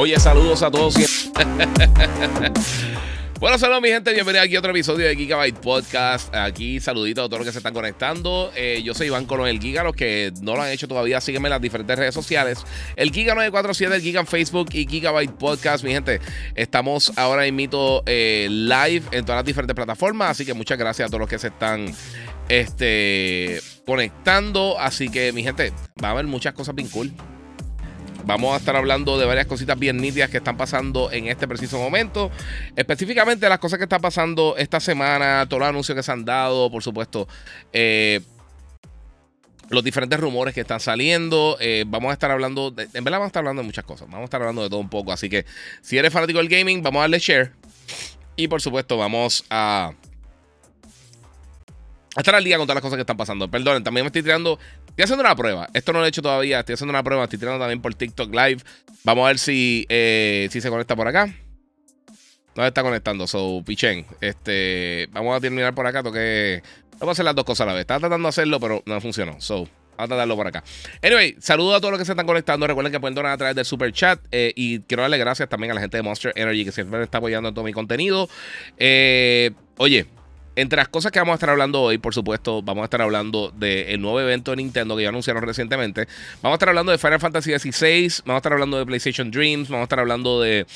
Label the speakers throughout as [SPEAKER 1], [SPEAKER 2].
[SPEAKER 1] Oye, saludos a todos. bueno, saludos mi gente, bienvenidos aquí a otro episodio de Gigabyte Podcast. Aquí saludito a todos los que se están conectando. Eh, yo soy Iván con el Giga, los que no lo han hecho todavía, sígueme en las diferentes redes sociales. El Giga 947, el Giga Facebook y Gigabyte Podcast. Mi gente, estamos ahora en mito eh, live en todas las diferentes plataformas, así que muchas gracias a todos los que se están este, conectando. Así que mi gente, va a haber muchas cosas bien cool. Vamos a estar hablando de varias cositas bien nítidas que están pasando en este preciso momento. Específicamente las cosas que están pasando esta semana, todos los anuncios que se han dado, por supuesto. Eh, los diferentes rumores que están saliendo. Eh, vamos a estar hablando, de, en verdad vamos a estar hablando de muchas cosas. Vamos a estar hablando de todo un poco. Así que si eres fanático del gaming, vamos a darle share. Y por supuesto vamos a, a estar al día con todas las cosas que están pasando. Perdonen, también me estoy tirando Estoy haciendo una prueba. Esto no lo he hecho todavía. Estoy haciendo una prueba. Estoy tirando también por TikTok Live. Vamos a ver si, eh, si se conecta por acá. No está conectando. So, pichen. Este, vamos a terminar por acá. Toque. Vamos a hacer las dos cosas a la vez. Estaba tratando de hacerlo, pero no funcionó. So, Vamos a darlo por acá. Anyway, saludo a todos los que se están conectando. Recuerden que pueden donar a través del super chat. Eh, y quiero darle gracias también a la gente de Monster Energy que siempre me está apoyando en todo mi contenido. Eh, oye, entre las cosas que vamos a estar hablando hoy, por supuesto, vamos a estar hablando del nuevo evento de Nintendo que ya anunciaron recientemente. Vamos a estar hablando de Final Fantasy XVI, vamos a estar hablando de PlayStation Dreams, vamos a estar hablando de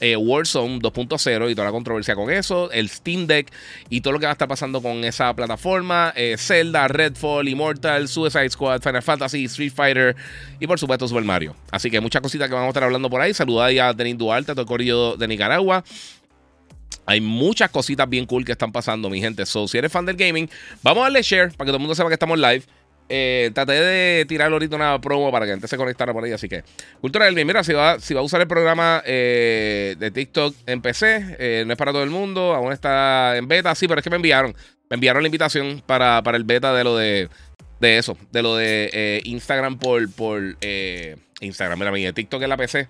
[SPEAKER 1] eh, Warzone 2.0 y toda la controversia con eso, el Steam Deck y todo lo que va a estar pasando con esa plataforma, eh, Zelda, Redfall, Immortal, Suicide Squad, Final Fantasy, Street Fighter y por supuesto Super Mario. Así que muchas cositas que vamos a estar hablando por ahí. Saludad a Denis Duarte, a todo el de Nicaragua. Hay muchas cositas bien cool que están pasando, mi gente. So, si eres fan del gaming, vamos a darle share para que todo el mundo sepa que estamos live. Eh, traté de tirar ahorita una promo para que gente se conectara por ahí. Así que, Cultura del Bien, mira, si va, a usar el programa eh, de TikTok en PC, eh, no es para todo el mundo, aún está en beta. Sí, pero es que me enviaron, me enviaron la invitación para, el beta de lo de, eso, de lo de eh, Instagram por, Instagram. Mira, mi TikTok en la PC,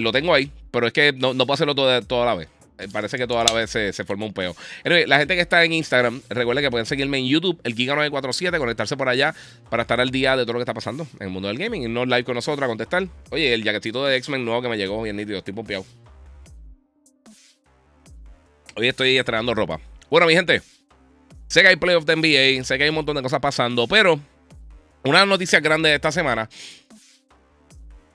[SPEAKER 1] lo tengo ahí, pero es que no, puedo hacerlo toda la vez. Eh, parece que toda la vez se, forma un peo. la gente que está en Instagram, recuerden que pueden seguirme en YouTube, el Giga947, conectarse por allá para estar al día de todo lo que está pasando en el mundo del gaming. Y no live con nosotros a contestar. Oye, el jaquetito de X-Men nuevo que me llegó bien nítido, estoy pompeado. Hoy estoy estrenando ropa. Bueno, mi gente, sé que hay playoff de NBA, sé que hay un montón de cosas pasando, pero una noticia grande de esta semana.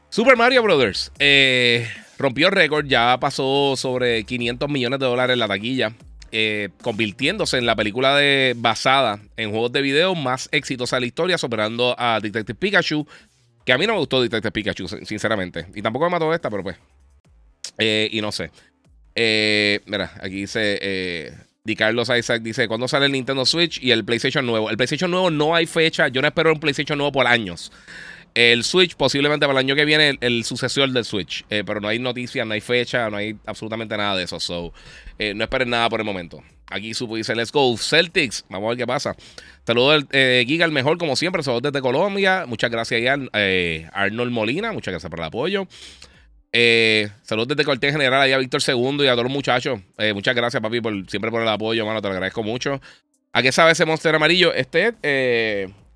[SPEAKER 1] Super Mario Brothers. Eh, rompió récord, ya pasó sobre 500 millones de dólares en la taquilla, eh, convirtiéndose en la película de, basada en juegos de video más exitosa de la historia, superando a Detective Pikachu, que a mí no me gustó Detective Pikachu, sinceramente, y tampoco me mató esta, pero pues, eh, y no sé. Eh, mira, aquí dice... Di Carlos Isaac dice, ¿cuándo sale el Nintendo Switch y el PlayStation nuevo? El PlayStation nuevo no hay fecha, yo no espero un PlayStation nuevo por años. El Switch, posiblemente para el año que viene, el, sucesor del Switch. Eh, pero no hay noticias, no hay fecha, no hay absolutamente nada de eso. So, eh, no esperen nada por el momento. Aquí supo dice, let's go, Celtics. Vamos a ver qué pasa. Saludos eh, Giga, el mejor, como siempre. Saludos desde Colombia. Muchas gracias a eh, Arnold Molina. Muchas gracias por el apoyo. saludos desde Cortés General, allá a Víctor II y a todos los muchachos. muchas gracias, papi, por, siempre por el apoyo, mano. Te lo agradezco mucho. ¿A qué sabe ese monster amarillo? Este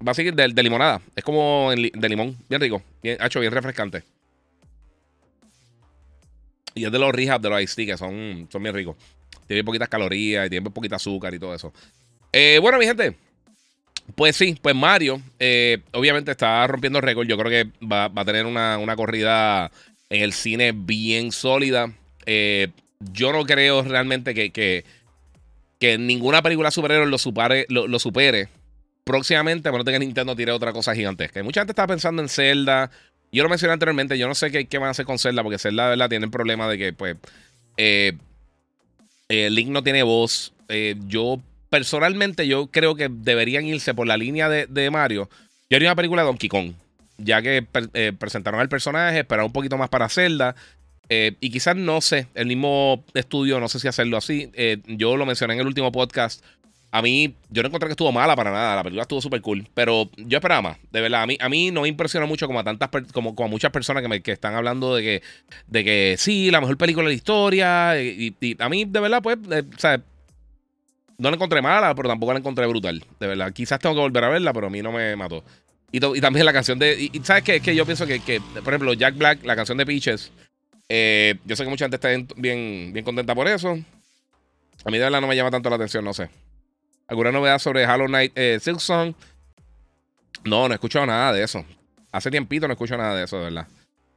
[SPEAKER 1] a seguir de, limonada. Es como de limón. Bien rico. Bien, hecho bien refrescante. Y es de los rehab de los ice que son, son bien ricos. Tiene poquitas calorías y tiene poquita azúcar y todo eso. Eh, bueno, mi gente. Pues sí, pues Mario eh, obviamente está rompiendo récord. Yo creo que va, a tener una, corrida en el cine bien sólida. Eh, yo no creo realmente que, que, ninguna película superhéroe lo supere, lo supere próximamente, bueno, que Nintendo tire otra cosa gigantesca. mucha gente está pensando en Zelda. Yo lo mencioné anteriormente, yo no sé qué, van a hacer con Zelda, porque Zelda, de verdad, tiene el problema de que, pues, eh, eh, Link no tiene voz. Eh, yo, personalmente, yo creo que deberían irse por la línea de, Mario. Yo haría una película de Donkey Kong. ya que presentaron al personaje, esperar un poquito más para Zelda. Y quizás no sé, el mismo estudio, no sé si hacerlo así. Yo lo mencioné en el último podcast. A mí, yo no encontré que estuvo mala para nada. La película estuvo súper cool. Pero yo esperaba más, de verdad. A mí, a mí no me impresiona mucho como a tantas como, como muchas personas que, me, que están hablando de que, de que sí, la mejor película de la historia. Y, a mí, de verdad, pues, sea, no la encontré mala, pero tampoco la encontré brutal. De verdad. Quizás tengo que volver a verla, pero a mí no me mató. Y, también la canción de. ¿sabes qué? Es que yo pienso que, que, por ejemplo, Jack Black, la canción de Peaches. Eh, yo sé que mucha gente está bien, bien contenta por eso. A mí de verdad no me llama tanto la atención, no sé. ¿Alguna novedad sobre Hollow Knight eh, Silk Song? No, no he escuchado nada de eso. Hace tiempito no escucho nada de eso, de verdad.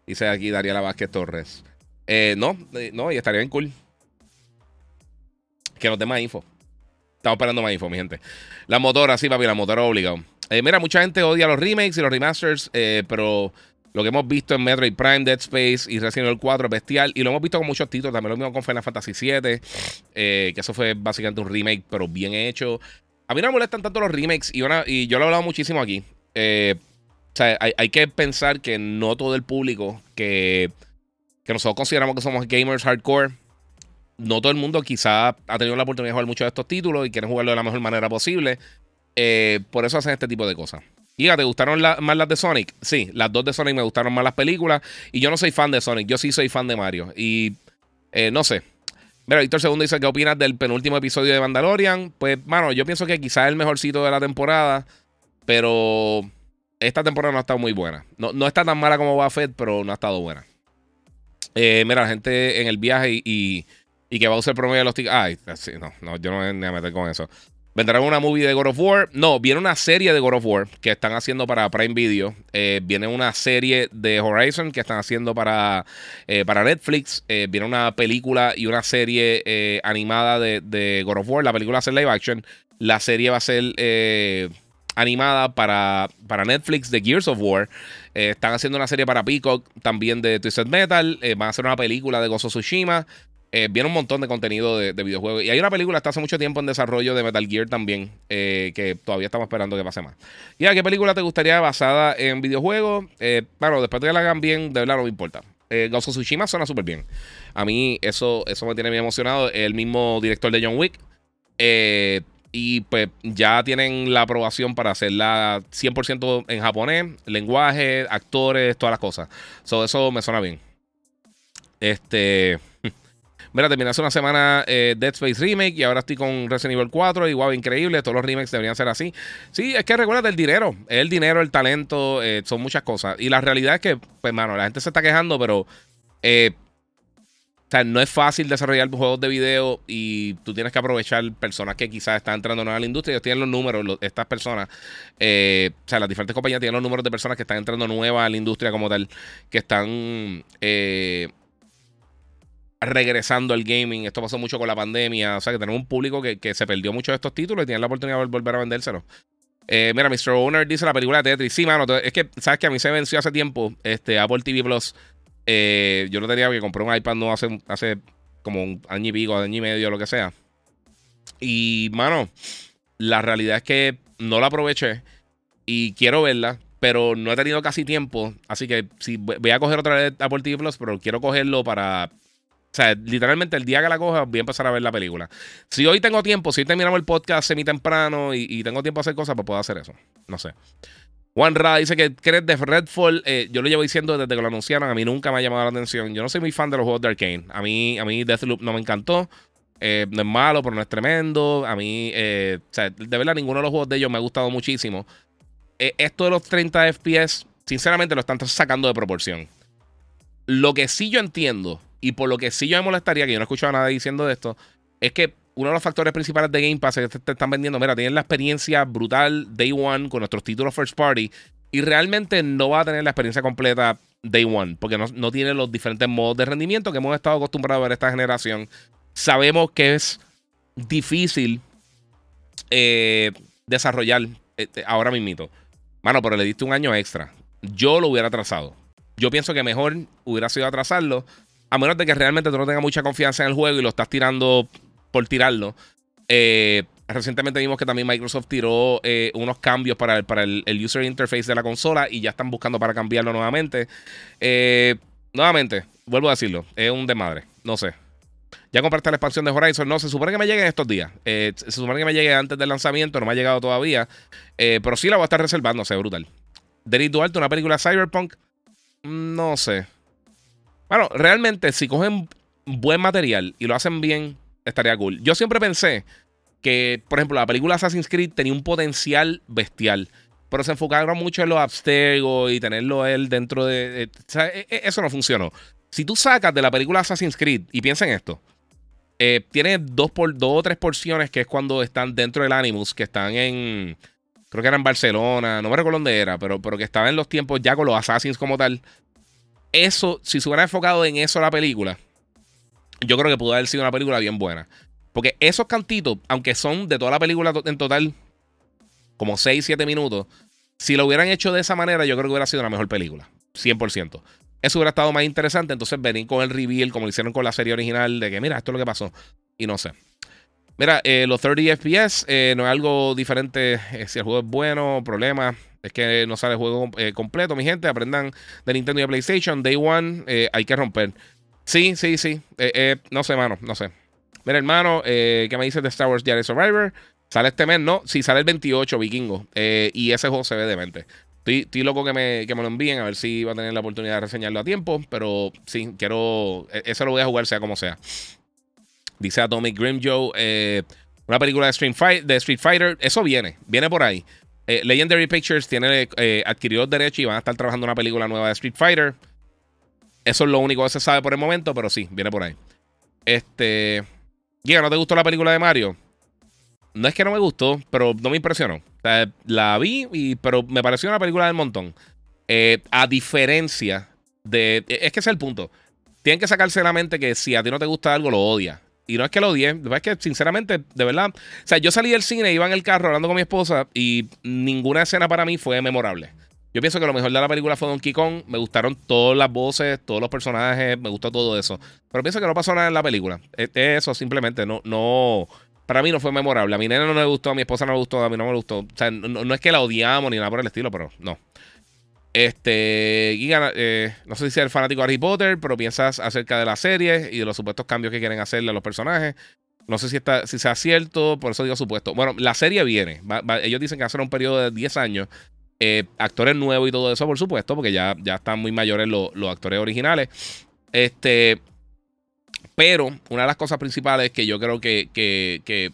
[SPEAKER 1] Dice aquí Dariela Vázquez Torres. Eh, no, eh, no, y estaría bien cool. Que nos dé más info. Estamos esperando más info, mi gente. La motora, sí, papi, la motora obligado. mira, mucha gente odia los remakes y los remasters, pero lo que hemos visto en Metroid Prime, Dead Space y Resident Evil 4 bestial. Y lo hemos visto con muchos títulos. También lo mismo con Final Fantasy VII. Eh, que eso fue básicamente un remake, pero bien hecho. A mí no me molestan tanto los remakes. Y, y yo lo he hablado muchísimo aquí. Eh, o sea, hay, que pensar que no todo el público que, que nosotros consideramos que somos gamers hardcore. No todo el mundo quizá ha tenido la oportunidad de jugar muchos de estos títulos y quieren jugarlo de la mejor manera posible. Eh, por eso hacen este tipo de cosas. Giga, ¿te gustaron más las de Sonic? Sí, las dos de Sonic me gustaron más las películas. Y yo no soy fan de Sonic, yo sí soy fan de Mario. Y eh, no sé. Mira, Víctor Segundo dice, ¿qué opinas del penúltimo episodio de Mandalorian? Pues, mano, yo pienso que quizás es el mejorcito de la temporada. Pero esta temporada no ha estado muy buena. No, está tan mala como Buffett, pero no ha estado buena. Eh, mira, la gente en el viaje y, y, que va a usar promedio de los tickets. Ay, sí, no, no, yo no me voy a meter con eso. ¿Vendrá una movie de God of War? No, viene una serie de God of War que están haciendo para Prime Video. Eh, viene una serie de Horizon que están haciendo para, eh, para Netflix. Eh, viene una película y una serie animada de, God of War. La película va a ser live action. La serie va a ser animada para, para Netflix de Gears of War. están haciendo una serie para Peacock también de Twisted Metal. van a hacer una película de Gozo Tsushima. Eh, viene un montón de contenido de, videojuegos. Y hay una película está hace mucho tiempo en desarrollo de Metal Gear también, eh, que todavía estamos esperando que pase más. ¿Y a qué película te gustaría basada en videojuegos? Eh, bueno, después de que la hagan bien, de verdad no me importa. Eh, Tsushima suena súper bien. A mí eso, eso me tiene bien emocionado. El mismo director de John Wick. y pues ya tienen la aprobación para hacerla 100% en japonés, lenguaje, actores, todas las cosas. So, eso me suena bien. Este. Mira, terminé hace una semana eh, Dead Space Remake y ahora estoy con Resident Evil 4 y wow, increíble. Todos los remakes deberían ser así. Sí, es que recuerda el dinero. El dinero, el talento, eh, son muchas cosas. Y la realidad es que, pues, mano, la gente se está quejando, pero. Eh, o sea, no es fácil desarrollar juegos de video y tú tienes que aprovechar personas que quizás están entrando nuevas a la industria. Ellos tienen los números, estas personas. o sea, las diferentes compañías tienen los números de personas que están entrando nuevas a la industria como tal, que están regresando al gaming. Esto pasó mucho con la pandemia. O sea, que tenemos un público que, se perdió mucho de estos títulos y tienen la oportunidad de volver a vendérselos. Eh, mira, Mr. Owner dice la película de Tetris. Sí, mano, es que, ¿sabes que A mí se venció hace tiempo este Apple TV Plus. Eh, yo lo tenía que compré un iPad no hace, hace como un año y pico, año y medio, lo que sea. Y, mano, la realidad es que no la aproveché y quiero verla, pero no he tenido casi tiempo. Así que sí, voy a coger otra vez Apple TV Plus, pero quiero cogerlo para o sea, literalmente el día que la coja voy a empezar a ver la película. Si hoy tengo tiempo, si terminamos el podcast semi temprano y, tengo tiempo a hacer cosas, pues puedo hacer eso. No sé. Juan dice que crees de Redfall. Eh, yo lo llevo diciendo desde que lo anunciaron. A mí nunca me ha llamado la atención. Yo no soy muy fan de los juegos de Arkane. A mí, a mí Deathloop no me encantó. Eh, no es malo, pero no es tremendo. A mí, eh, o sea, de verdad, ninguno de los juegos de ellos me ha gustado muchísimo. esto de los 30 FPS, sinceramente, lo están sacando de proporción. Lo que sí yo entiendo y por lo que sí yo me molestaría, que yo no he escuchado nada diciendo de esto, es que uno de los factores principales de Game Pass es que te, están vendiendo, mira, tienen la experiencia brutal Day One con nuestros títulos First Party y realmente no va a tener la experiencia completa Day One, porque no, no tiene los diferentes modos de rendimiento que hemos estado acostumbrados a ver esta generación. Sabemos que es difícil eh, desarrollar eh, ahora mismito. Mano, pero le diste un año extra. Yo lo hubiera atrasado. Yo pienso que mejor hubiera sido atrasarlo a menos de que realmente tú no tengas mucha confianza en el juego y lo estás tirando por tirarlo, eh, Recientemente vimos que también Microsoft tiró eh, unos cambios para, para el, user interface de la consola y ya están buscando para cambiarlo nuevamente. Eh, nuevamente, vuelvo a decirlo, es un desmadre. No sé. Ya compraste la expansión de Horizon. No, se supone que me llegue en estos días. Se supone que me llegue antes del lanzamiento. No me ha llegado todavía. pero sí la voy a estar reservando. sé, brutal. Denis Duarte, una película Cyberpunk. No sé. Bueno, realmente, si cogen buen material y lo hacen bien, estaría cool. Yo siempre pensé que, por ejemplo, la película Assassin's Creed tenía un potencial bestial. Pero se enfocaron mucho en los abstegos y tenerlo él dentro de. E, e, eso no funcionó. Si tú sacas de la película Assassin's Creed y piensa en esto, eh, tiene dos, por, dos o tres porciones que es cuando están dentro del Animus, que están en. Creo que era en Barcelona, no me recuerdo dónde era, pero, pero que estaba en los tiempos ya con los Assassins como tal. Eso, si se hubiera enfocado en eso la película, yo creo que pudo haber sido una película bien buena. Porque esos cantitos, aunque son de toda la película en total como 6, 7 minutos, si lo hubieran hecho de esa manera, yo creo que hubiera sido una mejor película. 100%. Eso hubiera estado más interesante. Entonces venir con el reveal, como lo hicieron con la serie original, de que mira, esto es lo que pasó. Y no sé. Mira, eh, los 30 FPS eh, no es algo diferente eh, si el juego es bueno, problema. Es que no sale el juego completo, mi gente. Aprendan de Nintendo y de PlayStation. Day One, hay que romper. Sí, sí, sí. no sé, mano, no sé. Mira, hermano, eh, ¿qué me dices de Star Wars Jedi Survivor? Sale este mes, no, sí, sale el 28, vikingo. Eh, y ese juego se ve demente. Estoy, estoy loco que me, que me, lo envíen, a ver si va a tener la oportunidad de reseñarlo a tiempo. Pero sí, quiero. E, eso lo voy a jugar, sea como sea. Dice Atomic Grim Joe. Eh, una película de Street, de Street Fighter. Eso viene, viene por ahí. Legendary Pictures tiene, adquirió derechos y van a estar trabajando una película nueva de Street Fighter. Eso es lo único que se sabe por el momento, pero sí, viene por ahí. Este. Giga, ¿no te gustó la película de Mario? No es que no me gustó, pero no me impresionó. La vi, y, pero me pareció una película del montón. Eh, a diferencia de. Es que ese es el punto. Tienen que sacarse de la mente que si a ti no te gusta algo, lo odias. Y no es que lo odie, es que sinceramente, de verdad. O sea, yo salí del cine, iba en el carro hablando con mi esposa y ninguna escena para mí fue memorable. Yo pienso que lo mejor de la película fue Donkey Kong. Me gustaron todas las voces, todos los personajes, me gustó todo eso. Pero pienso que no pasó nada en la película. Eso simplemente no, no. Para mí no fue memorable. A mi nena no le gustó, a mi esposa no le gustó, a mí no me gustó. O sea, no, es que la odiamos ni nada por el estilo, pero no. Este, eh, no sé si eres fanático de Harry Potter, pero piensas acerca de la serie y de los supuestos cambios que quieren hacerle a los personajes. No sé si, está, si sea cierto, por eso digo supuesto. Bueno, la serie viene. ellos dicen que va a ser un periodo de 10 años. Eh, actores nuevos y todo eso, por supuesto, porque ya, ya están muy mayores los, actores originales. Este. Pero una de las cosas principales que yo creo que. que,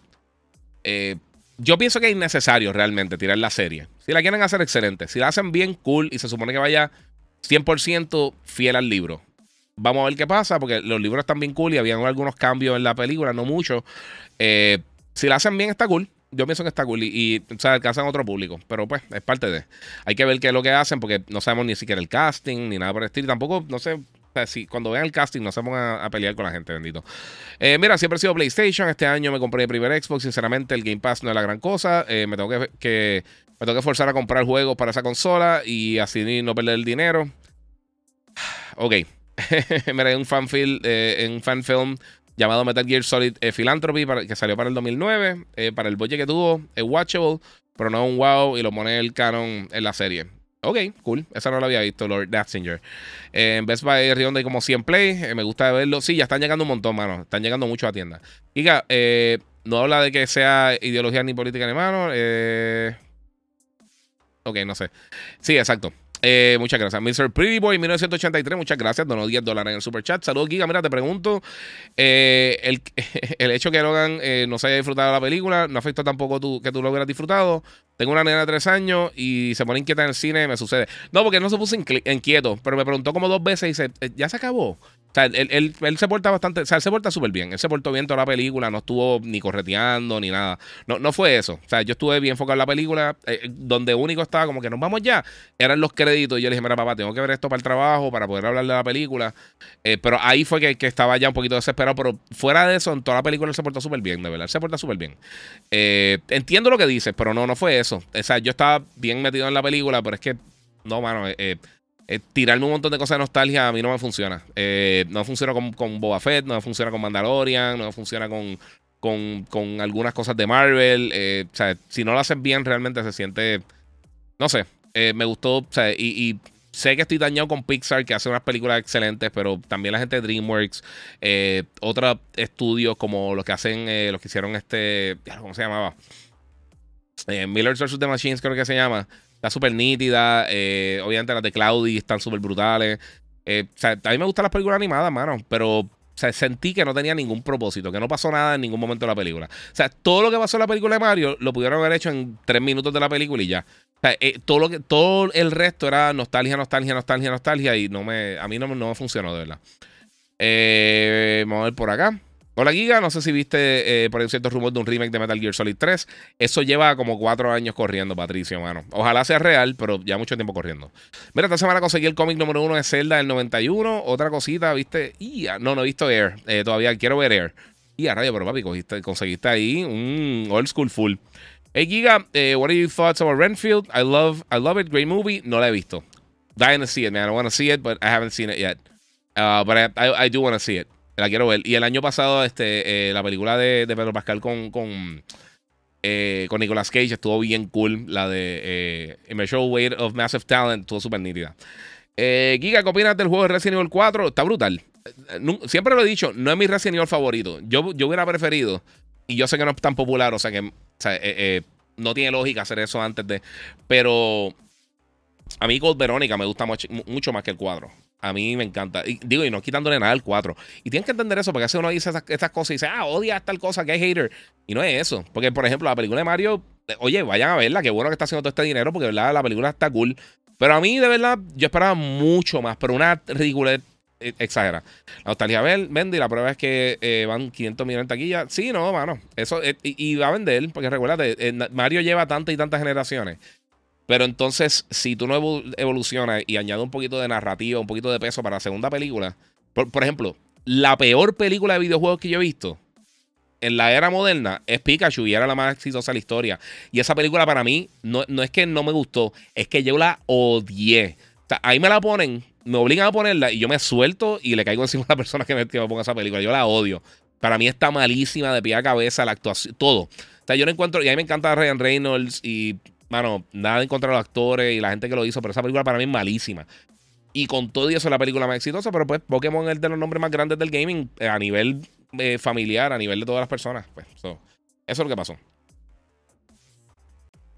[SPEAKER 1] eh, yo pienso que es innecesario realmente tirar la serie. Si la quieren hacer excelente, si la hacen bien cool y se supone que vaya 100% fiel al libro. Vamos a ver qué pasa, porque los libros están bien cool y habían algunos cambios en la película, no mucho. Eh, si la hacen bien, está cool yo pienso que está cool y, o sea, alcanzan otro público. Pero pues, es parte de. Hay que ver qué es lo que hacen porque no sabemos ni siquiera el casting ni nada por el estilo. Tampoco, no sé. Si cuando vean el casting no se pongan a, pelear con la gente, bendito. Eh, mira, siempre he sido PlayStation. Este año me compré el primer Xbox. Sinceramente, el Game Pass no es la gran cosa. Eh, me tengo que, me tengo que forzar a comprar juegos para esa consola y así no perder el dinero. Ok. mira, un fanfilm, eh, un fan film llamado Metal Gear Solid eh, Philanthropy, que salió para el 2009. Eh, para el budget que tuvo, es watchable, pero no es un wow y lo pone el canon en la serie. Ok, cool. Esa no la había visto, Lord Datzinger. Eh, en Best Buy Rionda hay como 100 play. me gusta verlo. Sí, ya están llegando un montón, mano. Están llegando mucho a tiendas. Giga, no habla de que sea ideología ni política ni mano. ok, no sé. Sí, exacto. Eh, muchas gracias. Mr. Pretty Boy 1983, muchas gracias. Donó 10 dólares en el super chat. Saludos, Giga. Mira, te pregunto: eh, el, el, hecho que Logan eh, no se haya disfrutado la película no afectó tampoco tú, que tú lo hubieras disfrutado. Tengo una nena de 3 años y se pone inquieta en el cine, me sucede. No, porque no se puso inquieto, pero me preguntó como dos veces y dice: ¿Ya se acabó? O sea, él, se porta bastante, o sea, él se porta súper bien. Él se portó bien toda la película, no estuvo ni correteando ni nada. No, no fue eso. O sea, yo estuve bien enfocado en la película, eh, donde único estaba como que nos vamos ya, eran los créditos. Y yo le dije, mira, papá, tengo que ver esto para el trabajo, para poder hablar de la película. Eh, pero ahí fue que, estaba ya un poquito desesperado. Pero fuera de eso, en toda la película él se portó súper bien, de verdad. Él se porta súper bien. Eh, entiendo lo que dices, pero no, no fue eso. O sea, yo estaba bien metido en la película, pero es que, no, mano, eh, eh, tirarme un montón de cosas de nostalgia a mí no me funciona. Eh, no funciona con, con, Boba Fett, no funciona con Mandalorian, no funciona con, con, con algunas cosas de Marvel. Eh, o sea, si no lo hacen bien, realmente se siente. No sé. Eh, me gustó. O sea, y, sé que estoy dañado con Pixar, que hace unas películas excelentes, pero también la gente de DreamWorks, otros estudios como los que hacen, los que hicieron este, ¿cómo se llamaba? Millers vs. The Machines creo que se llama. Está súper nítida. obviamente las de Cloudy están súper brutales. o sea, a mí me gustan las películas animadas, mano, pero sentí que no tenía ningún propósito, que no pasó nada en ningún momento de la película. O sea, todo lo que pasó en la película de Mario lo pudieron haber hecho en tres minutos de la película y ya. Eh, todo, lo que, todo el resto era nostalgia, nostalgia, nostalgia, nostalgia. Y no me, a mí no, no me funcionó, de verdad. Eh, vamos a ver por acá. Hola Giga, no sé si viste eh, por ahí cierto rumor de un remake de Metal Gear Solid 3. Eso lleva como cuatro años corriendo, Patricio, mano. Ojalá sea real, pero ya mucho tiempo corriendo. Mira, esta semana conseguí el cómic número uno de Zelda del 91. Otra cosita, ¿viste? Y no, no he visto Air. todavía quiero ver Air. Y a rayo, pero papi, conseguiste ahí un old school full. Hey Giga, eh, what are your thoughts about Renfield? I love, I love it. Great movie. No la he visto. Dying to see it, man. I want to see it, but I haven't seen it yet. Uh, but I, do want to see it. La quiero ver. Y el año pasado, este, eh, la película de, de, Pedro Pascal con, con, eh, con Nicolas Cage estuvo bien cool. La de eh, Immeasurable Weight of Massive Talent estuvo súper nítida. Giga, ¿qué opinas del juego de Resident Evil 4? Está brutal. Siempre lo he dicho, no es mi Resident Evil favorito. Yo, yo hubiera preferido, y yo sé que no es tan popular, o sea que no tiene lógica hacer eso antes de. Pero a mí Gold Verónica me gusta mucho, más que el cuadro. A mí me encanta. Y, digo, y no quitándole nada al 4. Y tienes que entender eso, porque a veces uno dice estas, cosas y dice, ah, odia tal cosa, que hay hater. Y no es eso. Porque, por ejemplo, la película de Mario, eh, oye, vayan a verla, qué bueno que está haciendo todo este dinero, porque ¿verdad? la película está cool. Pero a mí, de verdad, yo esperaba mucho más, pero una ridiculez eh, exagera. La nostalgia vende y la prueba es que eh, van 500 millones en taquilla. Sí, no, mano. Eso, y, va a vender, porque recuérdate, Mario lleva tantas y tantas generaciones. Pero entonces, si tú no evolucionas y añades un poquito de narrativa, un poquito de peso para la segunda película, por, ejemplo, la peor película de videojuegos que yo he visto en la era moderna es Pikachu y era la más exitosa de la historia. Y esa película para mí no, no es que no me gustó, es que yo la odié. Ahí me la ponen me obligan a ponerla y yo me suelto y le caigo encima a la persona que me, que ponga esa película. Yo la odio. Para mí está malísima de pie a cabeza, la actuación, todo. O sea, yo no encuentro, y a mí me encanta Ryan Reynolds y, mano, nada en contra de los actores y la gente que lo hizo, pero esa película para mí es malísima. Y con todo eso es la película más exitosa, pero pues Pokémon es de los nombres más grandes del gaming eh, a nivel eh, familiar, a nivel de todas las personas. Pues, eso es lo que pasó.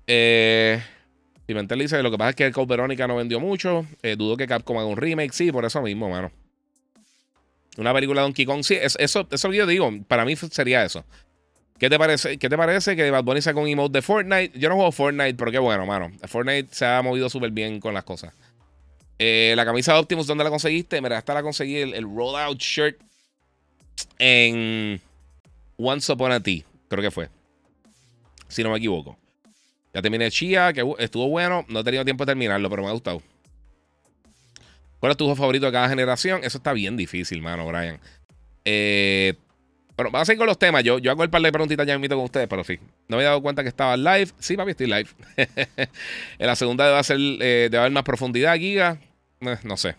[SPEAKER 1] Eh... Pimentel dice: Lo que pasa es que Code Verónica no vendió mucho. Eh, dudo que Capcom haga un remake. Sí, por eso mismo, mano. Una película de Donkey Kong. Sí, eso, eso, eso yo digo. Para mí sería eso. ¿Qué te parece, qué te parece que Bad Bunny saca un emote de Fortnite? Yo no juego Fortnite, pero qué bueno, mano. Fortnite se ha movido súper bien con las cosas. Eh, la camisa de Optimus, ¿dónde la conseguiste? Mira, esta la conseguí, el, el Rollout Shirt en Once Upon a T, creo que fue. Si no me equivoco. Ya terminé Chia, que estuvo bueno. No he tenido tiempo de terminarlo, pero me ha gustado. ¿Cuál es tu juego favorito de cada generación? Eso está bien difícil, mano, Brian. Eh, bueno, vamos a seguir con los temas. Yo, yo hago el par de preguntitas ya invito con ustedes, pero sí. No me he dado cuenta que estaba live. Sí, papi, estoy live. en la segunda debe, ser, eh, debe haber más profundidad, Giga. Eh, no sé.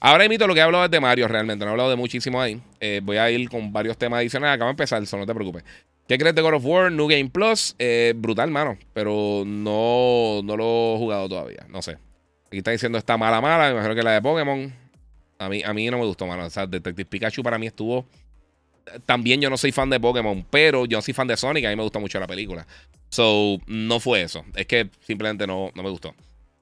[SPEAKER 1] Ahora imito lo que he hablado de Mario realmente. No he hablado de muchísimo ahí. voy a ir con varios temas adicionales. Acabo de empezar, eso no te preocupes. ¿Qué crees de God of War? New Game Plus. Eh, brutal, mano. Pero no, no lo he jugado todavía. No sé. Aquí está diciendo está mala, mala. Me imagino que la de Pokémon. A mí, a mí no me gustó, mano. O sea, Detective Pikachu para mí estuvo. También yo no soy fan de Pokémon, pero yo soy fan de Sonic. A mí me gusta mucho la película. So, no fue eso. Es que simplemente no, no me gustó.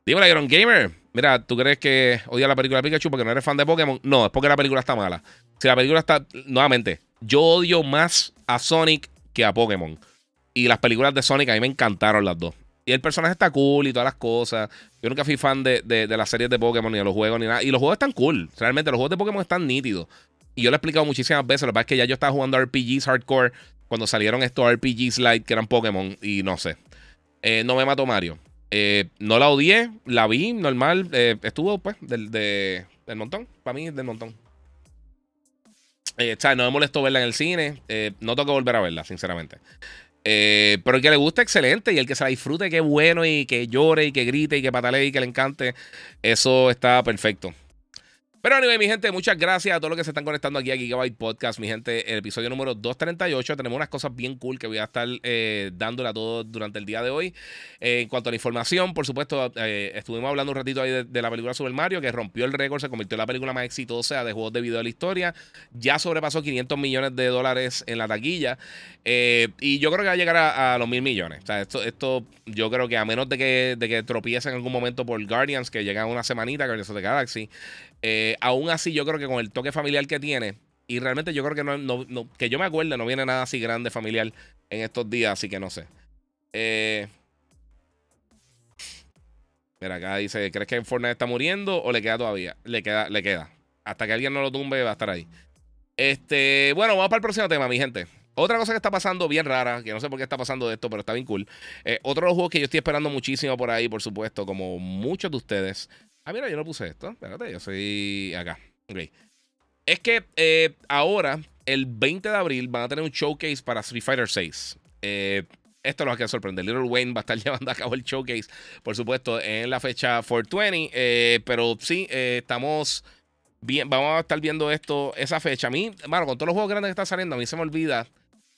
[SPEAKER 1] Dímelo, Iron Gamer. Mira, ¿tú crees que odia la película de Pikachu porque no eres fan de Pokémon? No, es porque la película está mala. Si la película está. Nuevamente, yo odio más a Sonic que a Pokémon. Y las películas de Sonic a mí me encantaron las dos. Y el personaje está cool y todas las cosas. Yo nunca fui fan de, de, las series de Pokémon ni de los juegos ni nada. Y los juegos están cool. Realmente los juegos de Pokémon están nítidos. Y yo lo he explicado muchísimas veces. Lo que pasa es que ya yo estaba jugando RPGs hardcore cuando salieron estos RPGs light que eran Pokémon. Y no sé. Eh, no me mató Mario. Eh, no la odié. La vi normal. Eh, estuvo pues del, del montón. Para mí del montón. Eh, no me molestó verla en el cine. No tengo que volver a verla, sinceramente. Pero el que le gusta, excelente. Y el que se la disfrute, qué bueno. Y que llore, y que grite, y que patalee, y que le encante. Eso está perfecto. Pero anyway, mi gente, muchas gracias a todos los que se están conectando aquí a Gigabyte Podcast. Mi gente, el episodio número 238. Tenemos unas cosas bien cool que voy a estar eh, dándole a todos durante el día de hoy. Eh, en cuanto a la información, por supuesto, eh, estuvimos hablando un ratito ahí de, la película Super Mario, que rompió el récord, se convirtió en la película más exitosa de juegos de video de la historia. Ya sobrepasó 500 millones de dólares en la taquilla. y yo creo que va a llegar a, los mil millones. O sea, esto, esto yo creo que a menos de que, de que tropiece en algún momento por Guardians, que llega una semanita, Guardians of the Galaxy. Eh, aún así, yo creo que con el toque familiar que tiene, y realmente yo creo que no, que yo me acuerde, no viene nada así grande familiar en estos días, así que no sé. Eh, mira, acá dice, ¿crees que Fortnite está muriendo o le queda todavía? Le queda, le queda. Hasta que alguien no lo tumbe va a estar ahí. Este, bueno, vamos para el próximo tema, mi gente. Otra cosa que está pasando bien rara, que no sé por qué está pasando esto, pero está bien cool. Eh, otro de los juegos que yo estoy esperando muchísimo por ahí, por supuesto, como muchos de ustedes, Ah, mira, yo no puse esto. Espérate, yo soy acá. Ok. Es que eh, ahora, el 20 de abril, van a tener un showcase para Street Fighter 6. Eh, esto lo va a sorprender. Little Wayne va a estar llevando a cabo el showcase, por supuesto, en la fecha 420. Eh, pero sí, estamos bien. Vamos a estar viendo esto, esa fecha. A mí, bueno, con todos los juegos grandes que están saliendo, a mí se me olvida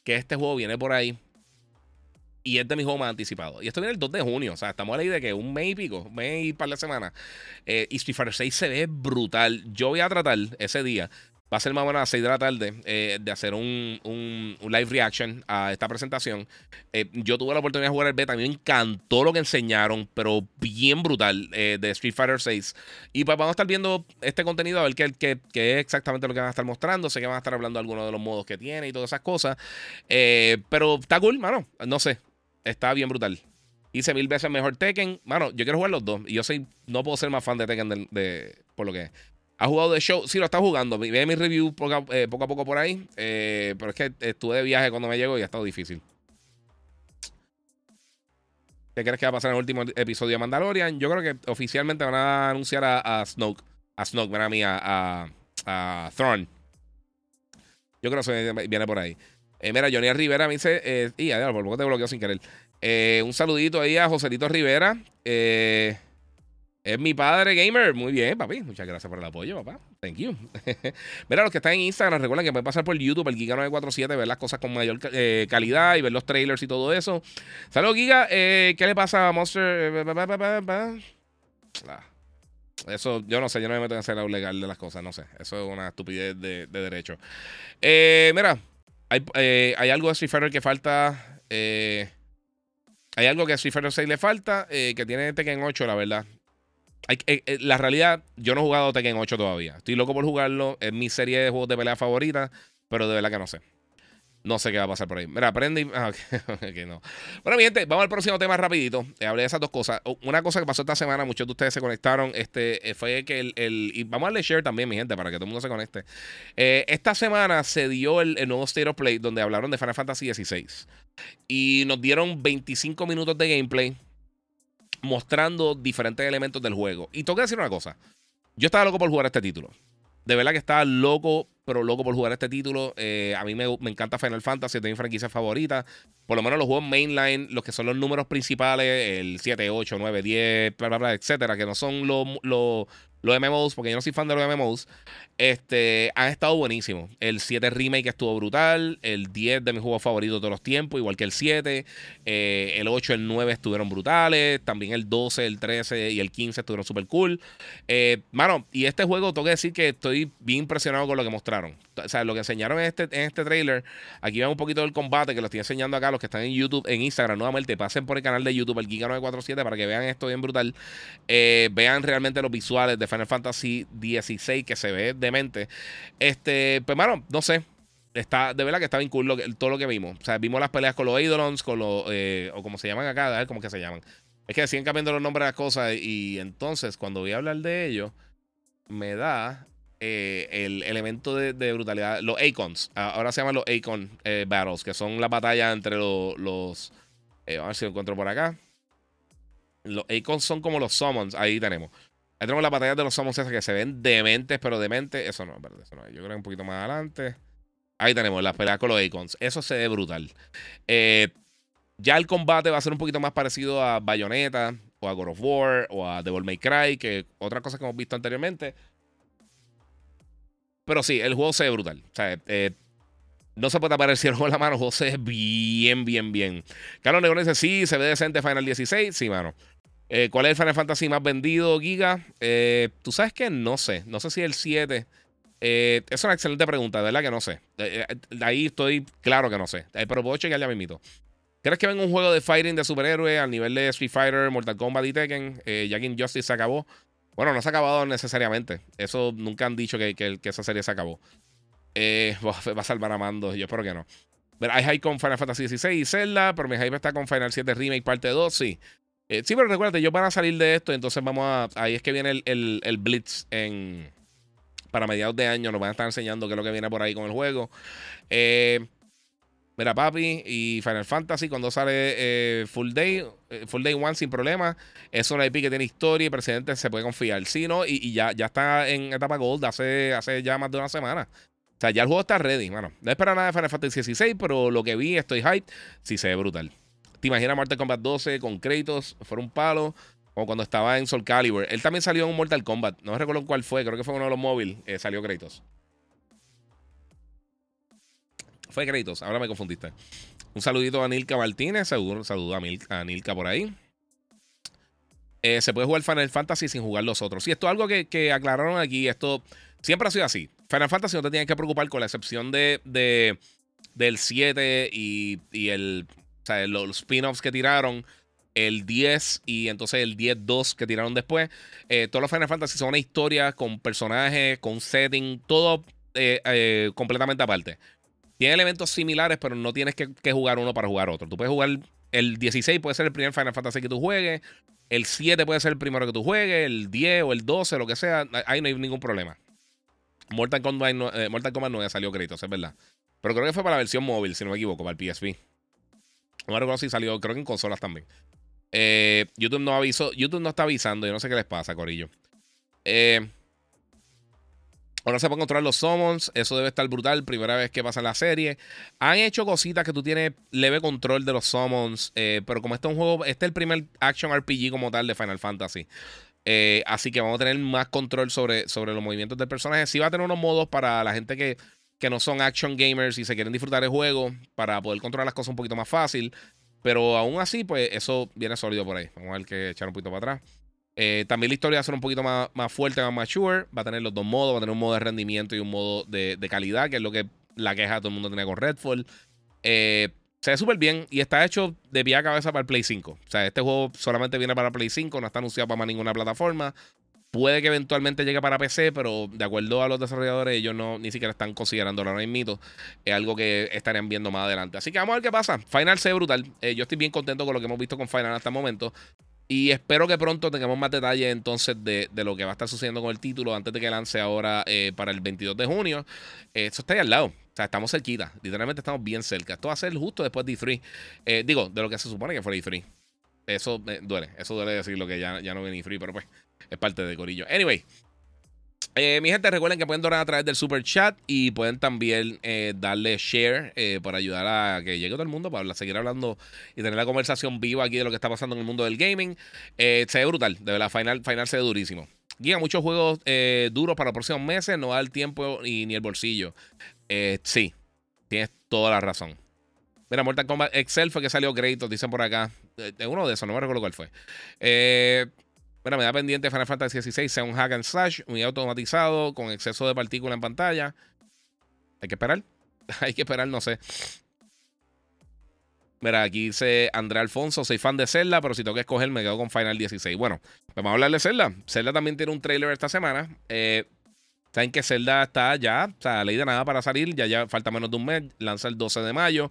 [SPEAKER 1] que este juego viene por ahí y es de mis juegos más anticipados. Y esto viene el 2 de junio. O sea, estamos a la idea de que un mes y pico, mes y par de semanas. Eh, y Street Fighter 6 se ve brutal. Yo voy a tratar ese día. Va a ser más o menos a las 6 de la tarde eh, de hacer un, un, live reaction a esta presentación. Eh, yo tuve la oportunidad de jugar el beta. A mí me encantó lo que enseñaron, pero bien brutal de Street Fighter 6. Y pues vamos a estar viendo este contenido a ver qué, qué, qué, es exactamente lo que van a estar mostrando. Sé que van a estar hablando de algunos de los modos que tiene y todas esas cosas. pero está cool, mano. No sé está bien brutal. Hice mil veces mejor Tekken. Mano, yo quiero jugar los dos. Y yo soy, no puedo ser más fan de Tekken de, por lo que ha jugado de show. Sí, lo está jugando. Ve mi review poco a, eh, poco, a poco por ahí. Eh, pero es que estuve de viaje cuando me llegó y ha estado difícil. ¿Qué crees que va a pasar en el último episodio de Mandalorian? Yo creo que oficialmente van a anunciar a, Snoke. A Snoke, ven a mí, a, a, Thrawn. Yo creo que viene por ahí. Eh, mira, Johnny Rivera me dice. Eh, y a por poco te bloqueo sin querer. Eh, un saludito ahí a Joselito Rivera. Eh, es mi padre gamer. Muy bien, papi. Muchas gracias por el apoyo, papá. Thank you. Mira, los que están en Instagram, recuerden que pueden pasar por YouTube, el Giga947, ver las cosas con mayor calidad y ver los trailers y todo eso. Saludos, Giga. ¿Qué le pasa a Monster? Ah, eso, yo no sé, yo no me meto en hacer lo legal de las cosas, no sé. Eso es una estupidez de, de derecho. mira, hay, eh, hay algo de Street que falta. Eh, hay algo que a Street Fighter 6 le falta, eh, que tiene Tekken 8, la verdad. Hay, la realidad, yo no he jugado Tekken 8 todavía. Estoy loco por jugarlo. Es mi serie de juegos de pelea favorita, pero de verdad que no sé. No sé qué va a pasar por ahí. Mira, aprende y... Ah, no. Bueno, mi gente, vamos al próximo tema rapidito. Eh, hablé de esas dos cosas. Una cosa que pasó esta semana, muchos de ustedes se conectaron, este, eh, fue que el, Y vamos a darle share también, mi gente, para que todo el mundo se conecte. Eh, esta semana se dio el, nuevo State of Play, donde hablaron de Final Fantasy XVI. Y nos dieron 25 minutos de gameplay mostrando diferentes elementos del juego. Y tengo que decir una cosa. Yo estaba loco por jugar este título. De verdad que estaba loco pero loco por jugar este título. Eh, a mí me, encanta Final Fantasy, es de mi franquicia favorita. Por lo menos los juegos mainline, los que son los números principales, el 7, 8, 9, 10, bla, bla, bla, etcétera, que no son los, los, los MMOs, porque yo no soy fan de los MMOs, este, han estado buenísimos. El 7 Remake estuvo brutal, el 10 de mis juegos favoritos de todos los tiempos, igual que el 7, eh, el 8, el 9 estuvieron brutales, también el 12, el 13 y el 15 estuvieron súper cool. Eh, mano, y este juego, tengo que decir que estoy bien impresionado con lo que mostraron. O sea, lo que enseñaron en este, en este trailer, aquí ven un poquito del combate que lo estoy enseñando acá, los que están en YouTube, en Instagram, nuevamente, pasen por el canal de YouTube, el Giga947, para que vean esto bien brutal. Eh, vean realmente los visuales de Final Fantasy XVI que se ve demente. Este, pues, mano, no sé. Está, de verdad que está bien cool todo lo que vimos. O sea, vimos las peleas con los Eidolons, con los, eh, o como se llaman acá, a ver cómo que se llaman. Es que siguen cambiando los nombres de las cosas y entonces cuando voy a hablar de ello, me da eh, el elemento de, brutalidad. Los Acons, ahora se llaman los Acon eh, Battles, que son la batalla entre los... a ver si lo encuentro por acá. Los Acons son como los Summons, ahí tenemos. Ahí tenemos las batallas de los somos esas que se ven dementes, pero dementes. Eso no, verdad, eso no. Yo creo que un poquito más adelante. Ahí tenemos las peleas con los Icons. Eso se ve brutal. Eh, ya el combate va a ser un poquito más parecido a Bayonetta, o a God of War, o a Devil May Cry, que otra cosa que hemos visto anteriormente. Pero sí, el juego se ve brutal. O sea, eh, no se puede tapar el cielo con la mano. El juego se ve bien, bien, bien. Carlos Negón dice: Sí, se ve decente Final 16. Sí, mano. Eh, ¿Cuál es el Final Fantasy más vendido, Giga? Eh, Tú sabes que no sé. No sé si el 7. es una excelente pregunta, de verdad que no sé. ahí estoy claro que no sé. pero puedo chequear ya mismito. ¿Crees que venga un juego de fighting de superhéroes al nivel de Street Fighter, Mortal Kombat y Tekken? Eh, ya que Injustice se acabó. Bueno, no se ha acabado necesariamente. Eso nunca han dicho que, esa serie se acabó. Eh, va a salvar a Mando. Yo espero que no. Pero hay hype con Final Fantasy XVI y Zelda, pero mi hype está con Final 7 Remake parte 2, sí. Eh, sí, pero recuérdate, yo van a salir de esto, entonces vamos a. Ahí es que viene el, el, Blitz en. Para mediados de año nos van a estar enseñando qué es lo que viene por ahí con el juego. Eh. Mira, papi, y Final Fantasy cuando sale eh, Full Day, Full Day One sin problema. Es una IP que tiene historia y precedentes, se puede confiar. Sí, ¿no? Y, ya, ya está en etapa Gold hace, hace ya más de una semana. O sea, ya el juego está ready, mano. No espero nada de Final Fantasy 16, pero lo que vi, estoy hype. Sí se ve brutal. ¿Te imaginas Mortal Kombat 12 con Kratos? Fue un palo. Como cuando estaba en Soul Calibur. Él también salió en un Mortal Kombat. No recuerdo cuál fue. Creo que fue uno de los móviles. Eh, salió Kratos. Fue créditos, ahora me confundiste. Un saludito a Nilka Martínez, un saludo a, Nilka por ahí. Eh, se puede jugar Final Fantasy sin jugar los otros. Y esto es algo que, aclararon aquí. Esto siempre ha sido así. Final Fantasy no te tienes que preocupar con la excepción de, del 7 y, el, o sea, los spin-offs que tiraron. El 10 y entonces el 10-2 que tiraron después. Eh, todos los Final Fantasy son una historia con personajes, con setting, todo eh, completamente aparte. Tiene elementos similares, pero no tienes que, jugar uno para jugar otro. Tú puedes jugar el 16, puede ser el primer Final Fantasy que tú juegues. El 7 puede ser el primero que tú juegues. El 10 o el 12, lo que sea. Ahí no hay ningún problema. Mortal Kombat, no, eh, Mortal Kombat 9 salió créditos, es verdad. Pero creo que fue para la versión móvil, si no me equivoco, para el PSP. Me recuerdo si salió, creo que en consolas también. Eh, YouTube no avisó, YouTube no está avisando, yo no sé qué les pasa, Corillo. Eh, Ahora se pueden controlar los summons. Eso debe estar brutal. Primera vez que pasa en la serie. Han hecho cositas que tú tienes leve control de los summons. Eh, pero como este es un juego. Este es el primer action RPG como tal de Final Fantasy. Así que vamos a tener más control sobre, sobre los movimientos del personaje. Sí va a tener unos modos para la gente que, que no son action gamers y se quieren disfrutar el juego. Para poder controlar las cosas un poquito más fácil. Pero aún así, pues eso viene sólido por ahí. Vamos a ver que echar un poquito para atrás. Eh, también la historia va a ser un poquito más, más fuerte, más mature. Va a tener los dos modos. Va a tener un modo de rendimiento y un modo de, calidad, que es lo que la queja todo el mundo tenía con Redfall. Eh, se ve súper bien y está hecho de pie a cabeza para el Play 5. O sea, este juego solamente viene para Play 5, no está anunciado para más ninguna plataforma. Puede que eventualmente llegue para PC, pero de acuerdo a los desarrolladores, ellos no ni siquiera están considerando ahora mismo. Es algo que estarían viendo más adelante. Así que vamos a ver qué pasa. Final se ve brutal. Eh, yo estoy bien contento con lo que hemos visto con Final hasta el momento. Y espero que pronto tengamos más detalles entonces de, lo que va a estar sucediendo con el título antes de que lance ahora eh, para el 22 de junio. Eh, esto está ahí al lado. O sea, estamos cerquita. Literalmente estamos bien cerca. Esto va a ser justo después de E3. Eh, digo, de lo que se supone que fue E3. Eso duele. Eso duele decir lo que ya, ya no viene E3, pero pues es parte de Corillo. Anyway, eh, mi gente, recuerden que pueden donar a través del super chat y pueden también eh, darle share eh, para ayudar a que llegue todo el mundo para seguir hablando y tener la conversación viva aquí de lo que está pasando en el mundo del gaming. se ve brutal, de verdad, Final, Final se ve durísimo. Guía, muchos juegos duros para los próximos meses, no da el tiempo y, ni el bolsillo. sí, tienes toda la razón. Mira, Mortal Kombat Excel fue que salió créditos, dicen por acá. uno de esos, no me recuerdo cuál fue. Eh. Bueno, me da pendiente Final Fantasy XVI sea un hack and slash, muy automatizado, con exceso de partículas en pantalla. Hay que esperar. Hay que esperar, no sé. Mira, aquí dice André Alfonso, soy fan de Zelda, pero si tengo que escoger me quedo con Final 16. Bueno, vamos a hablar de Zelda. Zelda también tiene un trailer esta semana. Eh, Saben que Zelda está ya, o sea, ley de nada para salir, ya, ya falta menos de un mes, lanza el 12 de mayo.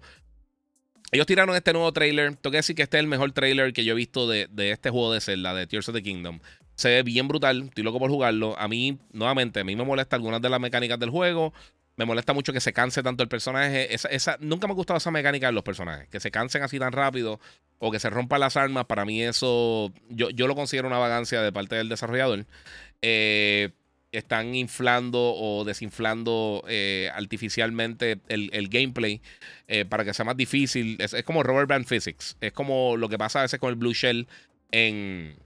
[SPEAKER 1] Ellos tiraron este nuevo trailer. Tengo que decir que este es el mejor trailer que yo he visto de, este juego de Zelda, de Tears of the Kingdom. Se ve bien brutal. Estoy loco por jugarlo. A mí, nuevamente, a mí me molesta algunas de las mecánicas del juego. Me molesta mucho que se canse tanto el personaje. Esa, nunca me ha gustado esa mecánica de los personajes. Que se cansen así tan rápido o que se rompan las armas. Para mí eso, yo, yo lo considero una vagancia de parte del desarrollador. Eh, están inflando o desinflando eh, artificialmente el, gameplay eh, para que sea más difícil. Es, como Rubber Band Physics. Es como lo que pasa a veces con el Blue Shell en,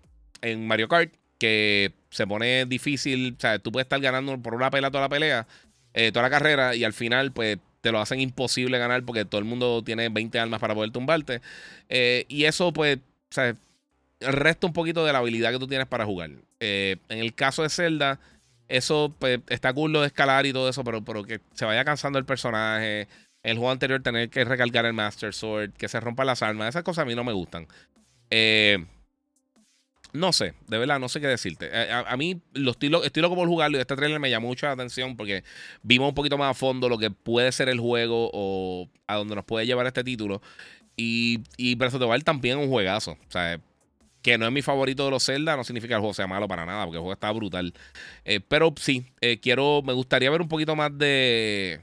[SPEAKER 1] en Mario Kart, que se pone difícil. O sea, tú puedes estar ganando por una pelea toda la pelea. eh, toda la carrera y al final, pues te lo hacen imposible ganar porque todo el mundo tiene 20 armas para poder tumbarte. Y eso, pues, o resta un poquito de la habilidad que tú tienes para jugar. en el caso de Zelda, eso pues, está cool lo de escalar y todo eso, pero, pero que se vaya cansando el personaje. El juego anterior tener que recargar el Master Sword, que se rompa las armas, esas cosas a mí no me gustan. Eh, no sé, de verdad, no sé qué decirte. A, mí lo estoy, estoy loco jugarlo y este trailer me llamó mucho la atención porque vimos un poquito más a fondo lo que puede ser el juego o a dónde nos puede llevar este título. Y, y Breath of the Wild también un juegazo. O sea, que no es mi favorito de los Zelda, no significa que el juego sea malo para nada, porque el juego está brutal. Eh, pero sí, eh, quiero, me gustaría ver un poquito más de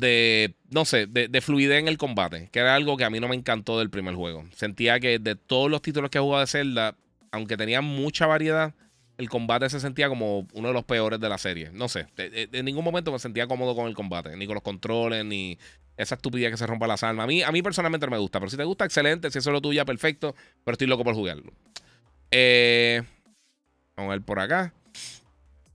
[SPEAKER 1] de, no sé, de, fluidez en el combate, que era algo que a mí no me encantó del primer juego. Sentía que de todos los títulos que he jugado de Zelda, aunque tenía mucha variedad, el combate se sentía como uno de los peores de la serie. No sé, en ningún momento me sentía cómodo con el combate, ni con los controles, ni esa estupidez que se rompa las armas. A mí, a mí personalmente no me gusta, pero si te gusta, excelente. Si eso es lo tuyo, perfecto. Pero estoy loco por jugarlo. Eh, vamos a ver por acá.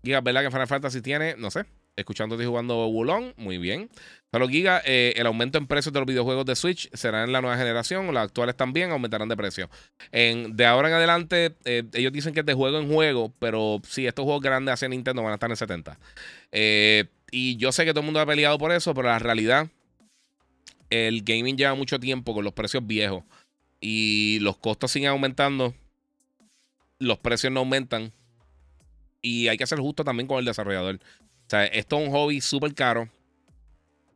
[SPEAKER 1] Giga, ¿verdad que Final Fantasy tiene? No sé escuchándote jugando Wulong, muy bien. Solo Giga, eh, el aumento en precios de los videojuegos de Switch será en la nueva generación, las actuales también aumentarán de precio. En, de ahora en adelante, eh, ellos dicen que es de juego en juego, pero sí, estos juegos grandes hacia Nintendo van a estar en 70. Eh, y yo sé que todo el mundo ha peleado por eso, pero la realidad, el gaming lleva mucho tiempo con los precios viejos y los costos siguen aumentando, los precios no aumentan. Y hay que ser justo también con el desarrollador. Esto es un hobby súper caro.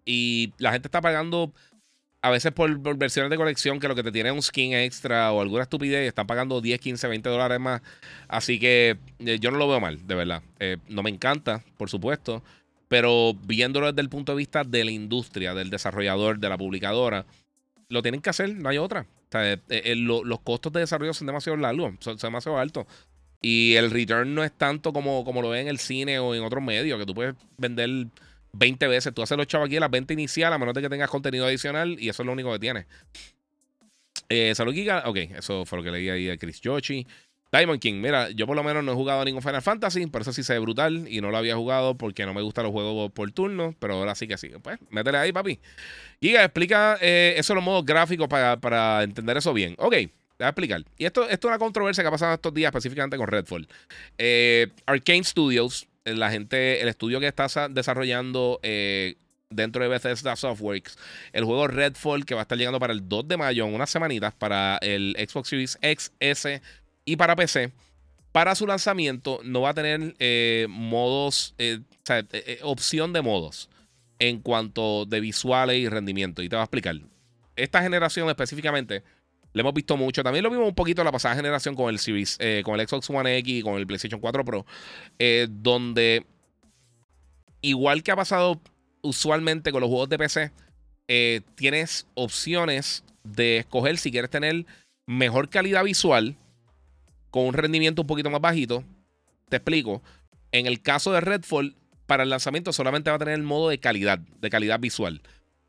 [SPEAKER 1] Y la gente está pagando a veces por, versiones de colección que lo que te tiene es un skin extra o alguna estupidez están pagando 10, 15, 20 dólares más. Así que eh, yo no lo veo mal, de verdad. Eh, no me encanta, por supuesto. Pero viéndolo desde el punto de vista de la industria, del desarrollador, de la publicadora, lo tienen que hacer, no hay otra. Eh, los costos de desarrollo son demasiado largos, son demasiado altos. Y el return no es tanto como, como lo ve en el cine o en otros medios, que tú puedes vender 20 veces. Tú haces los chavos aquí a la venta inicial, a menos de que tengas contenido adicional, y eso es lo único que tienes. Eh, Salud Giga, ok, eso fue lo que leí ahí de Chris Yoshi. Diamond King, mira, yo por lo menos no he jugado ningún Final Fantasy, pero eso sí se ve brutal y no lo había jugado porque no me gustan los juegos por turno, pero ahora sí que sí. Pues, métele ahí, papi. Giga, explica eh, eso los modos gráficos para, para entender eso bien. Ok, voy a explicar. Y esto, es una controversia que ha pasado estos días, específicamente con Redfall. Eh, Arcane Studios, eh, la gente, el estudio que está desarrollando eh, dentro de Bethesda Softworks, el juego Redfall, que va a estar llegando para el 2 de mayo, en unas semanitas, para el Xbox Series X, S y para PC. Para su lanzamiento no va a tener modos, o sea, opción de modos en cuanto de visuales y rendimiento. Y te voy a explicar. Esta generación específicamente le hemos visto mucho. También lo vimos un poquito en la pasada generación con el Series, eh, con el Xbox One X y con el PlayStation 4 Pro. Eh, donde, igual que ha pasado usualmente con los juegos de PC, eh, tienes opciones de escoger si quieres tener mejor calidad visual con un rendimiento un poquito más bajito. Te explico. En el caso de Redfall, para el lanzamiento solamente va a tener el modo de calidad, de calidad visual.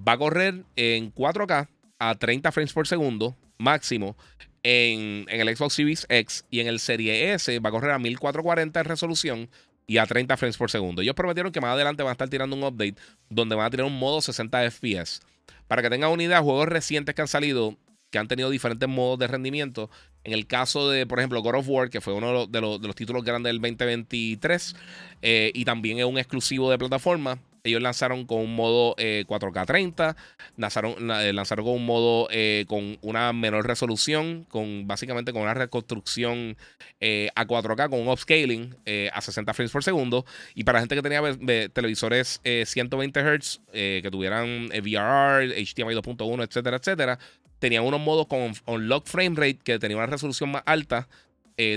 [SPEAKER 1] Va a correr en 4K a 30 frames por segundo máximo en, el Xbox Series X y en el Serie S va a correr a 1440 en resolución y a 30 frames por segundo. Ellos prometieron que más adelante van a estar tirando un update donde van a tener un modo 60 FPS. Para que tengan una idea, juegos recientes que han salido que han tenido diferentes modos de rendimiento. En el caso de, por ejemplo, God of War, que fue uno de los, títulos grandes del 2023, eh, y también es un exclusivo de plataforma, ellos lanzaron con un modo 4K 30, lanzaron, eh, lanzaron con un modo eh, con una menor resolución, con básicamente con una reconstrucción eh, a 4K, con un upscaling a 60 frames por segundo. Y para gente que tenía televisores 120 Hz, que tuvieran VRR, HDMI 2.1, etcétera, etcétera, tenían unos modos con unlock frame rate que tenía una resolución más alta,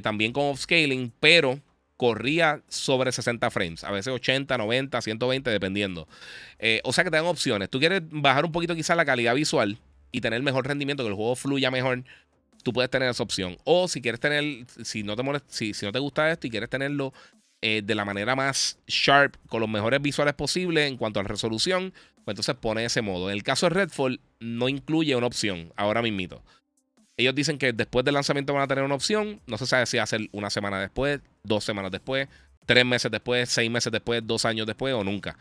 [SPEAKER 1] también con upscaling, pero corría sobre 60 frames, a veces 80, 90, 120, dependiendo. Eh, o sea que te dan opciones. Tú quieres bajar un poquito quizás la calidad visual y tener mejor rendimiento, que el juego fluya mejor, tú puedes tener esa opción. O si quieres tener, si no te, si, si no te gusta esto y quieres tenerlo eh, de la manera más sharp, con los mejores visuales posibles en cuanto a resolución, pues entonces pone ese modo. En el caso de Redfall, no incluye una opción, ahora mismito. Ellos dicen que después del lanzamiento van a tener una opción. No se sabe si hacer una semana después, dos semanas después, tres meses después, seis meses después, dos años después o nunca.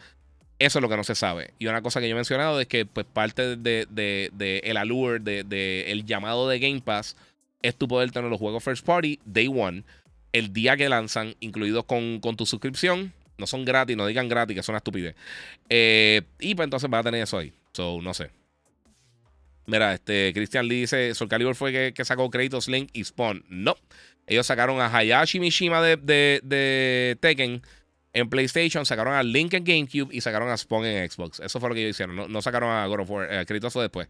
[SPEAKER 1] Eso es lo que no se sabe. Y una cosa que yo he mencionado es que pues parte de, de, el allure, de, el llamado de Game Pass, es tu poder tener los juegos first party day one, el día que lanzan, incluidos con, con tu suscripción. No son gratis, no digan gratis, que es una estupidez. Eh, y pues entonces va a tener eso ahí. So, no sé. Mira, este Christian Lee dice: Soul Calibur fue que, que sacó Kratos, Link y Spawn. No. Ellos sacaron a Hayashi Mishima de, Tekken en PlayStation, sacaron a Link en GameCube y sacaron a Spawn en Xbox. Eso fue lo que ellos hicieron. No, sacaron a God of War, eh, Kratos después.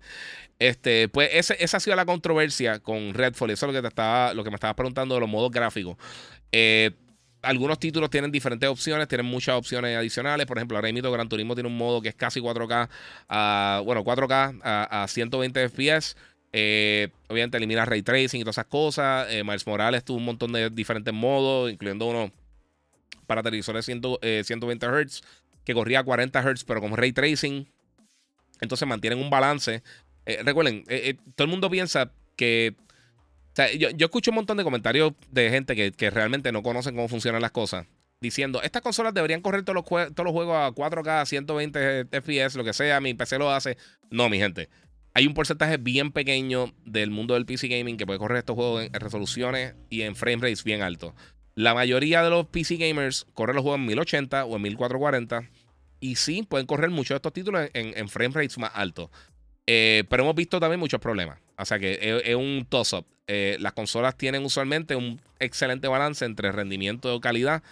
[SPEAKER 1] Este, pues esa ha sido la controversia con Redfall. Eso es lo que, te estaba, lo que me estabas preguntando de los modos gráficos. Eh, algunos títulos tienen diferentes opciones, tienen muchas opciones adicionales. Por ejemplo, ahora mismo Gran Turismo tiene un modo que es casi 4K, a, bueno, 4K a, 120 FPS. Eh, obviamente elimina ray tracing y todas esas cosas. Eh, Miles Morales tuvo un montón de diferentes modos, incluyendo uno para televisores 120 Hz que corría a 40 Hz, pero con ray tracing. Entonces mantienen un balance. Eh, recuerden, todo el mundo piensa que yo, escucho un montón de comentarios de gente que, realmente no conocen cómo funcionan las cosas. Diciendo, estas consolas deberían correr todos los, juegos a 4K, 120 FPS, lo que sea, mi PC lo hace. No, mi gente. Hay un porcentaje bien pequeño del mundo del PC gaming que puede correr estos juegos en, resoluciones y en frame rates bien altos. La mayoría de los PC gamers corren los juegos en 1080 o en 1440. Y sí, pueden correr muchos de estos títulos en, frame rates más altos. Eh, pero hemos visto también muchos problemas. O sea que es, un toss-up. Eh, las consolas tienen usualmente un excelente balance entre rendimiento, calidad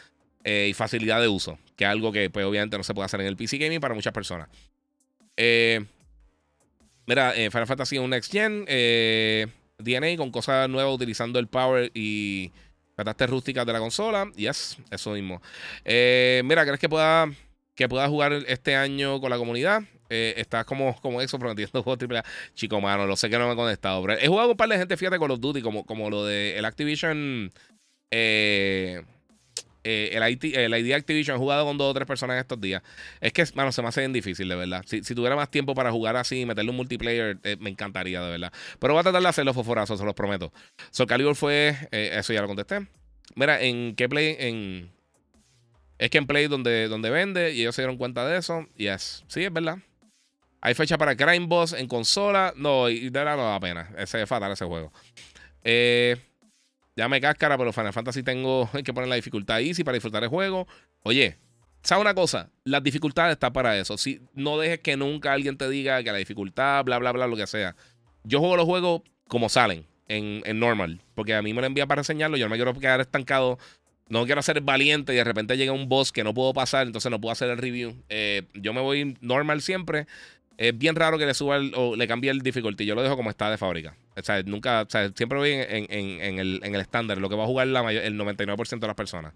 [SPEAKER 1] eh, y facilidad de uso, que es algo que pues, obviamente no se puede hacer en el PC Gaming para muchas personas. Eh, mira, Final Fantasy un Next Gen, DNA con cosas nuevas utilizando el power y catástrofe rústicas de la consola. Yes, eso mismo. mira, ¿crees que pueda, que pueda jugar este año con la comunidad? Eh, estás como, como eso prometiendo juegos AAA. Chico, mano, lo sé que no me he conectado. Pero he jugado con un par de gente, fíjate, Call of Duty, como, como lo de el Activision. Eh, eh, el, IT, el ID Activision. He jugado con dos o tres personas estos días. Es que, mano, se me hace bien difícil, de verdad. Si, tuviera más tiempo para jugar así y meterle un multiplayer, me encantaría, de verdad. Pero voy a tratar de hacer los fosforazos, se los prometo. Soul Calibur fue. eso ya lo contesté. Mira, en qué play. En, es que en Play donde, donde vende y ellos se dieron cuenta de eso. Yes. Sí, es verdad. Hay fecha para Crime Boss en consola. No, y de verdad no da pena. Ese es fatal ese juego. Eh, cáscara, pero Final Fantasy tengo que poner la dificultad easy para disfrutar el juego. Oye, ¿sabes una cosa? Las dificultades están para eso. Si, no dejes que nunca alguien te diga que la dificultad, bla, bla, bla, lo que sea. Yo juego los juegos como salen, en, normal. Porque a mí me lo envía para enseñarlo. Yo no me quiero quedar estancado. No quiero ser valiente y de repente llega un boss que no puedo pasar, entonces no puedo hacer el review. Eh, yo me voy normal siempre es bien raro que le suba o le cambie el difficulty. Yo lo dejo como está de fábrica. O sea, nunca, o sea, siempre voy en, el, estándar, lo que va a jugar la el 99% de las personas.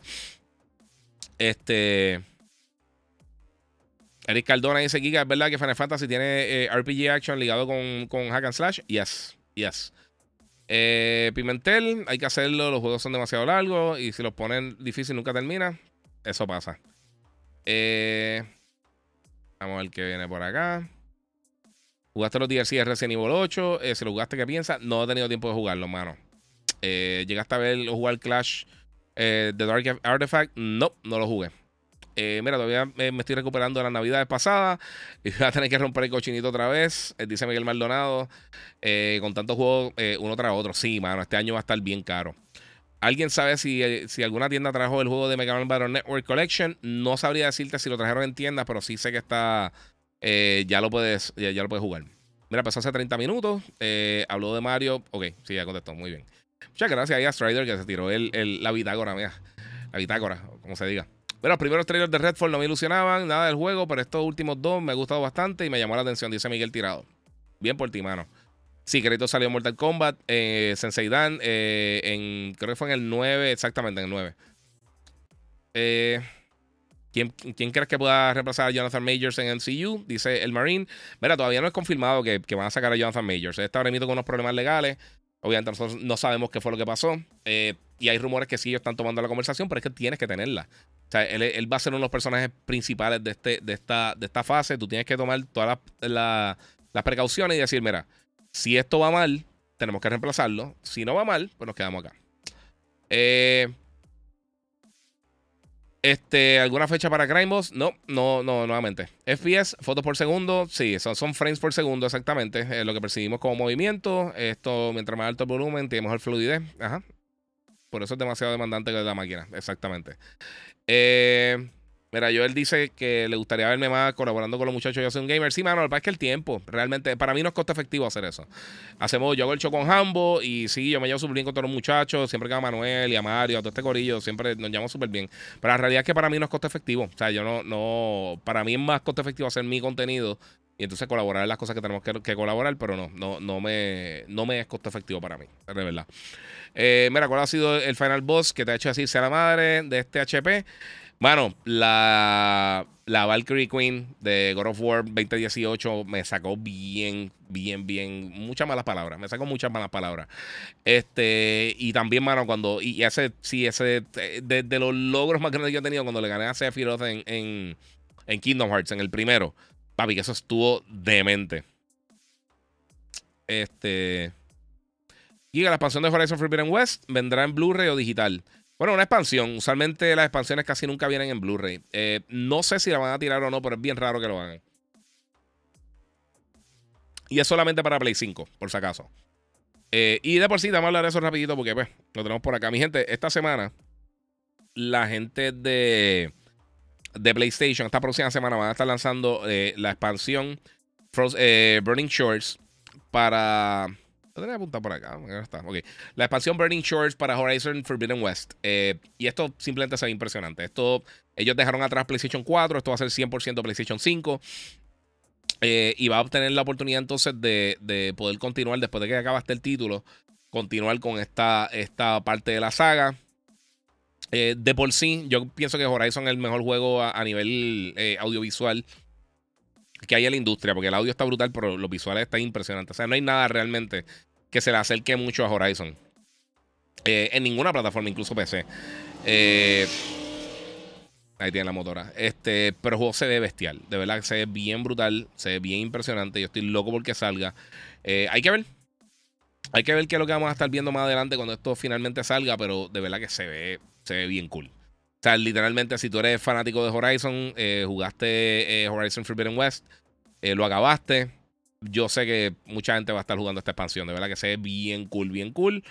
[SPEAKER 1] Este. Eric Cardona dice: Giga, ¿es verdad que Final Fantasy tiene eh, RPG Action ligado con, con Hack and Slash? Yes, yes. Eh, Pimentel, hay que hacerlo, los juegos son demasiado largos y si los ponen difícil nunca termina. Eso pasa. Eh, vamos a ver qué viene por acá. Jugaste los DLC de Resident Evil 8. Eh, si lo jugaste, ¿qué piensas? No he tenido tiempo de jugarlo, mano. Eh, ¿Llegaste a ver o jugar Clash eh, The Dark Artifact? No, no lo jugué. mira, todavía me, estoy recuperando de las navidades pasadas y voy a tener que romper el cochinito otra vez. dice Miguel Maldonado. con tantos juegos uno tras otro. Sí, mano, este año va a estar bien caro. ¿Alguien sabe si, si alguna tienda trajo el juego de Mega Man Battle Network Collection? No sabría decirte si lo trajeron en tiendas, pero sí sé que está eh, ya, lo puedes, ya, lo puedes jugar. Mira, pasó hace 30 minutos. Eh, habló de Mario. Ok, sí, ya contestó. Muy bien. Muchas gracias a Strider que se tiró el, la bitácora, mira. La bitácora, como se diga. Pero los primeros trailers de Redfall no me ilusionaban nada del juego, pero estos últimos dos me han gustado bastante y me llamó la atención, dice Miguel Tirado. Bien por ti, mano. Sí, Crédito salió en Mortal Kombat, eh, Sensei Dan, eh, en, creo que fue en el 9, exactamente, en el 9. Eh, ¿Quién, crees que pueda reemplazar a Jonathan Majors en MCU? Dice el Marine. Mira, todavía no es confirmado que, van a sacar a Jonathan Majors. Está ahora con unos problemas legales. Obviamente nosotros no sabemos qué fue lo que pasó. Eh, y hay rumores que sí ellos están tomando la conversación, pero es que tienes que tenerla. O sea, él, va a ser uno de los personajes principales de, este, esta, de esta fase. Tú tienes que tomar todas las precauciones y decir, mira, si esto va mal, tenemos que reemplazarlo. Si no va mal, pues nos quedamos acá. Eh, Este, ¿Alguna fecha para Crime Boss? No, no, no, nuevamente. FPS, fotos por segundo, sí, son, son frames por segundo exactamente. Es lo que percibimos como movimiento. Esto, mientras más alto el volumen, tiene mejor fluidez. Ajá. Por eso es demasiado demandante la máquina, exactamente. Eh, Mira, Joel dice que le gustaría verme más colaborando con los muchachos Yo soy un gamer. Sí, mano, lo que es que el tiempo, realmente, para mí no es costo efectivo hacer eso. Hacemos, yo hago el show con Hambo y sí, yo me llevo súper bien con todos los muchachos. Siempre que a Manuel y a Mario, a todo este corillo, siempre nos llevamos súper bien. Pero la realidad es que para mí no es costo efectivo. O sea, yo no, no, para mí es más costo efectivo hacer mi contenido y entonces colaborar en las cosas que tenemos que, colaborar, pero no, no, no, me, no me es costo efectivo para mí, de verdad. Eh, mira, ¿cuál ha sido el final boss que te ha hecho decir sea la madre de este HP? Bueno, la, la Valkyrie Queen de God of War 2018 me sacó bien, bien, bien, muchas malas palabras. Me sacó muchas malas palabras. Este, y también, mano, cuando, y, ese, sí, ese, de, los logros más grandes que yo he tenido cuando le gané a Sephiroth en, en, en Kingdom Hearts, en el primero. Papi, que eso estuvo demente. Este. Giga, la expansión de Horizon Forbidden West vendrá en Blu-ray o digital. Bueno, una expansión. Usualmente las expansiones casi nunca vienen en Blu-ray. Eh, no sé si la van a tirar o no, pero es bien raro que lo hagan. Y es solamente para Play 5, por si acaso. Eh, y de por sí, vamos a hablar de eso rapidito porque pues, lo tenemos por acá. Mi gente, esta semana, la gente de, de PlayStation, esta próxima semana van a estar lanzando eh, la expansión Burning Shores para lo tenía apuntado por acá. Está. La expansión Burning Shores para Horizon Forbidden West. Eh, y esto simplemente se ve impresionante. Esto, ellos dejaron atrás PlayStation 4. Esto va a ser 100% PlayStation 5. Eh, y va a obtener la oportunidad entonces de, poder continuar después de que acabaste el título. Continuar con esta, esta parte de la saga. Eh, de por sí, yo pienso que Horizon es el mejor juego a, nivel audiovisual que hay en la industria, porque el audio está brutal, pero los visuales están impresionantes. O sea, no hay nada realmente que se le acerque mucho a Horizon. Eh, en ninguna plataforma, incluso PC. Eh, ahí tiene la motora. Este, pero el juego se ve bestial. De verdad se ve bien brutal. Se ve bien impresionante. Yo estoy loco porque salga. Eh, hay que ver. Hay que ver qué es lo que vamos a estar viendo más adelante cuando esto finalmente salga. Pero de verdad que se ve, se ve bien cool. Sea, literalmente, si tú eres fanático de Horizon, eh, jugaste eh, Horizon Forbidden West, eh, lo acabaste. Yo sé que mucha gente va a estar jugando esta expansión. De verdad que se ve bien cool, bien cool.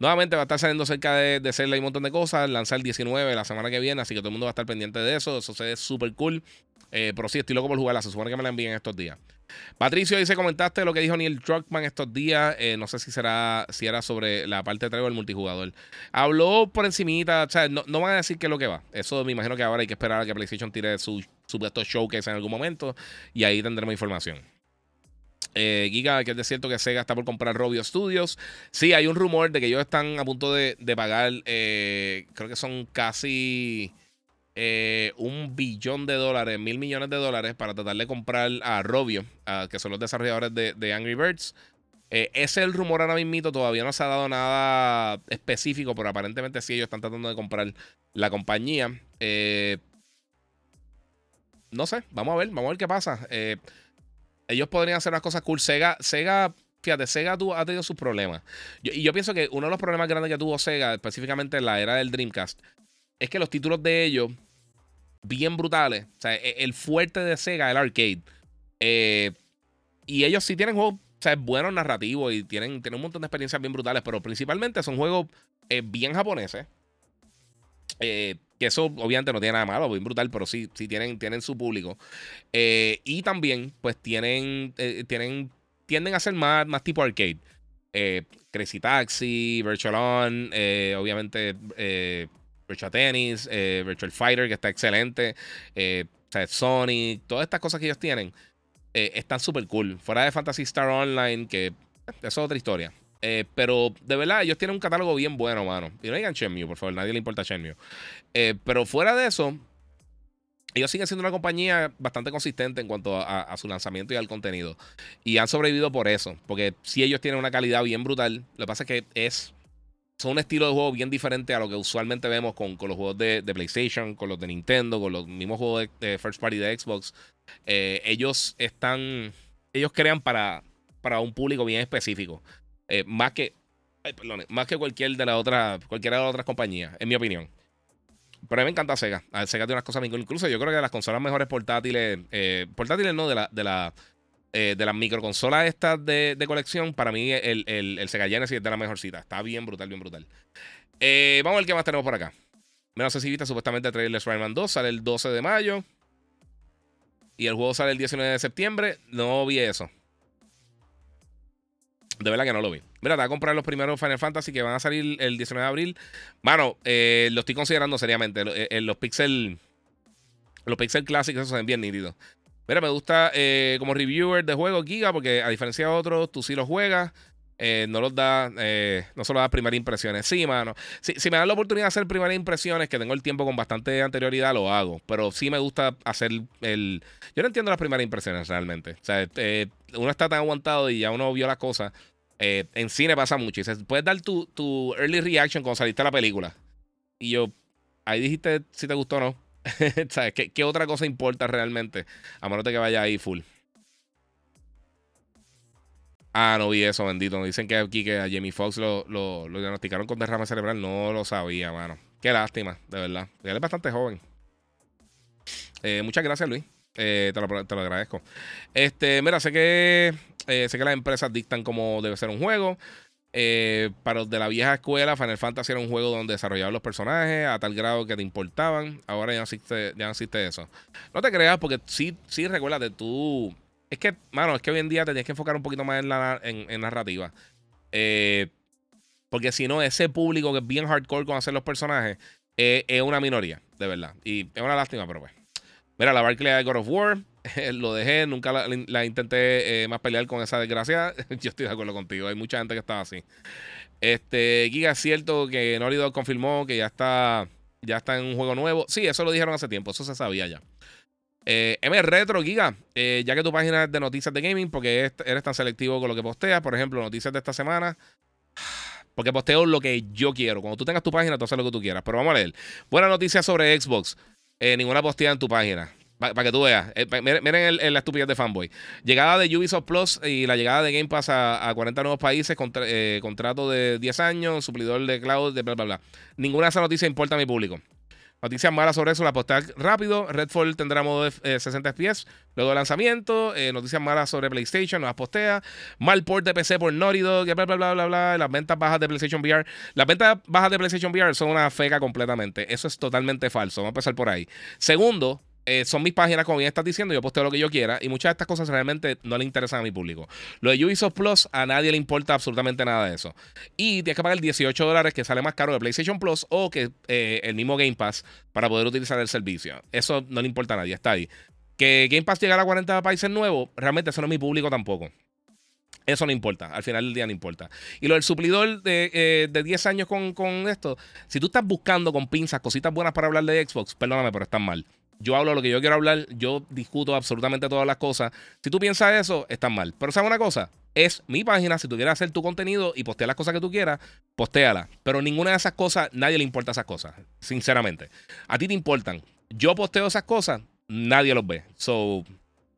[SPEAKER 1] Nuevamente va a estar saliendo cerca de, de y un montón de cosas. Lanzar el 19 la semana que viene, así que todo el mundo va a estar pendiente de eso. Eso se ve súper cool. pero sí, estoy loco por jugarla. Se supone que me la envíen estos días. Patricio dice, comentaste lo que dijo Neil Druckmann estos días. Eh, no sé si será si era sobre la parte de el multijugador. Habló por encimita, o sea, no, van a decir qué es lo que va. Eso me imagino que ahora hay que esperar a que PlayStation tire su, su showcase en algún momento y ahí tendremos información. Eh, Giga, que es de cierto que Sega está por comprar Robio Studios. Sí, hay un rumor de que ellos están a punto de, pagar, eh, creo que son casi eh, un billón de dólares, mil millones de dólares para tratar de comprar a Robio, que son los desarrolladores de, Angry Birds. Eh, ese es el rumor ahora mismo, todavía no se ha dado nada específico, pero aparentemente sí ellos están tratando de comprar la compañía. Eh, no sé, vamos a ver, vamos a ver qué pasa. ellos podrían hacer unas cosas cool. Sega, Sega fíjate, Sega ha tenido sus problemas. y yo pienso que uno de los problemas grandes que tuvo Sega, específicamente en la era del Dreamcast, es que los títulos de ellos, bien brutales, o sea, e, el fuerte de Sega, el arcade, eh, y ellos sí tienen juegos, o sea, buenos narrativos y tienen, tienen un montón de experiencias bien brutales, pero principalmente son juegos eh, bien japoneses. Eh, que eso obviamente no tiene nada malo, bien brutal, pero sí, sí tienen, tienen su público. y también, pues tienen, tienen, tienden a ser más, más tipo arcade. Crazy Taxi, Virtual On, obviamente Virtual Tennis, eh, Virtual Fighter, que está excelente, eh, Sonic, todas estas cosas que ellos tienen eh, están súper cool. Fuera de Fantasy Star Online, que eh, eso es otra historia. pero de verdad, ellos tienen un catálogo bien bueno, mano. Y no digan Shenmue, por favor, nadie le importa Shenmue. pero fuera de eso, ellos siguen siendo una compañía bastante consistente en cuanto a, a, su lanzamiento y al contenido. Y han sobrevivido por eso. Porque si ellos tienen una calidad bien brutal, lo que pasa es que es son un estilo de juego bien diferente a lo que usualmente vemos con, los juegos de, PlayStation, con los de Nintendo, con los mismos juegos de, First Party de Xbox. Eh, ellos están. Ellos crean para, para un público bien específico. Eh, más que. más que cualquier de la otra, cualquiera de las otras compañías, en mi opinión. Pero a mí me encanta Sega. Sega tiene unas cosas Incluso yo creo que las consolas mejores portátiles. Eh, portátiles no, de la, de la, eh, de las microconsolas estas de, colección. Para mí el, el, Sega Genesis es de la mejor cita. Está bien brutal, bien brutal. Eh, vamos a ver qué más tenemos por acá. Menos sé supuestamente el trailer de Spider-Man 2. Sale el 12 de mayo. Y el juego sale el 19 de septiembre. No vi eso. De verdad que no lo vi. Mira, te voy a comprar los primeros Final Fantasy que van a salir el 19 de abril. Mano, eh, lo estoy considerando seriamente. En eh, los Pixel. Los Pixel Classics, esos se bien nítidos. Mira, me gusta eh, como reviewer de juegos Giga, porque a diferencia de otros, tú sí los juegas. no los da, no solo da primeras impresiones. Sí, mano. Si, me dan la oportunidad de hacer primeras impresiones, que tengo el tiempo con bastante anterioridad, lo hago. Pero sí me gusta hacer el. Yo no entiendo las primeras impresiones realmente. O sea, uno está tan aguantado y ya uno vio las cosas. Eh, en cine pasa mucho. Y dices, puedes dar tu, tu early reaction cuando saliste a la película. Y yo, ahí dijiste si te gustó o no. ¿Sabes? ¿Qué, otra cosa importa realmente? A menos de que vaya ahí full. Ah, no vi eso, bendito. Dicen que aquí que a Jamie Foxx lo, diagnosticaron con derrame cerebral. No lo sabía, mano. Qué lástima, de verdad. Él es bastante joven. Eh, muchas gracias, Luis. Eh, te, lo, te, lo, agradezco. Este, mira, sé que eh, sé que las empresas dictan cómo debe ser un juego. Eh, para los de la vieja escuela, Final Fantasy era un juego donde desarrollaban los personajes a tal grado que te importaban. Ahora ya no existe, eso. No te creas, porque sí, sí, recuérdate, tú. Es que, mano, es que hoy en día te tienes que enfocar un poquito más en la en, narrativa. Eh, porque si no, ese público que es bien hardcore con hacer los personajes es una minoría, de verdad. Y es una lástima, pero pues. Mira, la Barclay de God of War. lo dejé, nunca la, intenté eh, más pelear con esa desgracia. Yo estoy de acuerdo contigo, hay mucha gente que estaba así. Este, Giga, es cierto que Naughty Dog confirmó que ya está, ya está en un juego nuevo. Sí, eso lo dijeron hace tiempo, eso se sabía ya. Eh, M Retro, Giga, eh, ya que tu página es de noticias de gaming, porque eres tan selectivo con lo que posteas, por ejemplo, noticias de esta semana. Porque posteo lo que yo quiero. Cuando tú tengas tu página, tú haces lo que tú quieras. Pero vamos a leer. Buena noticia sobre Xbox. Ninguna postea en tu página. Para que tú veas. Eh, miren, la estupidez de Fanboy. Llegada de Ubisoft Plus y la llegada de Game Pass a, 40 nuevos países, eh, contrato de 10 años, suplidor de cloud, de bla, bla, bla. Ninguna de esas noticias importa a mi público. Noticias malas sobre eso, la postea rápido. Redfall tendrá modo de 60 FPS luego del lanzamiento. Eh, noticias malas sobre PlayStation, no las postea. Mal port de PC por Naughty Dog, bla, bla, bla, bla, bla. Las ventas bajas de PlayStation VR. Las ventas bajas de PlayStation VR son una feca completamente. Eso es totalmente falso. Vamos a empezar por ahí. Segundo, eh, son mis páginas, como bien estás diciendo, yo posteo lo que yo quiera y muchas de estas cosas realmente no le interesan a mi público. Lo de Ubisoft Plus, a nadie le importa absolutamente nada de eso. Y tienes que pagar 18 dólares, que sale más caro de PlayStation Plus o que eh, el mismo Game Pass para poder utilizar el servicio. Eso no le importa a nadie, está ahí. Que Game Pass llegara a 40 países nuevos, realmente eso no es mi público tampoco. Eso no importa, al final del día no importa. Y lo del suplidor de, 10 eh, años con, con, esto, si tú estás buscando con pinzas cositas buenas para hablar de Xbox, perdóname, pero están mal. Yo hablo lo que yo quiero hablar, yo discuto absolutamente todas las cosas. Si tú piensas eso, estás mal. Pero ¿sabes una cosa? Es mi página, si tú quieres hacer tu contenido y postear las cosas que tú quieras, postéala. Pero ninguna de esas cosas, nadie le importa esas cosas, sinceramente. A ti te importan. Yo posteo esas cosas, nadie los ve. So,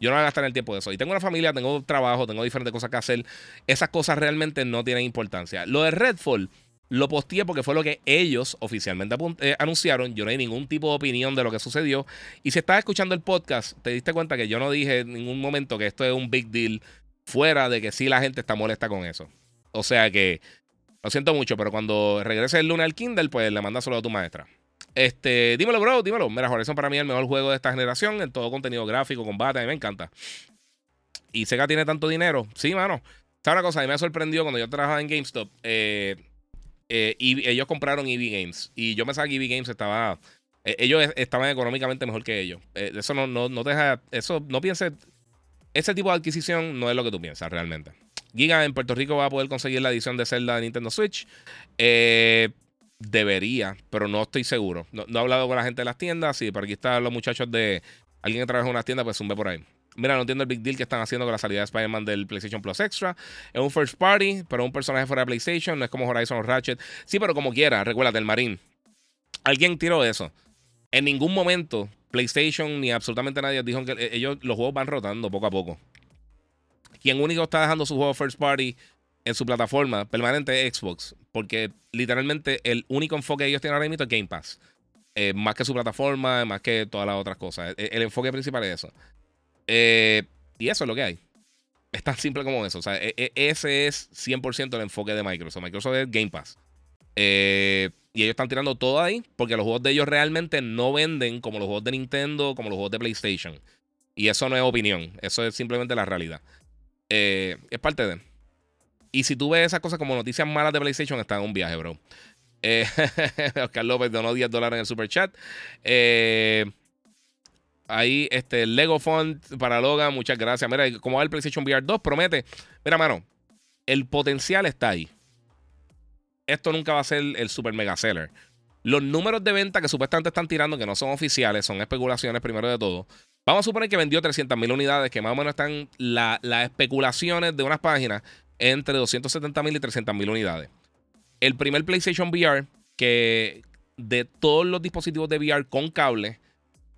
[SPEAKER 1] yo no voy a gastar el tiempo de eso. Y tengo una familia, tengo trabajo, tengo diferentes cosas que hacer. Esas cosas realmente no tienen importancia. Lo de Redfall, lo posteé porque fue lo que ellos oficialmente eh, anunciaron. Yo no hay ningún tipo de opinión de lo que sucedió. Y si estás escuchando el podcast, te diste cuenta que yo no dije en ningún momento que esto es un big deal, fuera de que sí la gente está molesta con eso. O sea que, lo siento mucho, pero cuando regrese el lunes al Kindle, pues le mandas solo a tu maestra. Este, dímelo, bro, dímelo. Mira, Horizon para mí el mejor juego de esta generación en todo contenido gráfico, combate, a mí me encanta. Y Sega tiene tanto dinero. Sí, mano. ¿Sabes una cosa? A mí me sorprendió cuando yo trabajaba en GameStop. Eh, eh, y ellos compraron EV Games. Y yo pensaba que EV Games estaba. Eh, ellos estaban económicamente mejor que ellos. Eh, eso no, no, no deja. Eso no pienses. Ese tipo de adquisición no es lo que tú piensas realmente. Giga en Puerto Rico va a poder conseguir la edición de Zelda de Nintendo Switch. debería, pero no estoy seguro. No, he hablado con la gente de las tiendas. Sí, por aquí están los muchachos de. Alguien que trabaja en una tienda, pues zumbe por ahí. Mira, no entiendo el big deal que están haciendo con la salida de Spider-Man del PlayStation Plus Extra. Es un first party, pero un personaje fuera de PlayStation. No es como Horizon o Ratchet. Sí, pero como quiera, recuérdate, el Marín. Alguien tiró eso. En ningún momento PlayStation ni absolutamente nadie dijo que ellos los juegos van rotando poco a poco. Quien único está dejando su juego first party en su plataforma permanente es Xbox. Porque literalmente el único enfoque que ellos tienen ahora mismo es Game Pass. Eh, más que su plataforma, más que todas las otras cosas. El, el enfoque principal es eso. Eh, y eso es lo que hay. Es tan simple como eso. O sea, e, e, ese es 100% el enfoque de Microsoft. Microsoft es Game Pass. Eh, y ellos están tirando todo ahí porque los juegos de ellos realmente no venden como los juegos de Nintendo, como los juegos de PlayStation. Y eso no es opinión, eso es simplemente la realidad. Eh, es parte de. Y si tú ves esas cosas como noticias malas de PlayStation, está en un viaje, bro. Oscar López donó 10 dólares en el super chat. Eh, ahí, este, Lego Fund para Logan, muchas gracias. Mira, como va el PlayStation VR 2, promete. Mira, mano, el potencial está ahí. Esto nunca va a ser el super mega seller. Los números de venta que supuestamente están tirando, que no son oficiales, son especulaciones primero de todo. Vamos a suponer que vendió 300.000 unidades, que más o menos están las especulaciones de unas páginas entre 270.000 y 300.000 unidades. El primer PlayStation VR, que de todos los dispositivos de VR con cable,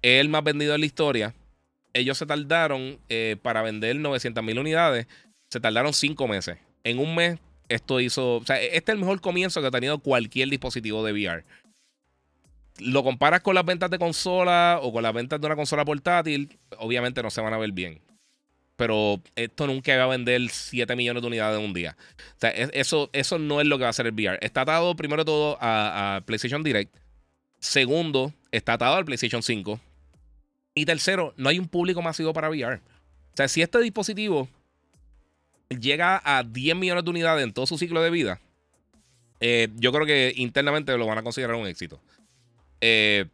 [SPEAKER 1] es el más vendido en la historia. Ellos se tardaron eh, para vender 900.000 unidades, se tardaron 5 meses. En un mes, esto hizo. O sea, este es el mejor comienzo que ha tenido cualquier dispositivo de VR lo comparas con las ventas de consola o con las ventas de una consola portátil, obviamente no se van a ver bien. Pero esto nunca va a vender 7 millones de unidades en un día. O sea, eso, eso no es lo que va a hacer el VR. Está atado, primero de todo, a, PlayStation Direct. Segundo, está atado al PlayStation 5. Y tercero, no hay un público masivo para VR. O sea, si este dispositivo llega a 10 millones de unidades en todo su ciclo de vida, eh, yo creo que internamente lo van a considerar un éxito. Eh,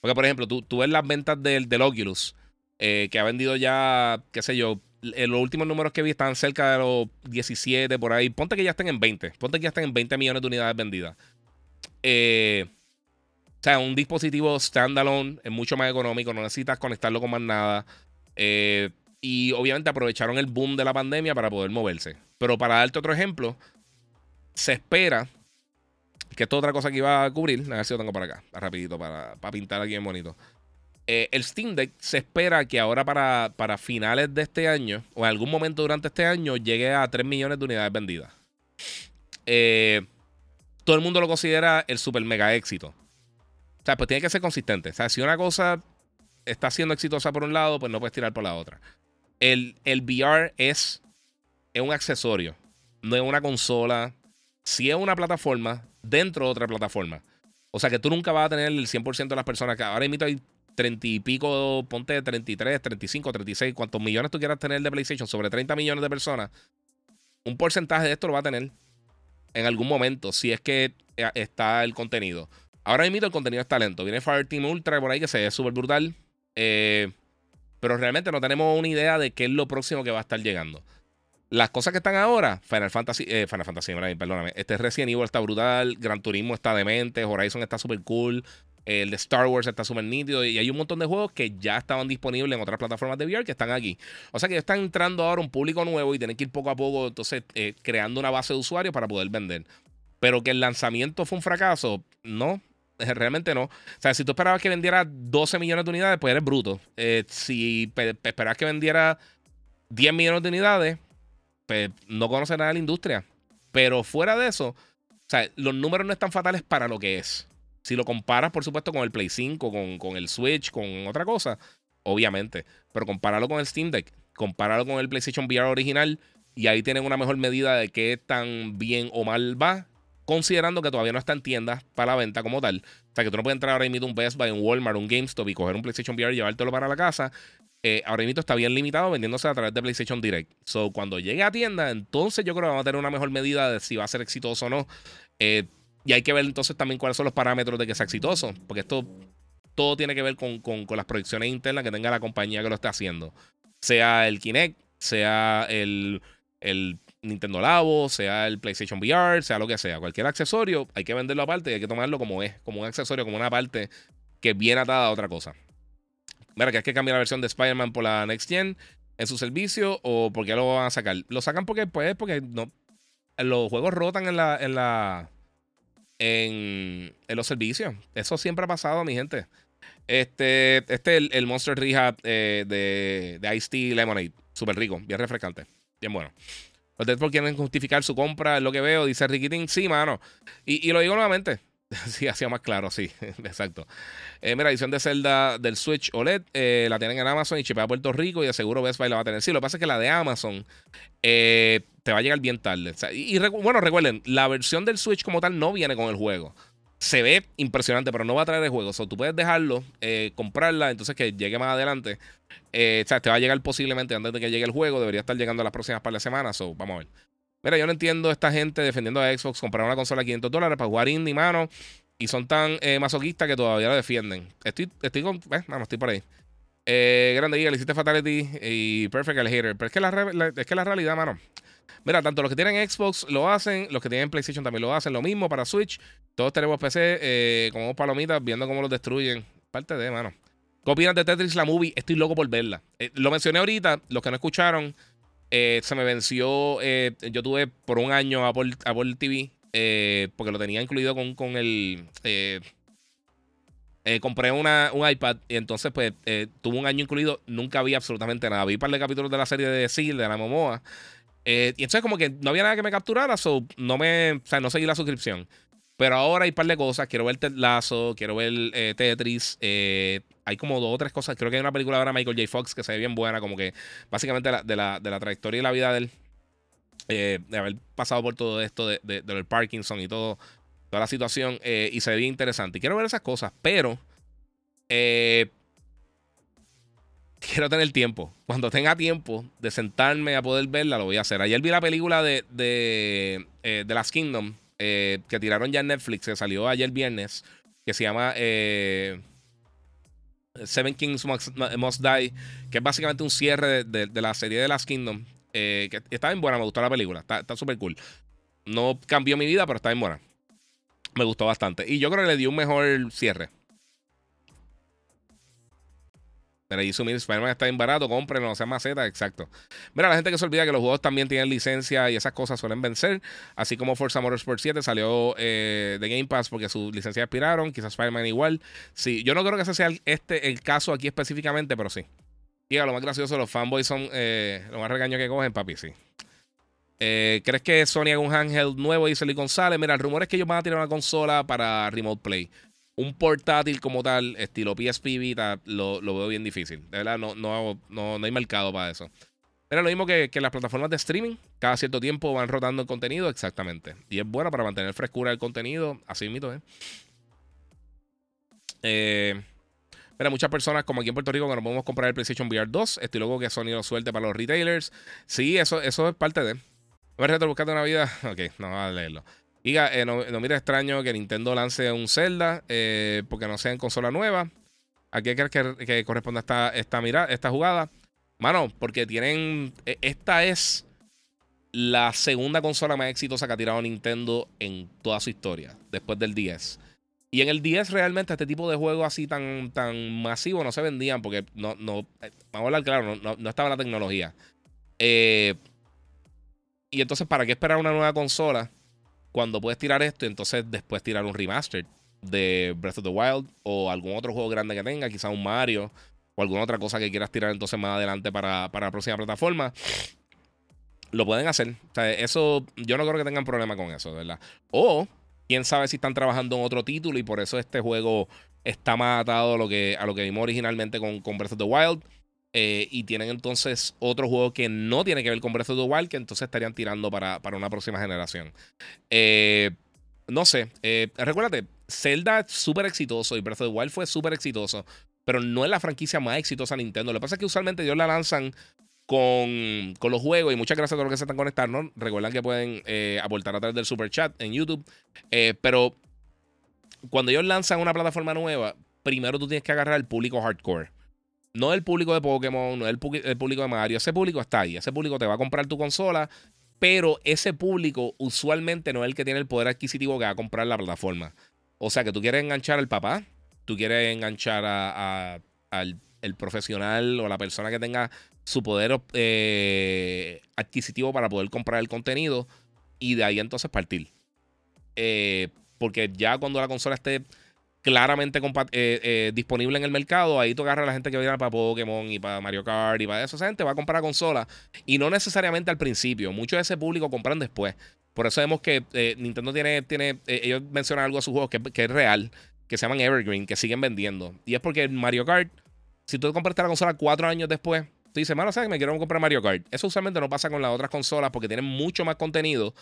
[SPEAKER 1] porque, por ejemplo, tú, tú ves las ventas del, del Oculus, eh, que ha vendido ya, qué sé yo, los últimos números que vi están cerca de los 17 por ahí. Ponte que ya estén en 20. Ponte que ya estén en 20 millones de unidades vendidas. Eh, o sea, un dispositivo standalone es mucho más económico, no necesitas conectarlo con más nada. y obviamente aprovecharon el boom de la pandemia para poder moverse. Pero para darte otro ejemplo, se espera que esto es otra cosa que iba a cubrir. A ver si lo tengo para acá, rapidito, para, para pintar aquí en bonito. Eh, el Steam Deck se espera que ahora para, para finales de este año, o en algún momento durante este año, llegue a 3 millones de unidades vendidas. Eh, todo el mundo lo considera el super mega éxito. O sea, pues tiene que ser consistente. O sea, si una cosa está siendo exitosa por un lado, pues no puedes tirar por la otra. El, el VR es, es un accesorio, no es una consola. Si es una plataforma, dentro de otra plataforma. O sea que tú nunca vas a tener el 100% de las personas que ahora mismo hay 30 y pico, ponte 33, 35, 36, cuantos millones tú quieras tener de PlayStation, sobre 30 millones de personas, un porcentaje de esto lo va a tener en algún momento, si es que eh, está el contenido. Ahora mismo el contenido es talento. Viene Fireteam Ultra por ahí que se ve súper brutal. Eh, pero realmente no tenemos una idea de qué es lo próximo que va a estar llegando. Las cosas que están ahora, Final Fantasy, eh, Final Fantasy, perdóname, este Resident Evil está brutal, Gran Turismo está demente, Horizon está súper cool, el de Star Wars está súper nítido y hay un montón de juegos que ya estaban disponibles en otras plataformas de VR que están aquí. O sea que están entrando ahora un público nuevo y tienen que ir poco a poco, entonces, eh, creando una base de usuarios para poder vender. Pero que el lanzamiento fue un fracaso, no, realmente no. O sea, si tú esperabas que vendiera 12 millones de unidades, pues eres bruto. Eh, si esperabas que vendiera 10 millones de unidades, pues, no conoce nada de la industria. Pero fuera de eso, o sea, los números no están fatales para lo que es. Si lo comparas, por supuesto, con el Play 5, con, con el Switch, con otra cosa, obviamente. Pero compáralo con el Steam Deck, compáralo con el PlayStation VR original, y ahí tienen una mejor medida de qué tan bien o mal va, considerando que todavía no está en tiendas para la venta como tal. O sea, que tú no puedes entrar ahora mismo un Best Buy, un Walmart, un GameStop y coger un PlayStation VR y llevártelo para la casa eh, ahora mismo está bien limitado vendiéndose a través de PlayStation Direct. So, cuando llegue a tienda, entonces yo creo que vamos a tener una mejor medida de si va a ser exitoso o no. Eh, y hay que ver entonces también cuáles son los parámetros de que sea exitoso. Porque esto todo tiene que ver con, las proyecciones internas que tenga la compañía que lo esté haciendo. Sea el Kinect, sea el, el Nintendo Labo, sea el PlayStation VR, sea lo que sea. Cualquier accesorio, hay que venderlo aparte y hay que tomarlo como es, como un accesorio, como una parte que viene atada a otra cosa. Mira, que hay que cambiar la versión de Spider-Man por la Next Gen en su servicio o porque lo van a sacar. Lo sacan porque, pues, porque no, los juegos rotan en la, en la, en, los servicios. Eso siempre ha pasado, mi gente. Este, este es el, Monster Rehab eh, de, de Ice Tea Lemonade. Súper rico, bien refrescante. Bien bueno. Los Deadpool quieren justificar su compra, es lo que veo, dice Ricky Sí, mano. Y, y, lo digo nuevamente. Sí, hacía más claro, sí, exacto. Eh, mira, edición de Zelda del Switch OLED, eh, la tienen en Amazon y chipea a Puerto Rico y de seguro Best Buy la va a tener. Sí, lo que pasa es que la de Amazon eh, te va a llegar bien tarde. y, bueno, recuerden, la versión del Switch como tal no viene con el juego. Se ve impresionante, pero no va a traer el juego. O sea, tú puedes dejarlo, comprarla, entonces que llegue más adelante. o sea, te va a llegar posiblemente antes de que llegue el juego. Debería estar llegando las próximas par de semanas. O vamos a ver. Mira, yo no entiendo a esta gente defendiendo a Xbox comprar una consola a 500 dólares para jugar indie, mano. Y son tan eh, masoquistas que todavía lo defienden. Estoy, estoy con. Eh, vamos, estoy por ahí. Eh, grande Guía, le hiciste Fatality y Perfect al hater. Pero es que la, es que la realidad, mano. Mira, tanto los que tienen Xbox lo hacen, los que tienen PlayStation también lo hacen. Lo mismo para Switch. Todos tenemos PC eh, como palomitas viendo cómo los destruyen. Parte de, mano. ¿Qué opinas de Tetris la movie? Estoy loco por verla. lo mencioné ahorita, los que no escucharon. Eh, se me venció. Eh, yo tuve por un año Apple, Apple TV. Eh, porque lo tenía incluido con, con el. compré una, un iPad y entonces, pues, tuvo un año incluido. Nunca vi absolutamente nada. Vi un par de capítulos de la serie de Seal, de la Momoa. Y entonces, como que no había nada que me capturara, so no me. O sea, no seguí la suscripción. Pero ahora hay un par de cosas. Quiero ver Ted Lazo, quiero ver Tetris. Eh, hay como dos o tres cosas. Creo que hay una película ahora Michael J. Fox que se ve bien buena, como que básicamente de la, de la, trayectoria y la vida de él, eh, de haber pasado por todo esto, de, de, del Parkinson y todo, toda la situación, eh, y se ve bien interesante. Y quiero ver esas cosas, pero eh, quiero tener tiempo. Cuando tenga tiempo de sentarme a poder verla, lo voy a hacer. Ayer vi la película de, de, The Last Kingdom, que tiraron ya en Netflix, que salió ayer viernes, que se llama... Seven Kings Must, Die, que es básicamente un cierre de, la serie de Last Kingdom. Eh, que está bien buena, me gustó la película, está súper cool. No cambió mi vida, pero está bien buena. Me gustó bastante. Y yo creo que le dio un mejor cierre. Pero ahí sumir Spider-Man está bien barato, compren, no sea maceta, exacto. Mira, la gente que se olvida que los juegos también tienen licencia y esas cosas suelen vencer. Así como Forza Motorsport 7 salió eh, de Game Pass porque sus licencias expiraron, quizás Spider-Man igual. Sí, yo no creo que ese sea este el caso aquí específicamente, pero sí. Y lo más gracioso, los fanboys son eh, lo más regaño que cogen, papi, sí. Eh, ¿Crees que Sony haga un handheld nuevo? Dice Lee González. Mira, el rumor es que ellos van a tirar una consola para Remote Play un portátil como tal, estilo PSP Vita, lo, veo bien difícil. De verdad, no, no, no, hay mercado para eso. Era lo mismo que, las plataformas de streaming. Cada cierto tiempo van rotando el contenido, exactamente. Y es bueno para mantener frescura del contenido. Así mismo, ¿eh? eh mira, muchas personas, como aquí en Puerto Rico, que no podemos comprar el PlayStation VR 2, estoy loco que Sony lo suelte para los retailers. Sí, eso, eso es parte de. ¿Me reto buscando una vida? Ok, no, vamos a leerlo. Diga, eh, no, mira extraño que Nintendo lance un Zelda eh, porque no sea en consola nueva. ¿A qué crees que, corresponde esta, esta, mira, esta jugada? Mano, porque tienen. E, esta es la segunda consola más exitosa que ha tirado Nintendo en toda su historia, después del 10. Y en el 10 realmente este tipo de juegos así tan, tan masivo no se vendían porque no, no, eh, vamos a hablar claro, no, no estaba la tecnología. y entonces, ¿para qué esperar una nueva consola? Cuando puedes tirar esto y entonces después tirar un remaster de Breath of the Wild o algún otro juego grande que tenga, quizá un Mario o alguna otra cosa que quieras tirar entonces más adelante para, la próxima plataforma, lo pueden hacer. O sea, eso, yo no creo que tengan problema con eso, ¿verdad? O quién sabe si están trabajando en otro título y por eso este juego está más atado a lo que, a lo que vimos originalmente con, con Breath of the Wild. Eh, y tienen entonces otro juego que no tiene que ver con Breath of the Wild, que entonces estarían tirando para, una próxima generación. Eh, no sé, eh, recuérdate, Zelda es súper exitoso y Breath of the Wild fue súper exitoso, pero no es la franquicia más exitosa de Nintendo. Lo que pasa es que usualmente ellos la lanzan con, los juegos y muchas gracias a todos los que se están conectando. Recuerdan que pueden aportar a través del super chat en YouTube, pero cuando ellos lanzan una plataforma nueva, primero tú tienes que agarrar al público hardcore. No el público de Pokémon, no el, público de Mario. Ese público está ahí. Ese público te va a comprar tu consola. Pero ese público usualmente no es el que tiene el poder adquisitivo que va a comprar la plataforma. O sea que tú quieres enganchar al papá, tú quieres enganchar al el profesional o la persona que tenga su poder eh, adquisitivo para poder comprar el contenido y de ahí entonces partir. Eh, porque ya cuando la consola esté claramente eh, eh, disponible en el mercado, ahí tú agarras a la gente que viene para Pokémon y para Mario Kart y para eso. Esa gente va a comprar consola y no necesariamente al principio. Muchos de ese público compran después. Por eso vemos que eh, Nintendo tiene, tiene ellos mencionan algo a sus juegos que, que, es real, que se llaman Evergreen, que siguen vendiendo. Y es porque Mario Kart, si tú compraste la consola cuatro años después, tú dices, mano, ¿sabes? Me quiero comprar Mario Kart. Eso usualmente no pasa con las otras consolas porque tienen mucho más contenido.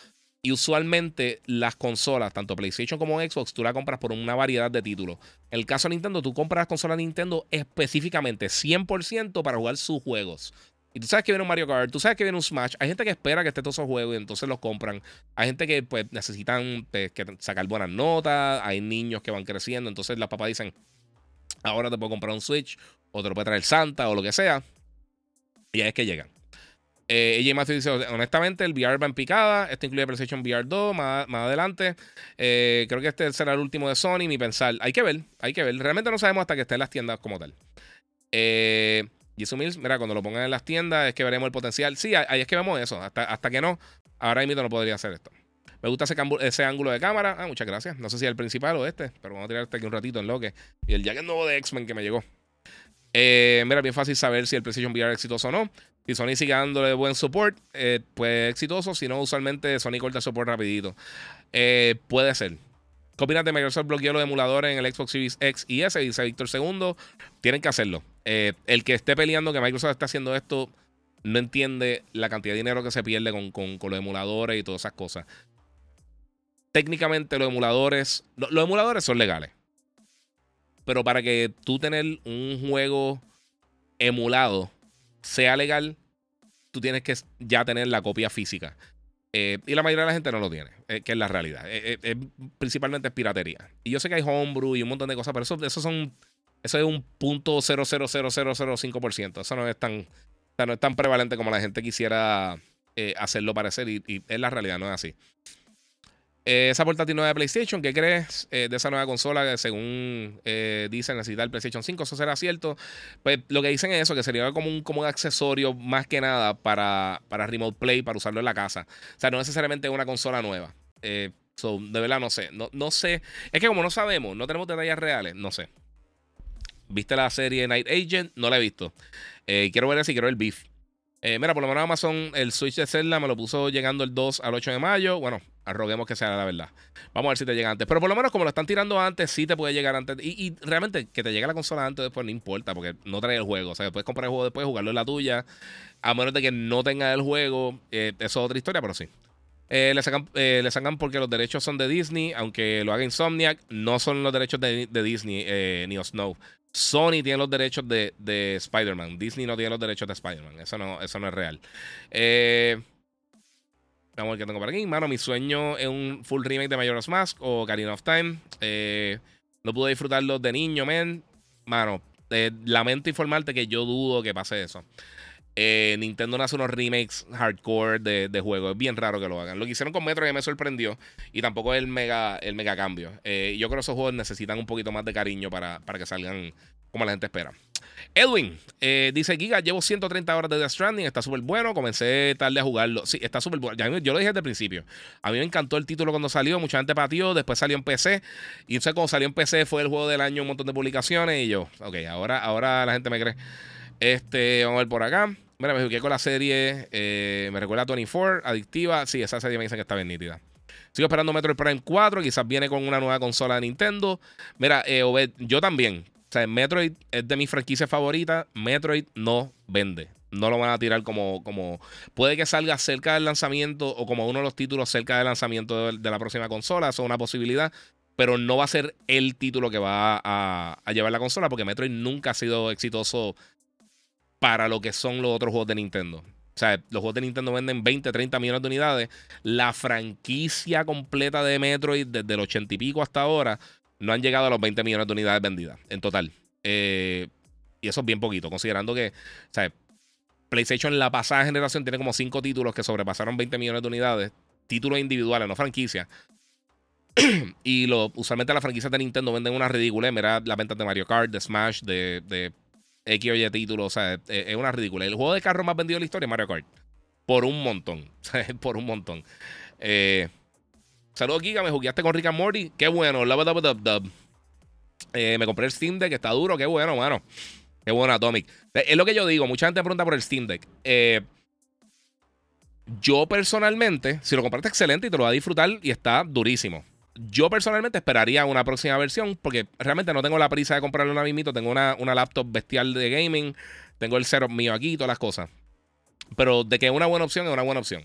[SPEAKER 1] Y usualmente las consolas, tanto PlayStation como Xbox, tú la compras por una variedad de títulos. En el caso de Nintendo, tú compras las consolas Nintendo específicamente 100% para jugar sus juegos. Y tú sabes que viene un Mario Kart, tú sabes que viene un Smash. Hay gente que espera que esté todos esos juegos y entonces los compran. Hay gente que pues necesitan pues, sacar buenas notas. Hay niños que van creciendo. Entonces las papás dicen, ahora te puedo comprar un Switch o te lo puede traer Santa o lo que sea. Y ahí es que llegan. Eh, AJ Matthews dice, honestamente, el VR va en picada. Esto incluye PlayStation VR 2 más, adelante. Eh, creo que este será el último de Sony, mi pensar. Hay que ver, hay que ver. Realmente no sabemos hasta que esté en las tiendas como tal. Eh, mira, cuando lo pongan en las tiendas es que veremos el potencial. Sí, ahí es que vemos eso. Hasta, hasta que no, ahora mismo no podría hacer esto. Me gusta ese, ese, ángulo de cámara. Ah, muchas gracias. No sé si es el principal o este, pero vamos a tirar este aquí un ratito en lo que. Y el jacket nuevo de X-Men que me llegó. Eh, mira, bien fácil saber si el PlayStation VR es exitoso o no. Si Sony sigue dándole buen support, eh, pues exitoso. Si no, usualmente Sony corta el support rapidito. Eh, puede ser. ¿Qué Microsoft bloqueó los emuladores en el Xbox Series X y S? Dice Víctor II. Tienen que hacerlo. el que esté peleando que Microsoft está haciendo esto no entiende la cantidad de dinero que se pierde con, con los emuladores y todas esas cosas. Técnicamente los emuladores, los emuladores son legales. Pero para que tú tener un juego emulado sea legal, tú tienes que ya tener la copia física. Eh, y la mayoría de la gente no lo tiene, eh, que es la realidad. Eh, principalmente es piratería. Y yo sé que hay homebrew y un montón de cosas, pero eso, eso son. Eso es un punto Eso no es tan, no es tan prevalente como la gente quisiera hacerlo parecer. y es la realidad, no es así. Eh, esa portátil nueva de PlayStation, ¿qué crees eh, de esa nueva consola que según eh, dicen necesita el PlayStation 5? ¿Eso será cierto? Pues lo que dicen es eso, que sería como un, como un accesorio más que nada para, para Remote Play, para usarlo en la casa. O sea, no necesariamente una consola nueva. de verdad no sé. No, no sé. Es que como no sabemos, no tenemos detalles reales, no sé. ¿Viste la serie Night Agent? No la he visto. quiero ver si quiero el beef. Mira, por lo menos Amazon, el Switch de Zelda me lo puso llegando el 2 al 8 de mayo. Bueno, Arroguemos que sea la verdad. Vamos a ver si te llega antes. Pero por lo menos como lo están tirando antes, sí te puede llegar antes. Y, realmente que te llegue la consola antes después no importa, porque no trae el juego. O sea, puedes comprar el juego después, jugarlo en la tuya. A menos de que no tenga el juego. Eh, eso es otra historia, pero sí. Eh, le, sacan, eh, le sacan porque los derechos son de Disney, aunque lo haga Insomniac, no son los derechos de, Disney ni of Snow. Sony tiene los derechos de, de Spider-Man. Disney no tiene los derechos de Spider-Man. Eso no, eso no es real. Eh. Vamos a ver qué tengo por aquí. Mano, mi sueño es un full remake de Majora's Mask o Karina of Time. Eh, no pude disfrutarlo de niño, men. Mano, eh, lamento informarte que yo dudo que pase eso. Eh, Nintendo no hace unos remakes hardcore de, de, juegos. Es bien raro que lo hagan. Lo que hicieron con Metro ya me sorprendió. Y tampoco es el mega, el mega cambio. yo creo que esos juegos necesitan un poquito más de cariño para, para que salgan como la gente espera. Edwin eh, dice: Giga, llevo 130 horas de Death Stranding, está súper bueno. Comencé tarde a jugarlo. Sí, está súper bueno. Yo lo dije desde el principio. A mí me encantó el título cuando salió, mucha gente patió, después salió en PC. Y entonces, cuando salió en PC, fue el juego del año, un montón de publicaciones. Y yo, ok, ahora, ahora la gente me cree. Este, vamos a ver por acá. Mira, me jugué con la serie. Eh, me recuerda a 24, adictiva. Sí, esa serie me dicen que está bien nítida. Sigo esperando Metroid Prime 4. Quizás viene con una nueva consola de Nintendo. Mira, eh, yo también. O sea, Metroid es de mis franquicias favoritas. Metroid no vende. No lo van a tirar como, como. Puede que salga cerca del lanzamiento o como uno de los títulos cerca del lanzamiento de, la próxima consola. Eso es una posibilidad. Pero no va a ser el título que va a, llevar la consola. Porque Metroid nunca ha sido exitoso para lo que son los otros juegos de Nintendo. O sea, los juegos de Nintendo venden 20, 30 millones de unidades. La franquicia completa de Metroid, desde el 80 y pico hasta ahora, no han llegado a los 20 millones de unidades vendidas en total. Eh, y eso es bien poquito, considerando que, o sea, PlayStation la pasada generación tiene como 5 títulos que sobrepasaron 20 millones de unidades, títulos individuales, no franquicias. y lo, usualmente las franquicias de Nintendo venden una ridícula. Mira las ventas de Mario Kart, de Smash, de, de X o Y títulos. O sea, es, una ridícula. El juego de carro más vendido de la historia es Mario Kart. Por un montón. por un montón. Eh, Saludos, Giga. Me jugaste con Rick and Morty. Qué bueno. Love, dub, dub, dub. Eh, me compré el Steam Deck, está duro. Qué bueno, mano. Qué bueno, Atomic. Es lo que yo digo. Mucha gente pregunta por el Steam Deck. Eh, Yo personalmente, si lo compraste excelente y te lo vas a disfrutar y está durísimo. Yo personalmente esperaría una próxima versión porque realmente no tengo la prisa de comprarlo una mismito. Tengo una, una laptop bestial de gaming. Tengo el setup mío aquí y todas las cosas. Pero de que es una buena opción, es una buena opción.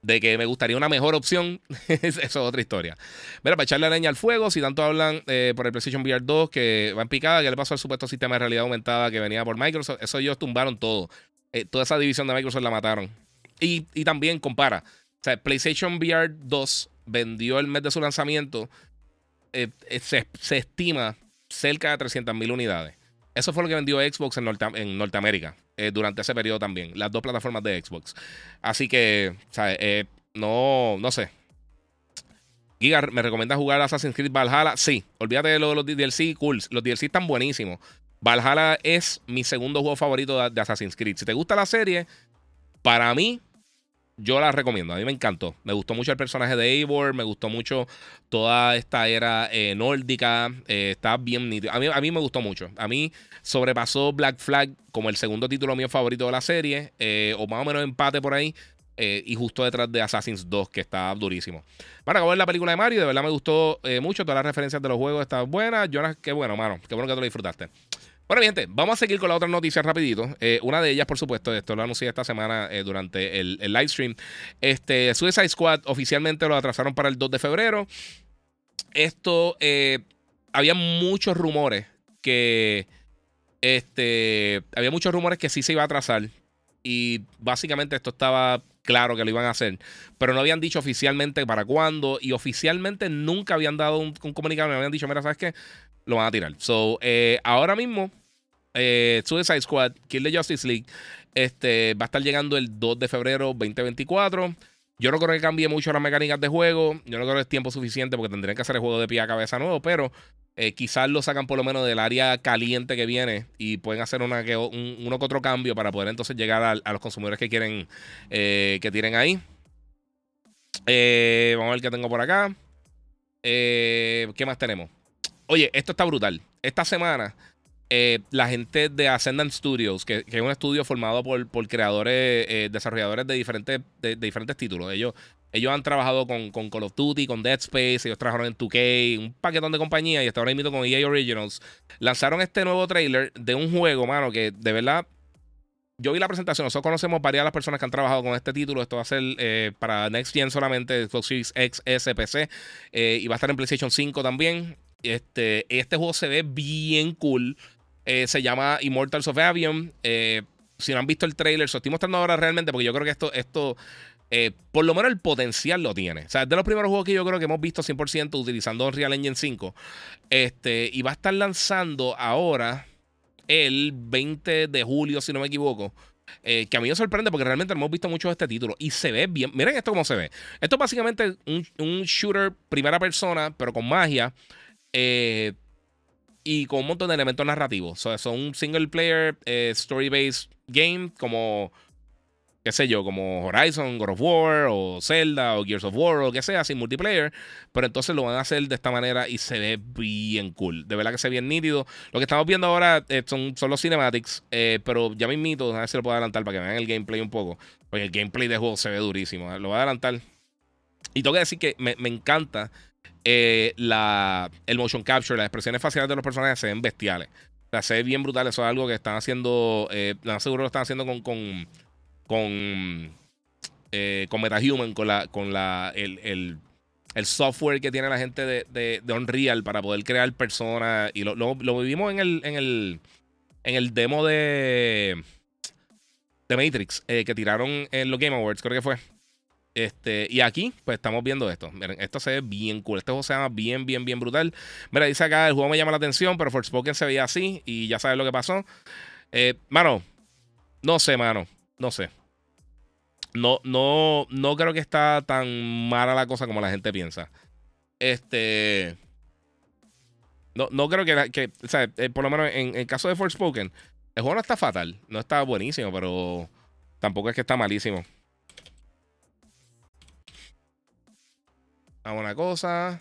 [SPEAKER 1] De que me gustaría una mejor opción, eso es otra historia. Mira, para echarle leña al fuego, si tanto hablan eh, por el PlayStation VR 2 que va en picada, que le pasó al supuesto sistema de realidad aumentada que venía por Microsoft, eso ellos tumbaron todo. Eh, toda esa división de Microsoft la mataron. Y, también compara. O sea, PlayStation VR 2 vendió el mes de su lanzamiento, eh, se, estima cerca de 300.000 unidades. Eso fue lo que vendió Xbox en, en Norteamérica. Eh, durante ese periodo también. Las dos plataformas de Xbox. Así que, ¿sabes? Eh, no, no sé. Giga, ¿me recomiendas jugar Assassin's Creed Valhalla? Sí, olvídate de los, DLC, cool. Los DLC están buenísimos. Valhalla es mi segundo juego favorito de Assassin's Creed. Si te gusta la serie, para mí, yo la recomiendo. A mí me encantó. Me gustó mucho el personaje de Eivor. Me gustó mucho toda esta era eh, nórdica. Eh, está bien nítido. A mí, a mí me gustó mucho. A mí sobrepasó Black Flag como el segundo título mío favorito de la serie. Eh, o más o menos empate por ahí. y justo detrás de Assassin's 2, que está durísimo. Para acabar la película de Mario, de verdad me gustó mucho. Todas las referencias de los juegos están buenas. Jonas, qué bueno, mano. Qué bueno que te lo disfrutaste. Bueno, mi gente, vamos a seguir con la otra noticia rapidito. Eh, una de ellas, por supuesto, esto lo anuncié esta semana eh, durante el, el live stream. Este, Suicide Squad oficialmente lo atrasaron para el 2 de febrero. Esto, eh, había muchos rumores que, este, había muchos rumores que sí se iba a atrasar. Y básicamente esto estaba claro que lo iban a hacer, pero no habían dicho oficialmente para cuándo y oficialmente nunca habían dado un, un comunicado, me habían dicho, mira, ¿sabes qué? Lo van a tirar. So, ahora mismo eh, Suicide Squad, Kill the Justice League, este, va a estar llegando el 2 de febrero 2024. Yo no creo que cambie mucho las mecánicas de juego. Yo no creo que es tiempo suficiente porque tendrían que hacer el juego de pie a cabeza nuevo, pero eh, quizás lo sacan por lo menos del área caliente que viene y pueden hacer una, un, uno que otro cambio para poder entonces llegar a, los consumidores que quieren eh, que tienen ahí. Eh, vamos a ver qué tengo por acá. ¿Qué más tenemos? Oye, esto está brutal. Esta semana eh, la gente de Ascendant Studios, que, es un estudio formado por, por creadores, eh, desarrolladores de diferentes, de, diferentes títulos. Ellos, ellos han trabajado con, con, Call of Duty, con Dead Space, ellos trabajaron en 2K, un paquetón de compañía y hasta ahora mismo con EA Originals. Lanzaron este nuevo trailer de un juego, mano, que de verdad yo vi la presentación, nosotros conocemos varias de las personas que han trabajado con este título. Esto va a ser eh, para Next Gen solamente, Xbox Series X, S, PC. y va a estar en PlayStation 5 también. Este, este juego se ve bien cool. Eh, se llama Immortals of Avion. Eh, si no han visto el trailer, lo estoy mostrando ahora realmente porque yo creo que esto, esto eh, por lo menos el potencial lo tiene. O sea, es de los primeros juegos que yo creo que hemos visto 100% utilizando Unreal Engine 5. Este, y va a estar lanzando ahora el 20 de julio, si no me equivoco. que a mí me sorprende porque realmente hemos visto mucho de este título y se ve bien. Miren esto cómo se ve. Esto es básicamente un shooter primera persona, pero con magia. Eh, y con un montón de elementos narrativos. son un single player eh, story-based game como, qué sé yo, como Horizon, God of War o Zelda o Gears of War o que sea, sin multiplayer. Pero entonces lo van a hacer de esta manera y se ve bien cool. De verdad que se ve bien nítido. Lo que estamos viendo ahora eh, son, son, los cinematics, pero ya mismito, a ver si lo puedo adelantar para que vean el gameplay un poco. Porque el gameplay de juego se ve durísimo. Lo voy a adelantar. Y tengo que decir que me, me encanta eh, la, el motion capture, las expresiones faciales de los personajes se ven bestiales. O se ve bien brutal. Eso es algo que están haciendo, eh, seguro lo están haciendo con, con, con, eh, MetaHuman, con, la, con la, el, el, el, software que tiene la gente de, de, de Unreal para poder crear personas. Y lo, lo, lo, vivimos en el, en el, en el demo de, de Matrix eh, que tiraron en los Game Awards, creo que fue. Este, y aquí, pues estamos viendo esto. Miren, esto se ve bien cool. Este juego se llama bien, bien, bien brutal. Mira, dice acá, el juego me llama la atención, pero Forspoken se veía así y ya sabes lo que pasó. Eh, mano, no sé, mano. No sé. No, no, no creo que está tan mala la cosa como la gente piensa. Este. No, no creo que, o sea, eh, por lo menos en el caso de Forspoken, el juego no está fatal. No está buenísimo, pero tampoco es que está malísimo. A una cosa.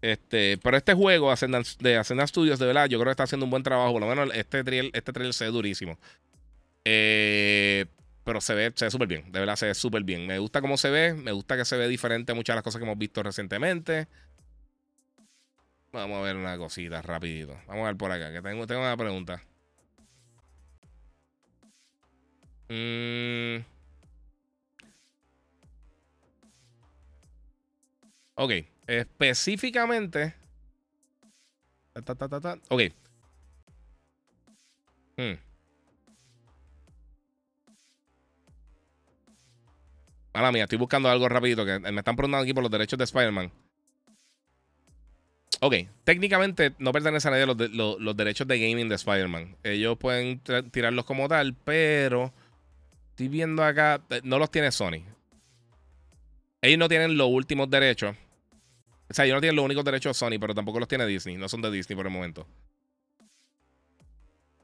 [SPEAKER 1] Este, pero este juego de Ascendant Studios, de verdad, yo creo que está haciendo un buen trabajo. Por lo menos este trail, este se ve durísimo. Eh, pero se ve, se ve súper bien. De verdad, se ve súper bien. Me gusta cómo se ve. Me gusta que se ve diferente a muchas de las cosas que hemos visto recientemente. Vamos a ver una cosita rapidito. Vamos a ver por acá, que tengo, tengo una pregunta. Mm. Ok, específicamente. ok. Hmm. Mala mía, estoy buscando algo rapidito que me están preguntando aquí por los derechos de Spider-Man. Ok, técnicamente no pertenece a nadie los, derechos de gaming de Spider-Man. Ellos pueden tirarlos como tal, pero estoy viendo acá, eh, no los tiene Sony. Ellos no tienen los últimos derechos. O sea, ellos no tienen los únicos derechos de Sony, pero tampoco los tiene Disney. No son de Disney por el momento.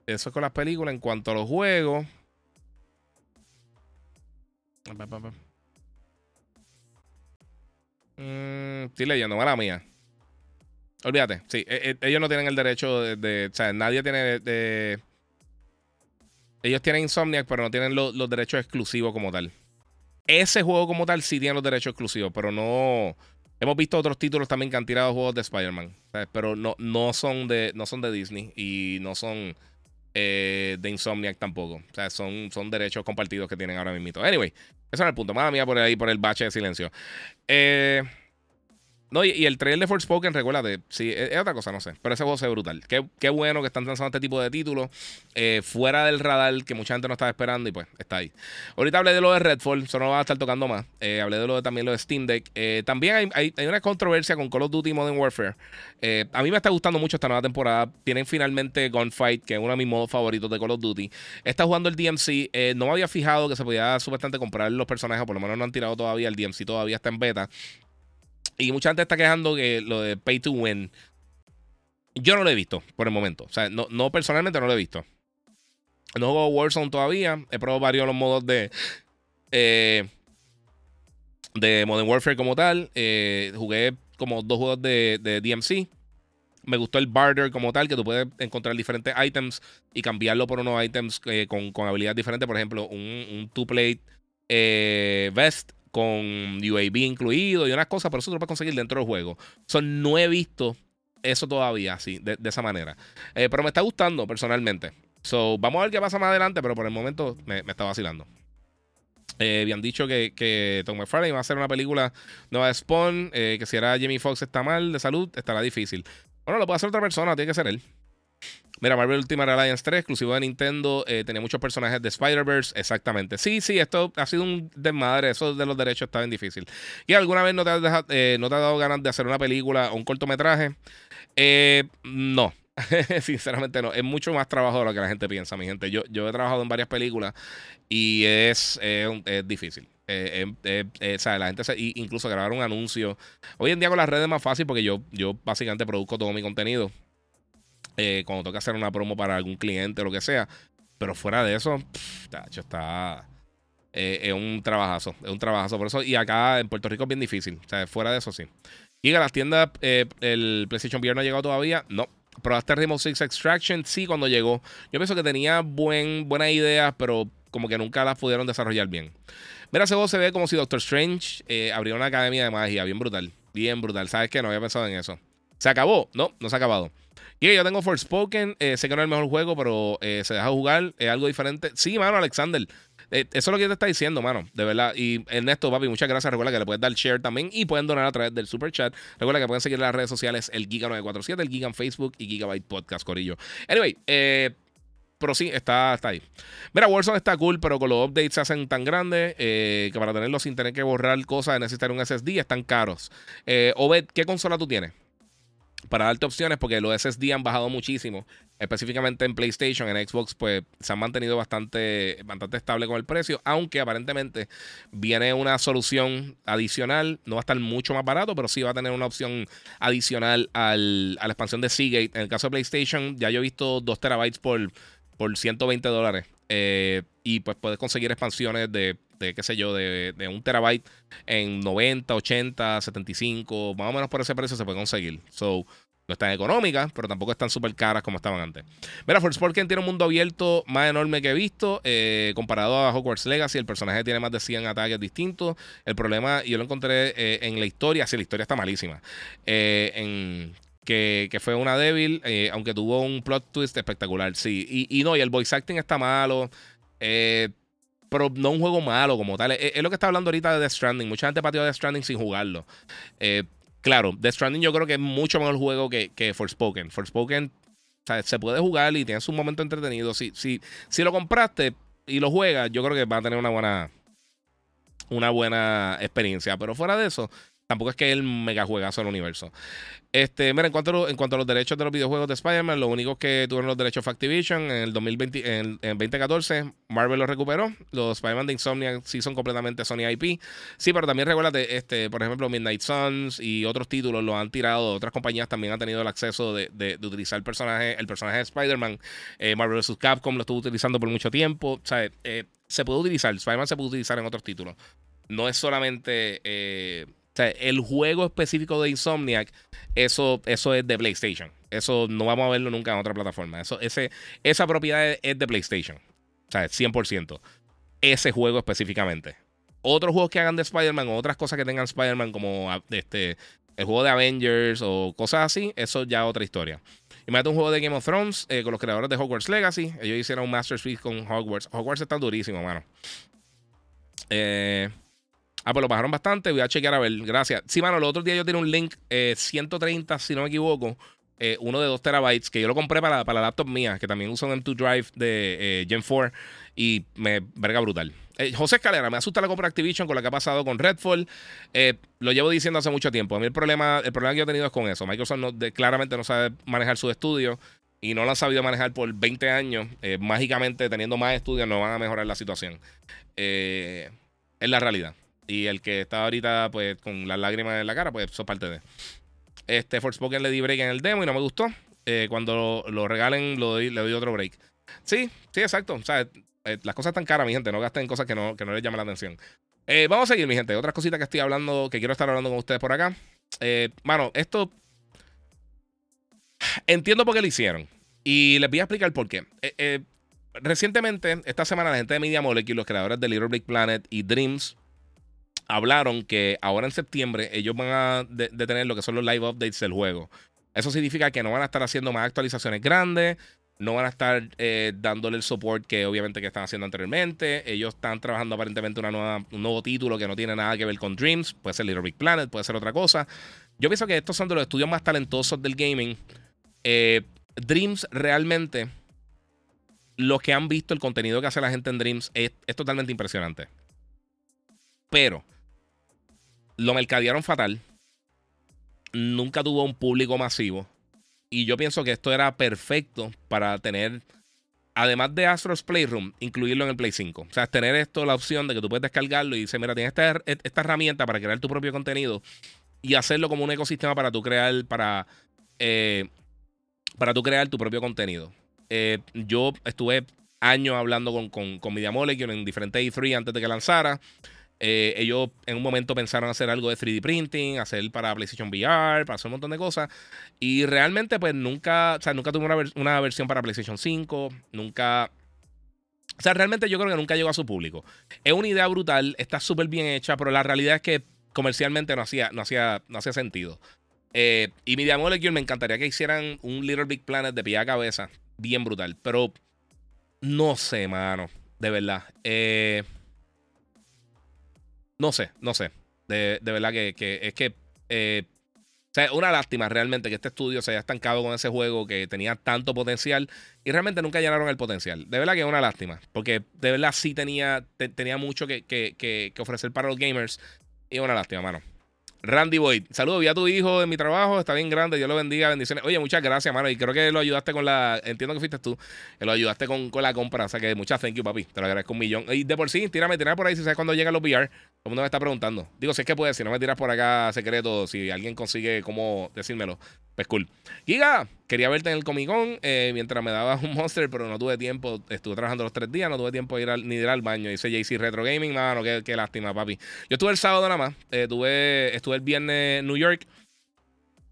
[SPEAKER 1] Eso es con las películas. En cuanto a los juegos. Mm, estoy leyendo, mala mía. Olvídate, sí, e, e, ellos no tienen el derecho de, o sea, nadie tiene de, ellos tienen Insomniac, pero no tienen los derechos exclusivos como tal. Ese juego como tal sí tiene los derechos exclusivos, pero no hemos visto otros títulos también que han tirado juegos de Spider-Man, pero no, no son de no son de Disney y no son eh, de Insomniac tampoco. O sea, son, son derechos compartidos que tienen ahora mismo. Anyway, ese es el punto. Madre mía por ahí, por el bache de silencio. Eh, no, y, el trailer de Forspoken, recuérdate, sí, es, otra cosa, no sé. Pero ese juego se brutal. Qué, bueno que están lanzando este tipo de títulos eh, fuera del radar que mucha gente no estaba esperando y pues está ahí. Ahorita hablé de lo de Redfall, eso no va a estar tocando más. Eh, hablé de lo de también lo de Steam Deck. Eh, también hay, una controversia con Call of Duty Modern Warfare. a mí me está gustando mucho esta nueva temporada. Tienen finalmente Gunfight, que es uno de mis modos favoritos de Call of Duty. Está jugando el DMC. no me había fijado que se podía supuestamente comprar los personajes, por lo menos no han tirado todavía. El DMC todavía está en beta. Y mucha gente está quejando que lo de pay to win. Yo no lo he visto por el momento. O sea, no, personalmente no lo he visto. No juego Warzone todavía. He probado varios de los modos de. Eh, de Modern Warfare como tal. Eh, jugué como dos juegos de, DMC. Me gustó el barter como tal, que tú puedes encontrar diferentes items y cambiarlo por unos items eh, con, con habilidades diferentes. Por ejemplo, un, un two-plate vest con UAV incluido y unas cosas, pero eso tú lo puedes conseguir dentro del juego. Son no he visto eso todavía así, de, esa manera. Eh, pero me está gustando personalmente. So, vamos a ver qué pasa más adelante, pero por el momento me, está vacilando. Eh, habían dicho que, que Tom McFarlane va a hacer una película nueva de Spawn, eh, que si era Jamie Foxx está mal de salud, estará difícil. Bueno, lo puede hacer otra persona, tiene que ser él. Mira, Marvel Ultimate Alliance 3, exclusivo de Nintendo, eh, tenía muchos personajes de Spider-Verse, exactamente. Sí, sí, esto ha sido un desmadre, eso de los derechos está bien difícil. ¿Y alguna vez no te, has eh, no te ha dado ganas de hacer una película o un cortometraje? Eh, no, Sinceramente no. Es mucho más trabajo de lo que la gente piensa, mi gente. Yo, yo he trabajado en varias películas y es, es difícil. o sea, la gente incluso grabar un anuncio. Hoy en día con las redes es más fácil porque yo, yo básicamente produzco todo mi contenido. Eh, cuando toca hacer una promo para algún cliente o lo que sea. Pero fuera de eso, está. Eh, es un trabajazo. Es un trabajazo. Por eso, y acá en Puerto Rico es bien difícil. O sea, fuera de eso sí. Y a las tiendas, eh, el PlayStation VR no ha llegado todavía. No. Probaste Rainbow Six Extraction, sí, cuando llegó. Yo pienso que tenía buen, buenas ideas, pero como que nunca las pudieron desarrollar bien. Mira, ese se ve como si Doctor Strange abrió una academia de magia, bien brutal. Bien brutal. ¿Sabes qué? No había pensado en eso. ¿Se acabó? No, no se ha acabado. Y yo tengo Forspoken, eh, sé que no es el mejor juego, pero eh, se deja jugar, es algo diferente. Sí, mano, Alexander. Eh, eso es lo que te está diciendo, mano, de verdad. Y Ernesto, papi, muchas gracias. Recuerda que le puedes dar share también y pueden donar a través del super chat. Recuerda que pueden seguir las redes sociales el Giga947, el Giga en Facebook y Gigabyte Podcast, Corillo. Anyway, pero sí, está, está ahí. Mira, Warzone está cool, pero con los updates se hacen tan grandes que para tenerlo sin tener que borrar cosas, necesitar un SSD, están caros. Obed, ¿qué consola tú tienes? Para darte opciones porque los SSD han bajado muchísimo, específicamente en PlayStation, en Xbox pues se han mantenido bastante, bastante estable con el precio, aunque aparentemente viene una solución adicional, no va a estar mucho más barato, pero sí va a tener una opción adicional al, a la expansión de Seagate. En el caso de PlayStation ya yo he visto 2 terabytes por, por 120 dólares eh, y pues puedes conseguir expansiones de de qué sé yo, de, de, un terabyte en 90, 80, 75, más o menos por ese precio se puede conseguir. So, No están económicas, pero tampoco están súper caras como estaban antes. Mira, Forspoken tiene un mundo abierto más enorme que he visto. Eh, comparado a Hogwarts Legacy, el personaje tiene más de 100 ataques distintos. El problema, yo lo encontré eh, en la historia. Sí, la historia está malísima. Eh, en, que, fue una débil, aunque tuvo un plot twist espectacular. Sí, y, y no, y el voice acting está malo. Pero no un juego malo como tal. Es, lo que está hablando ahorita de Death Stranding. Mucha gente pateó Death Stranding sin jugarlo. Claro, Death Stranding yo creo que es mucho mejor juego que, que Forspoken. Forspoken o sea, se puede jugar y tienes un momento entretenido. Si, si, si lo compraste y lo juegas, yo creo que va a tener una buena, una buena experiencia. Pero fuera de eso, tampoco es que es el mega juegazo del universo. Este, mira, en cuanto, a en cuanto a los derechos de los videojuegos de Spider-Man, lo único que tuvieron los derechos fue Activision. En el 2020, en, 2014, Marvel los recuperó. Los Spider-Man de Insomnia sí son completamente Sony IP. Sí, pero también recuérdate, este, por ejemplo, Midnight Suns y otros títulos lo han tirado. Otras compañías también han tenido el acceso de, de, utilizar el personaje, el personaje de Spider-Man. Eh, Marvel vs. Capcom lo estuvo utilizando por mucho tiempo. O eh, se puede utilizar. Spider-Man se puede utilizar en otros títulos. No es solamente. Eh, o sea, el juego específico de Insomniac, eso, eso es de PlayStation. Eso no vamos a verlo nunca en otra plataforma. Eso, ese, esa propiedad es de PlayStation. O sea, 100%. Ese juego específicamente. Otros juegos que hagan de Spider-Man o otras cosas que tengan Spider-Man como ah, este, el juego de Avengers o cosas así, eso ya es otra historia. Imagínate un juego de Game of Thrones eh, con los creadores de Hogwarts Legacy. Ellos hicieron un Masterpiece con Hogwarts. Hogwarts está durísimo, mano. Eh, Ah, pues lo bajaron bastante. Voy a chequear a ver. Gracias. Sí, mano, el otro día yo tenía un link 130, eh, si no me equivoco. Eh, uno de 2 terabytes que yo lo compré para, para la laptop mía, que también uso un M2 Drive de eh, Gen 4 y me verga brutal. José Escalera, me asusta la compra Activision con lo que ha pasado con Redfall. lo llevo diciendo hace mucho tiempo. A mí el problema, el problema que yo he tenido es con eso. Microsoft claramente no sabe manejar su estudio y no lo han sabido manejar por 20 años. mágicamente, teniendo más estudios, no van a mejorar la situación. es la realidad. Y el que está ahorita, pues, con las lágrimas en la cara, pues, eso es parte de. Este Forspoken le di break en el demo y no me gustó. Eh, cuando lo, regalen, lo le doy otro break. Sí, sí, exacto. O sea, eh, las cosas están caras, mi gente. No gasten cosas que no, que no les llamen la atención. Eh, vamos a seguir, mi gente. Otras cositas que estoy hablando, que quiero estar hablando con ustedes por acá. mano, esto. Entiendo por qué lo hicieron. Y les voy a explicar por qué. recientemente, esta semana, la gente de Media Molecule, los creadores de Little Big Planet y Dreams, hablaron que ahora en septiembre ellos van a detener lo que son los live updates del juego. Eso significa que no van a estar haciendo más actualizaciones grandes, no van a estar eh, dándole el support que obviamente que están haciendo anteriormente. Ellos están trabajando aparentemente una nueva, un nuevo título que no tiene nada que ver con Dreams. Puede ser Little Big Planet, puede ser otra cosa. Yo pienso que estos son de los estudios más talentosos del gaming. Eh, Dreams realmente, lo que han visto, el contenido que hace la gente en Dreams es totalmente impresionante. Pero lo mercadearon fatal. Nunca tuvo un público masivo. Y yo pienso que esto era perfecto para tener, además de Astro's Playroom, incluirlo en el Play 5. O sea, tener esto, la opción de que tú puedes descargarlo y dice, mira, tienes esta, esta herramienta para crear tu propio contenido y hacerlo como un ecosistema para tú crear, para, eh, para tú crear tu propio contenido. Eh, yo estuve años hablando con, con, con Media Molecule en diferentes E3 antes de que lanzara. Eh, ellos en un momento pensaron hacer algo de 3D printing, hacer para PlayStation VR, para hacer un montón de cosas. Y realmente, pues nunca, o sea, nunca tuvo una, versión para PlayStation 5, nunca. O sea, realmente yo creo que nunca llegó a su público. Es una idea brutal, está súper bien hecha, pero la realidad es que comercialmente no hacía, no hacía, no hacía sentido. Eh, y Media Molecule me encantaría que hicieran un Little Big Planet de pie a cabeza, bien brutal, pero no sé, mano, de verdad. Eh. No sé, no sé. De, verdad que, es que. Eh, o sea, una lástima realmente que este estudio se haya estancado con ese juego que tenía tanto potencial y realmente nunca llenaron el potencial. De verdad que es una lástima, porque de verdad sí tenía, tenía mucho que, que, ofrecer para los gamers y es una lástima, mano. Randy Boyd, saludos, vi a tu hijo en mi trabajo, está bien grande, Dios lo bendiga, bendiciones. Oye, muchas gracias, mano, y creo que lo ayudaste con la, entiendo que fuiste tú, que lo ayudaste con, con la compra, o sea que muchas thank you, papi, te lo agradezco un millón. Y de por sí, tírame, tírame por ahí si sabes cuándo llegan los VR, todo el mundo me está preguntando. Digo, si es que puedes, si no me tiras por acá secreto, si alguien consigue cómo decírmelo, pues cool. Giga, quería verte en el Comic Con eh, mientras me dabas un monster, pero no tuve tiempo. Estuve trabajando los tres días, no tuve tiempo de ir al, ni de ir al baño. Dice JC Retro Gaming, mano, qué, lástima, papi. Yo estuve el sábado nada más. Eh, tuve, estuve el viernes en New York.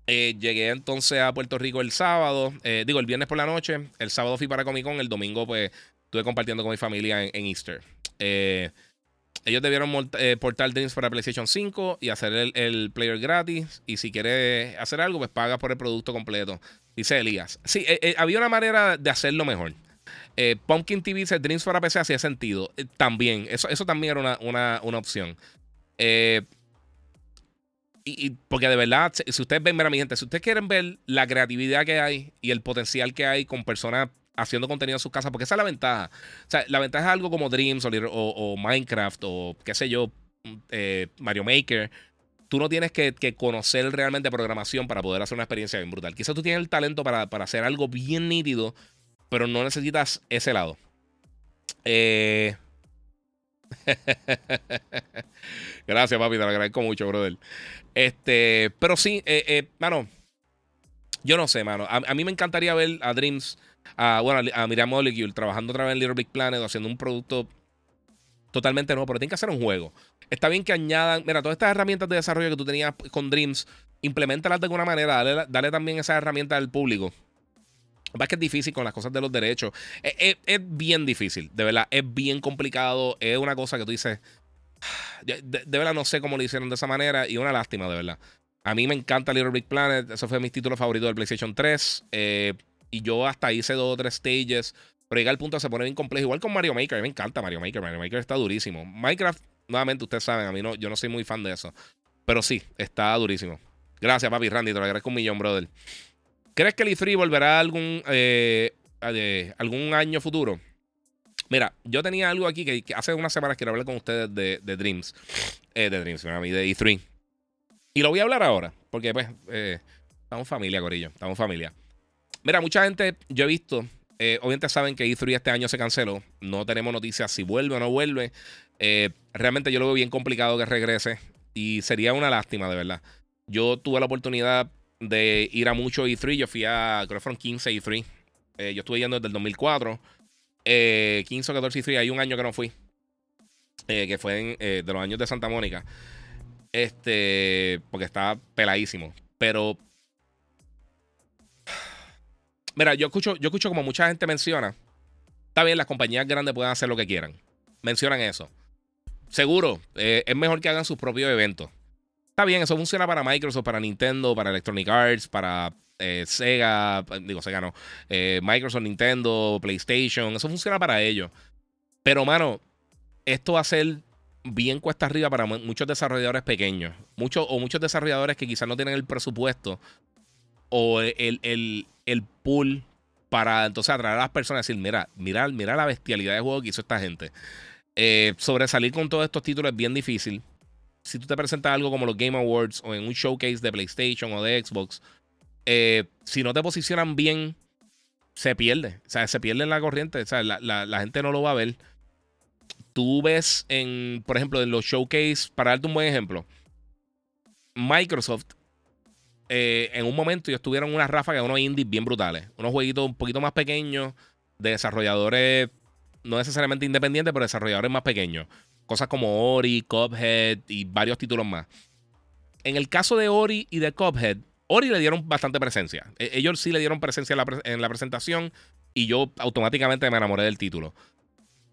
[SPEAKER 1] Eh, llegué entonces a Puerto Rico el sábado, eh, digo, el viernes por la noche. El sábado fui para Comic Con, el domingo pues estuve compartiendo con mi familia en, Easter. Ellos debieron portar Dreams para PlayStation 5 y hacer el, player gratis. Y si quieres hacer algo, pues pagas por el producto completo. Dice Elías. Sí, había una manera de hacerlo mejor. Pumpkin TV dice Dreams para PC hacía sentido. también, eso, eso también era una, una, una opción. Eh, y, porque de verdad, si ustedes ven, mira, mi gente, si ustedes quieren ver la creatividad que hay y el potencial que hay con personas haciendo contenido en sus casas, porque esa es la ventaja. O sea, la ventaja es algo como Dreams o, Minecraft o qué sé yo, eh, Mario Maker. Tú no tienes que, conocer realmente programación para poder hacer una experiencia bien brutal. Quizás tú tienes el talento para, para hacer algo bien nítido, pero no necesitas ese lado. Eh. Gracias, papi, te lo agradezco mucho, brother. Este, pero sí, eh, mano, yo no sé, mano. A, mí me encantaría ver a Dreams, a, bueno, a trabajando otra vez en Little Big Planet, haciendo un producto totalmente nuevo, pero tiene que hacer un juego. Está bien que añadan, mira, todas estas herramientas de desarrollo que tú tenías con Dreams, implementalas de alguna manera, dale, también esa herramienta al público. Es que es difícil con las cosas de los derechos. Es, bien difícil, de verdad. Es bien complicado. Es una cosa que tú dices, de, verdad no sé cómo lo hicieron de esa manera y una lástima, de verdad. A mí me encanta Little Big Planet, eso fue mi título favorito del PlayStation 3. Eh, y yo hasta hice dos o tres stages, pero llega al punto se pone bien complejo. Igual con Mario Maker, a mí me encanta Mario Maker, Mario Maker está durísimo. Minecraft, nuevamente, ustedes saben, a mí no, yo no soy muy fan de eso. Pero sí, está durísimo. Gracias, papi Randy, te lo agradezco un millón, brother. ¿Crees que el E3 volverá algún, eh, algún año futuro? Mira, yo tenía algo aquí que, hace unas semanas quiero hablar con ustedes de, Dreams. Eh, de Dreams, mí, de E3. Y lo voy a hablar ahora, porque pues eh, estamos familia, Corillo, estamos familia. Mira, mucha gente, yo he visto, eh, obviamente saben que E3 este año se canceló, no tenemos noticias si vuelve o no vuelve. realmente yo lo veo bien complicado que regrese y sería una lástima, de verdad. Yo tuve la oportunidad de ir a mucho E3, yo fui a, creo que fueron 15 E3. yo estuve yendo desde el 2004. Eh, 15 o 14 y 3, hay un año que no fui. Eh, que fue eh, de los años de Santa Mónica. Este, porque estaba peladísimo. Pero. Mira, yo escucho, yo escucho como mucha gente menciona. Está bien, las compañías grandes pueden hacer lo que quieran. Mencionan eso. Seguro, eh, es mejor que hagan sus propios eventos. Está bien, eso funciona para Microsoft, para Nintendo, para Electronic Arts, para eh, Sega, digo Sega no, eh, Microsoft, Nintendo, PlayStation, eso funciona para ellos. Pero, mano, esto va a ser bien cuesta arriba para muchos desarrolladores pequeños. Muchos o muchos desarrolladores que quizás no tienen el presupuesto o el, el, pool para entonces atraer a las personas y decir, mira, mira, mira la bestialidad de juego que hizo esta gente. Eh, sobresalir con todos estos títulos es bien difícil. Si tú te presentas algo como los Game Awards o en un showcase de PlayStation o de Xbox, eh, si no te posicionan bien, se pierde. O sea, se pierde en la corriente. O sea, la, gente no lo va a ver. Tú ves en, por ejemplo, en los showcase, para darte un buen ejemplo, Microsoft, eh, en un momento ellos tuvieron una ráfaga de unos indies bien brutales. Unos jueguitos un poquito más pequeños, de desarrolladores, no necesariamente independientes, pero desarrolladores más pequeños. Cosas como Ori, Cuphead y varios títulos más. En el caso de Ori y de Cuphead, Ori le dieron bastante presencia. E, ellos sí le dieron presencia en la, presentación y yo automáticamente me enamoré del título.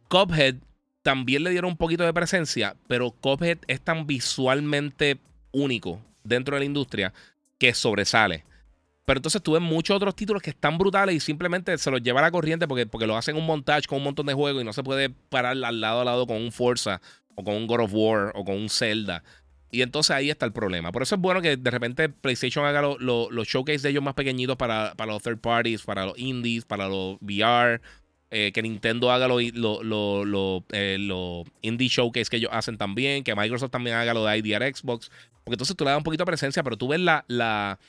[SPEAKER 1] Cuphead también le dieron un poquito de presencia, pero Cuphead es tan visualmente único dentro de la industria que sobresale. Pero entonces tuve muchos otros títulos que están brutales y simplemente se los lleva a la corriente porque, porque lo hacen un montage con un montón de juegos y no se puede parar al lado a lado con un Forza o con un God of War o con un Zelda. Y entonces ahí está el problema. Por eso es bueno que de repente PlayStation haga los showcase de ellos más pequeñitos para, para, los third parties, para los indies, para los VR. Eh, que Nintendo haga los lo, eh, indie showcase que ellos hacen también. Que Microsoft también haga lo de IDR Xbox. Porque entonces tú le das un poquito de presencia, pero tú ves la, la,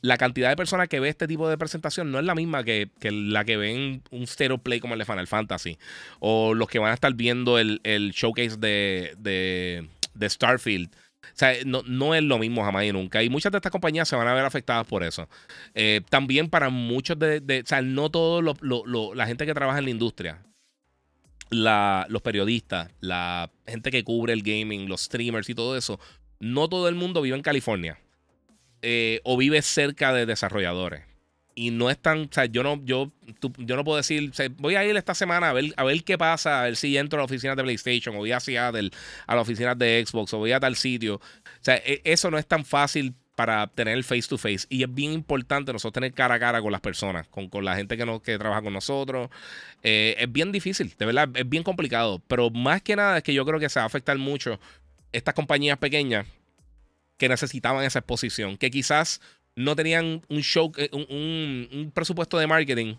[SPEAKER 1] la cantidad de personas que ve este tipo de presentación no es la misma que, la que ven un stereo play como el de Final Fantasy. O los que van a estar viendo el, showcase de, de, de Starfield. O sea, no, es lo mismo jamás y nunca. Y muchas de estas compañías se van a ver afectadas por eso. Eh, también para muchos de, O sea, no todos la gente que trabaja en la industria, los periodistas, la gente que cubre el gaming, los streamers y todo eso, no todo el mundo vive en California. eh, o vives cerca de desarrolladores. Y no es tan, o sea, yo no, yo, yo no puedo decir, voy a ir esta semana a ver, a ver qué pasa, a ver si entro a la oficina de PlayStation, o voy a Seattle, a la oficina de Xbox, o voy a tal sitio. O sea, e, eso no es tan fácil para tener el face to face. Y es bien importante nosotros tener cara a cara con las personas, con, con la gente que, nos, que trabaja con nosotros. Eh, es bien difícil, de verdad, es bien complicado. Pero más que nada es que yo creo que se va a afectar mucho estas compañías pequeñas que necesitaban esa exposición, que quizás no tenían un show, eh, un, presupuesto de marketing,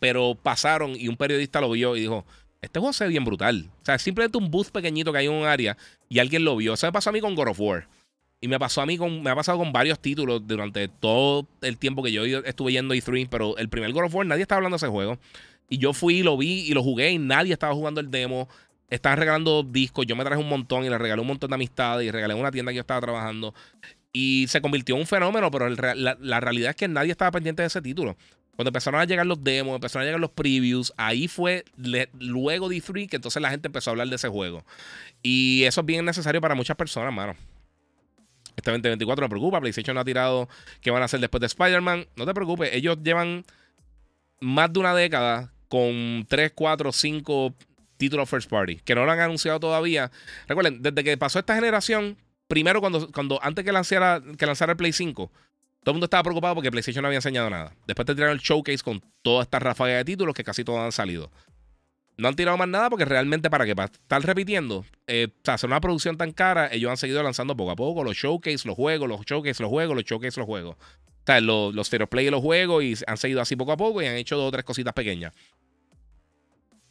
[SPEAKER 1] pero pasaron y un periodista lo vio y dijo, este juego se ve bien brutal. O sea, simplemente un booth pequeñito que hay en un área y alguien lo vio. Eso me pasó a mí con God of War. Y me pasó a mí con, me ha pasado con varios títulos durante todo el tiempo que yo estuve yendo a E3, pero el primer God of War nadie estaba hablando de ese juego. Y yo fui, lo vi y lo jugué y nadie estaba jugando el demo. Estaban regalando discos, yo me traje un montón y le regalé un montón de amistades y regalé una tienda que yo estaba trabajando. Y se convirtió en un fenómeno, pero la, realidad es que nadie estaba pendiente de ese título. Cuando empezaron a llegar los demos, empezaron a llegar los previews, ahí fue luego de E3 que entonces la gente empezó a hablar de ese juego. Y eso es bien necesario para muchas personas, mano. Este 2024 me preocupa. PlayStation no ha tirado qué van a hacer después de Spider-Man. No te preocupes, ellos llevan más de una década con 3, 4, 5 títulos first party que no lo han anunciado todavía. Recuerden, desde que pasó esta generación, primero cuando, cuando antes que lanzara, que lanzara el Play 5, todo el mundo estaba preocupado porque PlayStation no había enseñado nada. Después te tiraron el showcase con toda esta ráfaga de títulos que casi todos han salido. No han tirado más nada porque realmente para que para estar repitiendo, eh, o sea, hacer una producción tan cara, ellos han seguido lanzando poco a poco los showcase, los juegos, los showcase, los juegos, los showcase, los juegos. O sea, los, los play los juegos y han seguido así poco a poco y han hecho dos o tres cositas pequeñas.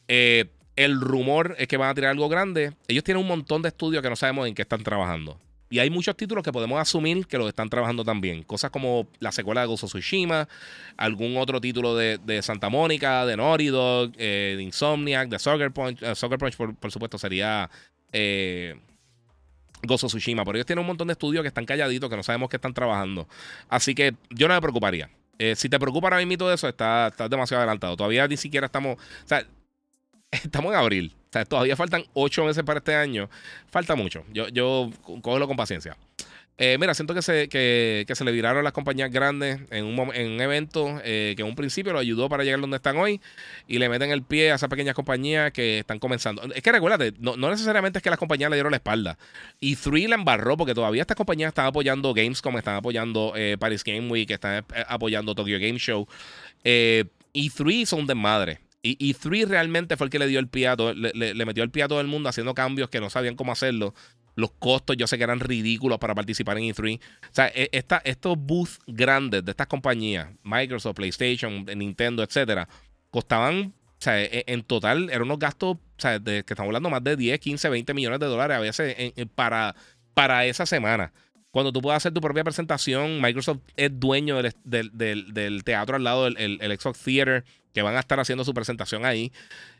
[SPEAKER 1] Eh, el rumor es que van a tirar algo grande. Ellos tienen un montón de estudios que no sabemos en qué están trabajando. Y hay muchos títulos que podemos asumir que los están trabajando también. Cosas como la secuela de Gozo Tsushima, algún otro título de, Santa Mónica, de Naughty Dog, eh, de Insomniac, de Soccer Punch. Eh, Soccer Punch, por, supuesto, sería eh, Gozo Tsushima. Pero ellos tienen un montón de estudios que están calladitos, que no sabemos qué están trabajando. Así que yo no me preocuparía. si te preocupa ahora mismo todo eso, estás está demasiado adelantado. Todavía ni siquiera estamos. Estamos en abril. Todavía faltan ocho meses para este año. Falta mucho. Yo, yo cógelo con paciencia. Eh, mira, siento que se, que, se le viraron las compañías grandes en un, en un evento eh, que en un principio lo ayudó para llegar donde están hoy y le meten el pie a esas pequeñas compañías que están comenzando. Es que recuérdate, no, necesariamente es que las compañías le dieron la espalda. Y 3 la embarró porque todavía estas compañías están apoyando Gamescom, están apoyando eh, Paris Game Week, están apoyando Tokyo Game Show. y 3 son de madre. Y, 3 realmente fue el que le dio el pie a todo, le, metió el pie a todo el mundo haciendo cambios que no sabían cómo hacerlo. Los costos yo sé que eran ridículos para participar en E3. O sea, e, estos booths grandes de estas compañías, Microsoft, PlayStation, Nintendo, etcétera, costaban, o sea, e, en, total eran unos gastos, o sea, de, que estamos hablando más de 10, 15, 20 millones de dólares a veces para, para esa semana. Cuando tú puedas hacer tu propia presentación, Microsoft es dueño del, teatro al lado del el, Xbox Theater, que van a estar haciendo su presentación ahí.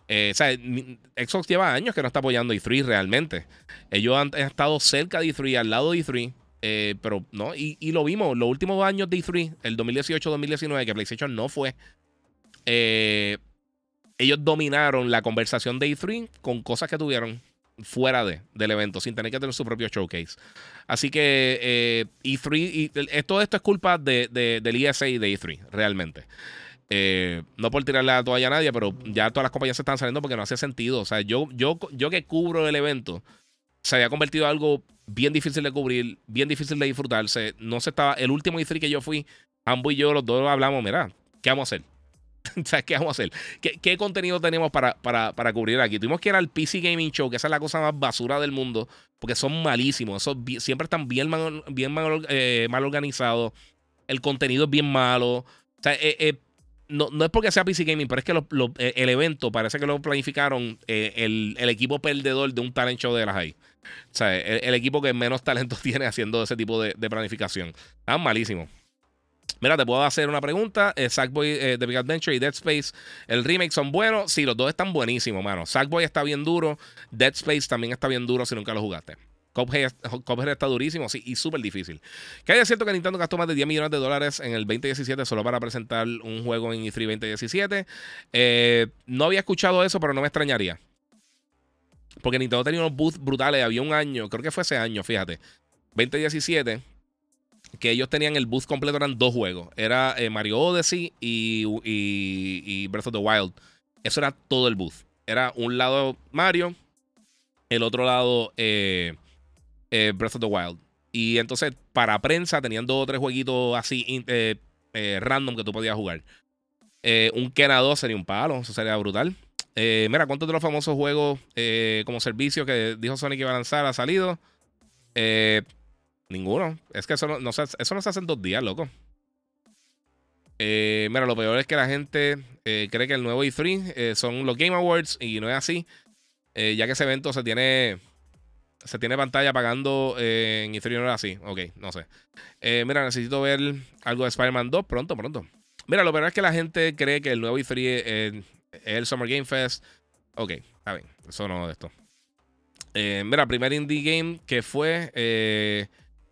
[SPEAKER 1] Eh, o sea, Xbox lleva años que no está apoyando E3 realmente. Ellos han, estado cerca de E3, al lado de E3, eh, pero no, y, lo vimos, los últimos años de E3, el 2018-2019, que PlayStation no fue, eh, ellos dominaron la conversación de E3 con cosas que tuvieron fuera de, del evento, sin tener que tener su propio showcase. Así que eh, E3, y, eh, todo esto es culpa de, del ESA y de E3, realmente. Eh, no por tirarle la toalla a nadie, pero ya todas las compañías se están saliendo porque no hace sentido. O sea, yo, yo, yo que cubro el evento, se había convertido en algo bien difícil de cubrir, bien difícil de disfrutarse. No se estaba. El último E3 que yo fui, ambos y yo, los dos hablamos, mira, ¿qué vamos a hacer? ¿Sabes qué vamos a hacer? ¿Qué, contenido tenemos para, para, cubrir aquí? Tuvimos que ir al PC Gaming Show, que esa es la cosa más basura del mundo, porque son malísimos. siempre están bien, mal, bien eh, mal, organizados. El contenido es bien malo. Eh, eh, no, es porque sea PC Gaming, pero es que el evento parece que lo planificaron el, equipo perdedor de un talent show de las hay. El, equipo que menos talento tiene haciendo ese tipo de, de planificación. Están malísimos. Mira, te puedo hacer una pregunta. Eh, Sackboy eh, de Big Adventure y Dead Space, ¿el remake son buenos? Sí, los dos están buenísimos, mano. Sackboy está bien duro. Dead Space también está bien duro si nunca lo jugaste. Cuphead, está durísimo, sí, y súper difícil. Que haya cierto que Nintendo gastó más de 10 millones de dólares en el 2017 solo para presentar un juego en E3 2017. Eh, no había escuchado eso, pero no me extrañaría. Porque Nintendo tenía unos booths brutales. Había un año, creo que fue ese año, fíjate. 2017 que ellos tenían el booth completo, eran dos juegos. Era eh, Mario Odyssey y, y, Breath of the Wild. Eso era todo el booth. Era un lado Mario, el otro lado eh, eh, Breath of the Wild. Y entonces, para prensa, tenían dos o tres jueguitos así random que tú podías jugar. un Kena 2 sería un palo, eso sería brutal. mira, ¿cuántos de los famosos juegos como servicio que dijo Sony que iba a lanzar ha salido? Eh, Ninguno. Es que eso no, se, eso no se hace en dos días, loco. Eh, mira, lo peor es que la gente eh, cree que el nuevo E3 eh, son los Game Awards y no es así. ya que ese evento se tiene se tiene pantalla apagando en E3 no era así. Ok, no sé. mira, necesito ver algo de Spider-Man 2 pronto, pronto. Mira, lo peor es que la gente cree que el nuevo E3 es, el Summer Game Fest. Ok, está bien. Eso no de esto. mira, primer indie game que fue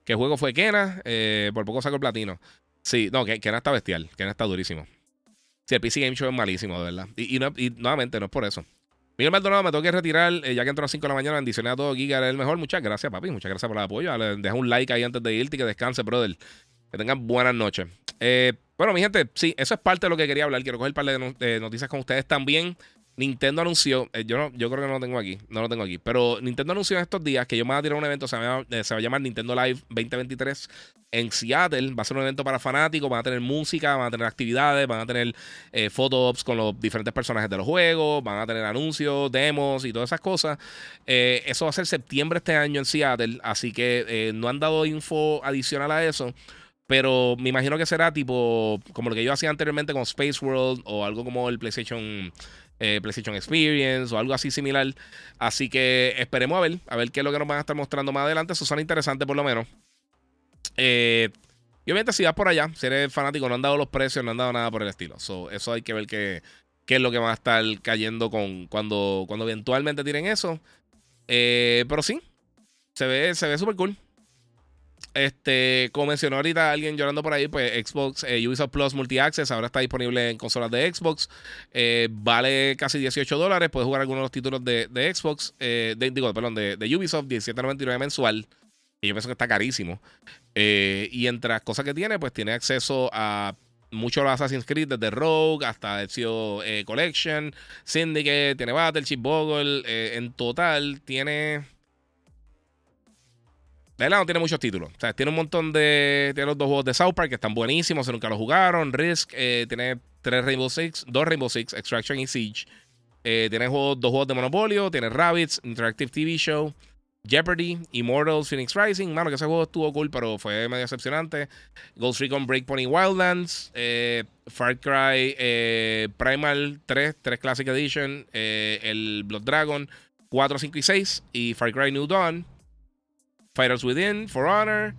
[SPEAKER 1] ¿Qué juego fue Kena? Eh, por poco sacó el platino. Sí, no, Kena está bestial. Kena está durísimo. Sí, el PC Game Show es malísimo, de verdad. Y, nuevamente, no es por eso. Miguel Maldonado, me tengo que retirar, eh, ya que entro a las 5 de la mañana. Bendiciones a todos. Giga el mejor. Muchas gracias, papi. Muchas gracias por el apoyo. Deja un like ahí antes de irte y que descanse, brother. Que tengan buenas noches. Eh, bueno, mi gente, sí, eso es parte de lo que quería hablar. Quiero coger un par de noticias con ustedes también. Nintendo anunció, eh, yo, no, yo creo que no lo tengo aquí, no lo tengo aquí, pero Nintendo anunció en estos días que yo me voy a tirar un evento, se va, eh, a llamar Nintendo Live 2023 en Seattle. Va a ser un evento para fanáticos, van a tener música, van a tener actividades, van a tener eh, photo con los diferentes personajes de los juegos, van a tener anuncios, demos y todas esas cosas. Eh, eso va a ser septiembre este año en Seattle, así que no han dado info adicional a eso. Pero me imagino que será tipo como lo que yo hacía anteriormente con Space World o algo como el PlayStation eh, PlayStation Experience o algo así similar. Así que esperemos a ver, a ver qué es lo que nos van a estar mostrando más adelante. Eso suena interesante por lo menos. Eh, y obviamente si vas por allá, si eres fanático, no han dado los precios, no han dado nada por el estilo. eso hay que ver qué, qué, es lo que va a estar cayendo con cuando, cuando eventualmente tienen eso. Eh, pero sí, se ve se ve súper cool. Este, como mencionó ahorita alguien llorando por ahí, pues Xbox eh, Ubisoft Plus Multi-Access ahora está disponible en consolas de Xbox. Eh, vale casi 18 dólares. Puedes jugar algunos de los títulos de, Xbox, eh, digo, perdón, de, de Ubisoft, 17.99 mensual. Y yo pienso que está carísimo. y entre las cosas que tiene, pues tiene acceso a muchos Assassin's Creed, desde Rogue hasta Ezio Collection, Syndicate, tiene Battleship, Bogle. en total, tiene la no tiene muchos títulos. O sea, tiene un montón de. Tiene los dos juegos de South Park que están buenísimos, nunca los jugaron. Risk eh, tiene tres Rainbow Six, dos Rainbow Six, Extraction y Siege. Eh, tiene dos juegos de Monopolio, tiene Rabbits, Interactive TV Show, Jeopardy, Immortals, Phoenix Rising. Mano, que ese juego estuvo cool, pero fue medio decepcionante. Ghost Recon Breakpoint y Wildlands. Eh, Far Cry Primal 3, 3 Classic Edition. el Blood Dragon 4, 5 y 6. Y Far Cry New Dawn. Fighters Within, For Honor,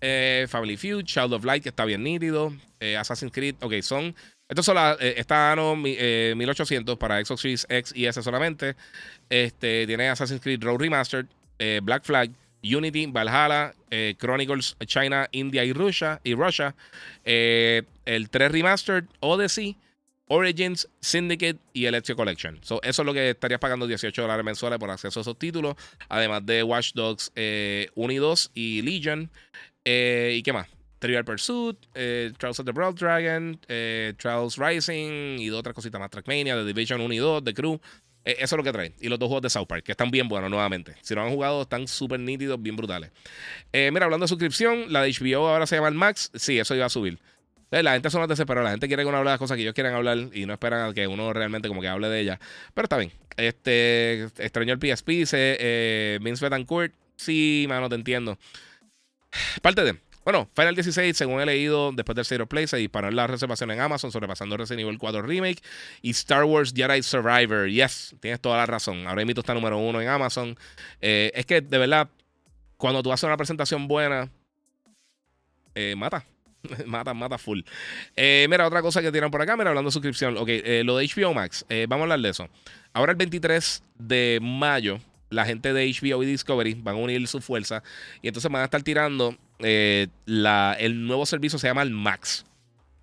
[SPEAKER 1] eh, Family Feud, Child of Light, que está bien nítido, eh, Assassin's Creed, ok, son. Estos son las. Eh, está no, 1800 para Xbox Series X y S solamente. Este, tiene Assassin's Creed Road Remastered, Black Flag, Unity, Valhalla, Chronicles China, India y Russia. Y Russia el 3 Remastered, Odyssey. Origins, Syndicate y el Ezio Collection. eso es lo que estarías pagando 18 dólares mensuales por acceso a esos títulos. Además de Watch Dogs 1 eh, y 2 y Legion. Eh, ¿Y qué más? Trivial Pursuit, eh, Trials of the Broad Dragon, Trials Rising y otras cositas más. Trackmania, The Division 1 y 2, The Crew. eso es lo que trae. Y los dos juegos de South Park, que están bien buenos nuevamente. Si no han jugado, están súper nítidos, bien brutales. mira, hablando de suscripción, la de HBO ahora se llama el Max. Sí, eso iba a subir. La gente son desesperada. La gente quiere que uno hable de las cosas que ellos quieren hablar y no esperan a que uno realmente como que hable de ellas. Pero está bien. Este, extraño el PSP, dice eh, Vince Betancourt. Sí, mano, te entiendo. Parte de. Bueno, Final 16, según he leído, después del Zero Play, se disparó la reservación en Amazon, sobrepasando Resident Evil 4 Remake y Star Wars Jedi Survivor. Yes, tienes toda la razón. Ahora mismo está número uno en Amazon. Eh, es que, de verdad, cuando tú haces una presentación buena, eh, mata. mata, mata full. Eh, mira, otra cosa que tienen por acá, mira, hablando de suscripción. Ok, eh, lo de HBO Max, eh, vamos a hablar de eso. Ahora el 23 de mayo, la gente de HBO y Discovery van a unir su fuerza y entonces van a estar tirando la, el nuevo servicio se llama el Max.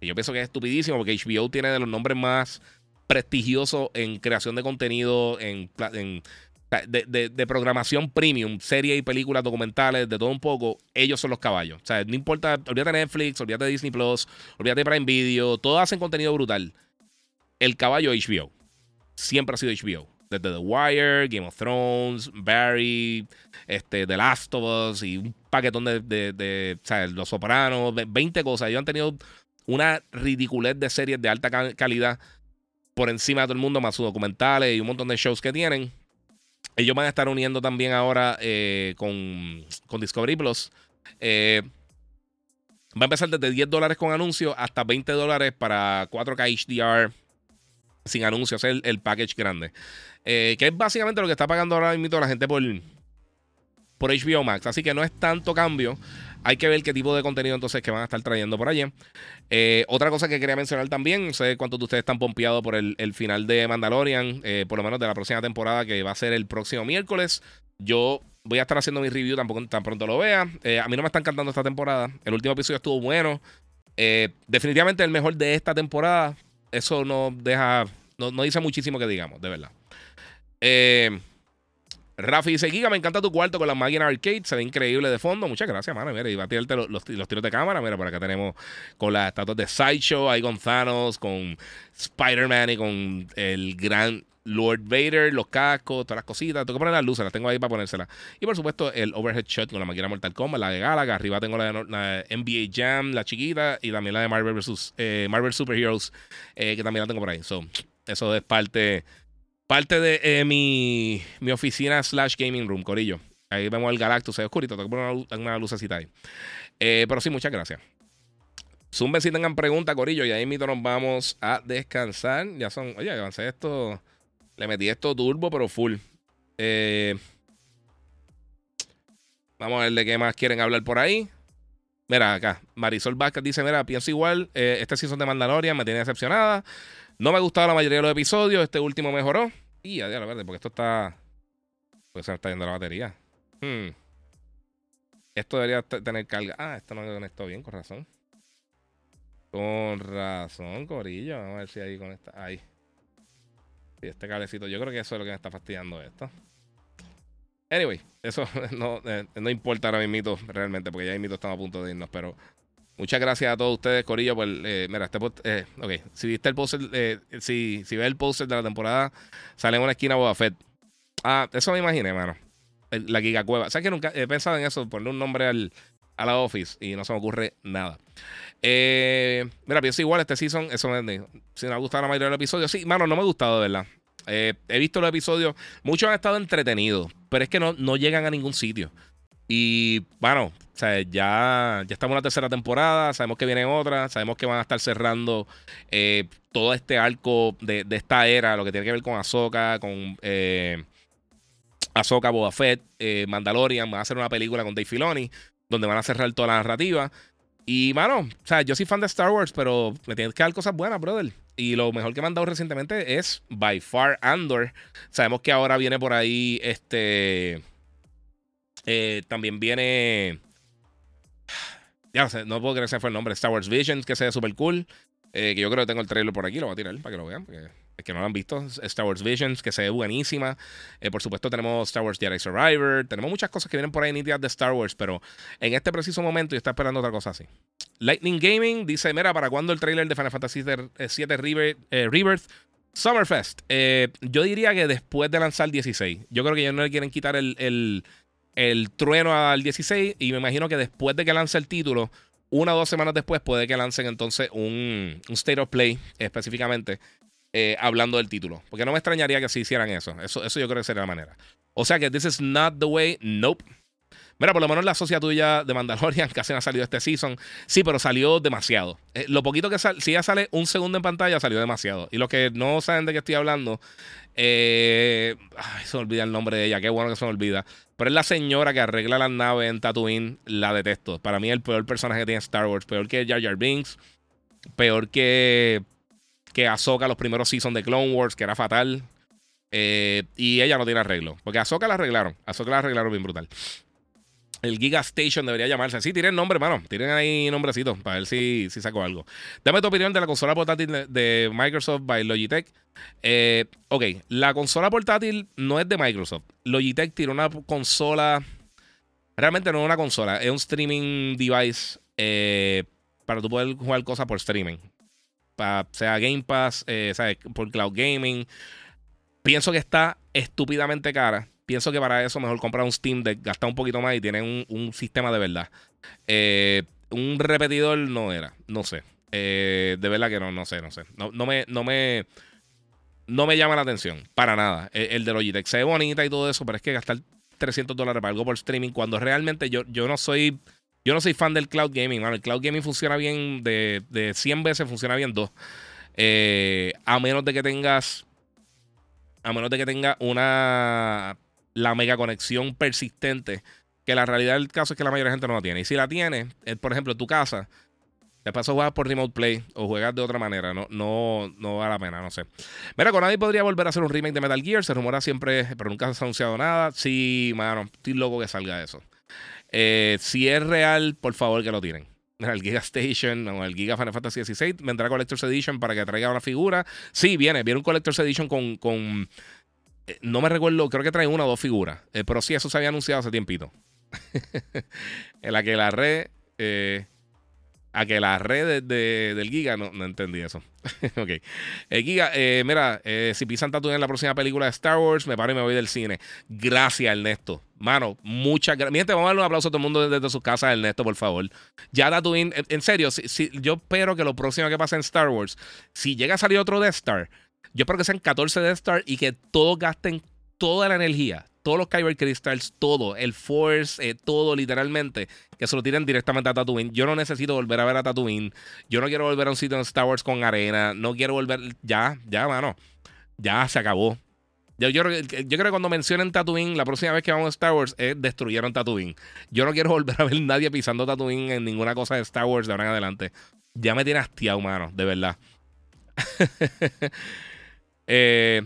[SPEAKER 1] Y yo pienso que es estupidísimo porque HBO tiene de los nombres más prestigiosos en creación de contenido, en, en de, programación premium, series y películas documentales, de todo un poco, ellos son los caballos. O sea, no importa, olvídate de Netflix, olvídate de Disney Plus, olvídate de Prime Video, todos hacen contenido brutal. El caballo HBO. Siempre ha sido HBO. Desde The Wire, Game of Thrones, Barry, este, The Last of Us y un paquetón de, de, o sea, Los Sopranos, 20 cosas. Ellos han tenido una ridiculez de series de alta calidad por encima de todo el mundo, más sus documentales y un montón de shows que tienen. Ellos van a estar uniendo también ahora eh, con, con, Discovery Plus. Eh, va a empezar desde 10 dólares con anuncios hasta 20 dólares para 4K HDR sin anuncios, el, el package grande. Eh, que es básicamente lo que está pagando ahora mismo la gente por, por HBO Max. Así que no es tanto cambio. Hay que ver qué tipo de contenido entonces que van a estar trayendo por allí. Eh, otra cosa que quería mencionar también, no sé cuántos de ustedes están pompeados por el, final de Mandalorian, eh, por lo menos de la próxima temporada que va a ser el próximo miércoles. Yo voy a estar haciendo mi review tampoco tan pronto lo vea. Eh, a mí no me están cantando esta temporada. El último episodio estuvo bueno. definitivamente el mejor de esta temporada. Eso no deja, no, no dice muchísimo que digamos, de verdad. Eh, Rafi dice, Giga, me encanta tu cuarto con la máquina arcade, se ve increíble de fondo. Muchas gracias, mano. Mira, y va a tirarte los, tiros de cámara. Mira, por acá tenemos con las estatuas de Sideshow, ahí con Thanos, con Spider-Man y con el gran Lord Vader, los cascos, todas las cositas. Tengo que poner las luces, las tengo ahí para ponérselas. Y por supuesto, el overhead shot con la máquina Mortal Kombat, la de Galaga. Arriba tengo la de, NBA Jam, la chiquita, y también la de Marvel vs. Eh, Marvel Superheroes, eh, que también la tengo por ahí. So, eso es parte Parte de eh, mi, mi, oficina slash gaming room, Corillo. Ahí vemos el Galactus, es oscurito, tengo que poner una, lucecita ahí. Eh, pero sí, muchas gracias. Zumben si tengan preguntas, Corillo, y ahí mismo nos vamos a descansar. Ya son, oye, avancé esto, le metí esto turbo, pero full. Eh, vamos a ver de qué más quieren hablar por ahí. Mira, acá, Marisol Vázquez dice, mira, pienso igual, este season de Mandalorian me tiene decepcionada. No me ha gustado la mayoría de los episodios. Este último mejoró. Y a ver, porque esto está. Pues se me está yendo la batería. Hmm. Esto debería tener carga. Ah, esto no me conectó bien, con razón. Con razón, Corillo. Vamos a ver si ahí conecta. Ahí. Y este cablecito. Yo creo que eso es lo que me está fastidiando esto. Anyway, eso no, eh, no importa ahora mismo realmente, porque ya mismo estamos a punto de irnos, pero Muchas gracias a todos ustedes, Corillo. Por, eh, mira, este eh, ok, si viste el poster, eh, si, si ves el poster de la temporada, sale en una esquina Boba Fett. Ah, eso me imaginé, mano. La Giga Cueva. ¿Sabes que nunca he pensado en eso? Ponerle un nombre al, a la Office y no se me ocurre nada. Eh, mira, pienso igual este season. Eso me Si no me gustado la mayoría de los episodios. Sí, mano, no me ha gustado, de verdad. he visto los episodios. Muchos han estado entretenidos, pero es que no, no llegan a ningún sitio. Y bueno, o sea, ya, ya estamos en la tercera temporada, sabemos que viene otra, sabemos que van a estar cerrando eh, todo este arco de, esta era, lo que tiene que ver con Ahsoka, con eh, Ahsoka, Boba Fett, eh, Mandalorian, van a hacer una película con Dave Filoni, donde van a cerrar toda la narrativa. Y, mano, o sea, yo soy fan de Star Wars, pero me tienen que dar cosas buenas, brother. Y lo mejor que me han dado recientemente es By Far Andor. Sabemos que ahora viene por ahí este... Eh, también viene. Ya no sé, no puedo creer que ese fue el nombre. Star Wars Visions, que sea súper cool. Eh, que yo creo que tengo el trailer por aquí, lo voy a tirar para que lo vean. Es que no lo han visto. Star Wars Visions, que se ve buenísima. Eh, por supuesto, tenemos Star Wars Jedi Survivor. Tenemos muchas cosas que vienen por ahí nítidas de Star Wars. Pero en este preciso momento yo estoy esperando otra cosa así. Lightning Gaming dice: Mira, ¿para cuándo el trailer de Final Fantasy VII Rebirth? Summerfest. yo diría que después de lanzar el 16. Yo creo que ya no le quieren quitar el trueno al 16 y me imagino que después de que lance el título, una o dos semanas después puede que lancen entonces un, State of Play específicamente eh, hablando del título. Porque no me extrañaría que si hicieran eso. eso. Eso yo creo que sería la manera. O sea que this is not the way. Nope. Mira, por lo menos la socia tuya de Mandalorian casi no ha salido este season. Sí, pero salió demasiado. Eh, lo poquito que sale, si ya sale un segundo en pantalla, salió demasiado. Y los que no saben de qué estoy hablando, eh, se me olvida el nombre de ella. Qué bueno que se me olvida. Pero es la señora que arregla las naves en Tatooine. La detesto. Para mí, el peor personaje que tiene Star Wars. Peor que Jar Jar Binks. Peor que. Que Ahsoka los primeros seasons de Clone Wars, que era fatal. Eh, y ella no tiene arreglo. Porque Ahsoka la arreglaron. Ahsoka la arreglaron bien brutal. El Giga Station debería llamarse. Sí, tiren nombre, mano. Tiren ahí nombrecito para ver si, si saco algo. Dame tu opinión de la consola portátil de, Microsoft by Logitech. Eh, ok, la consola portátil no es de Microsoft. Logitech tiene una consola. Realmente no es una consola, es un streaming device eh, para tú poder jugar cosas por streaming. Para, sea Game Pass, eh, por cloud gaming. Pienso que está estúpidamente cara pienso que para eso mejor comprar un Steam Deck, gastar un poquito más y tiene un, sistema de verdad. Eh, un repetidor no era, no sé. Eh, de verdad que no, no sé, no sé. No, me, no me, no me llama la atención, para nada. El, de Logitech se ve bonita y todo eso, pero es que gastar 300 dólares para algo por streaming cuando realmente yo, yo no soy... Yo no soy fan del cloud gaming, El cloud gaming funciona bien de, de 100 veces, funciona bien dos. Eh, a menos de que tengas a menos de que tenga una la mega conexión persistente, que la realidad del caso es que la mayoría de gente no la tiene. Y si la tiene, eh, por ejemplo, tu casa, paso a jugar por Remote Play o juegas de otra manera. No, no, no vale la pena, no sé. Mira, con nadie podría volver a hacer un remake de Metal Gear. Se rumora siempre, pero nunca se ha anunciado nada. Sí, mano, estoy loco que salga eso. Eh, si es real, por favor que lo tienen. El Giga Station o el Giga Final Fantasy XVI vendrá Collector's Edition para que traiga una figura. Sí, viene, viene un Collector's Edition con, con eh, no me recuerdo, creo que trae una o dos figuras. Eh, pero sí, eso se había anunciado hace tiempito. en la que red. Eh, a que red del Giga, no, entendí eso. ok. Giga, mira, si pisan Tatooine en la próxima película de Star Wars, me paro y me voy del cine. Gracias, Ernesto. Mano, muchas gracias. Miren, vamos a darle un aplauso a todo el mundo desde, su casa, Ernesto, por favor. Ya Tatooine, en, serio, si, yo espero que lo próximo que pase en Star Wars, si llega a salir otro Death Star, yo espero que sean 14 Death Star y que todos gasten toda la energía, todos los Kyber Crystals, todo, el Force, eh, todo literalmente, que se lo tiren directamente a Tatooine. Yo no necesito volver a ver a Tatooine. Yo no quiero volver a un sitio en Star Wars con arena. No quiero volver. Ya, ya, mano. Ya se acabó. Yo, yo, creo que cuando mencionen Tatooine, la próxima vez que vamos a Star Wars, es destruyeron Tatooine. Yo no quiero volver a ver nadie pisando Tatooine en ninguna cosa de Star Wars de ahora en adelante. Ya me tiene hastiado, mano, de verdad. Eh,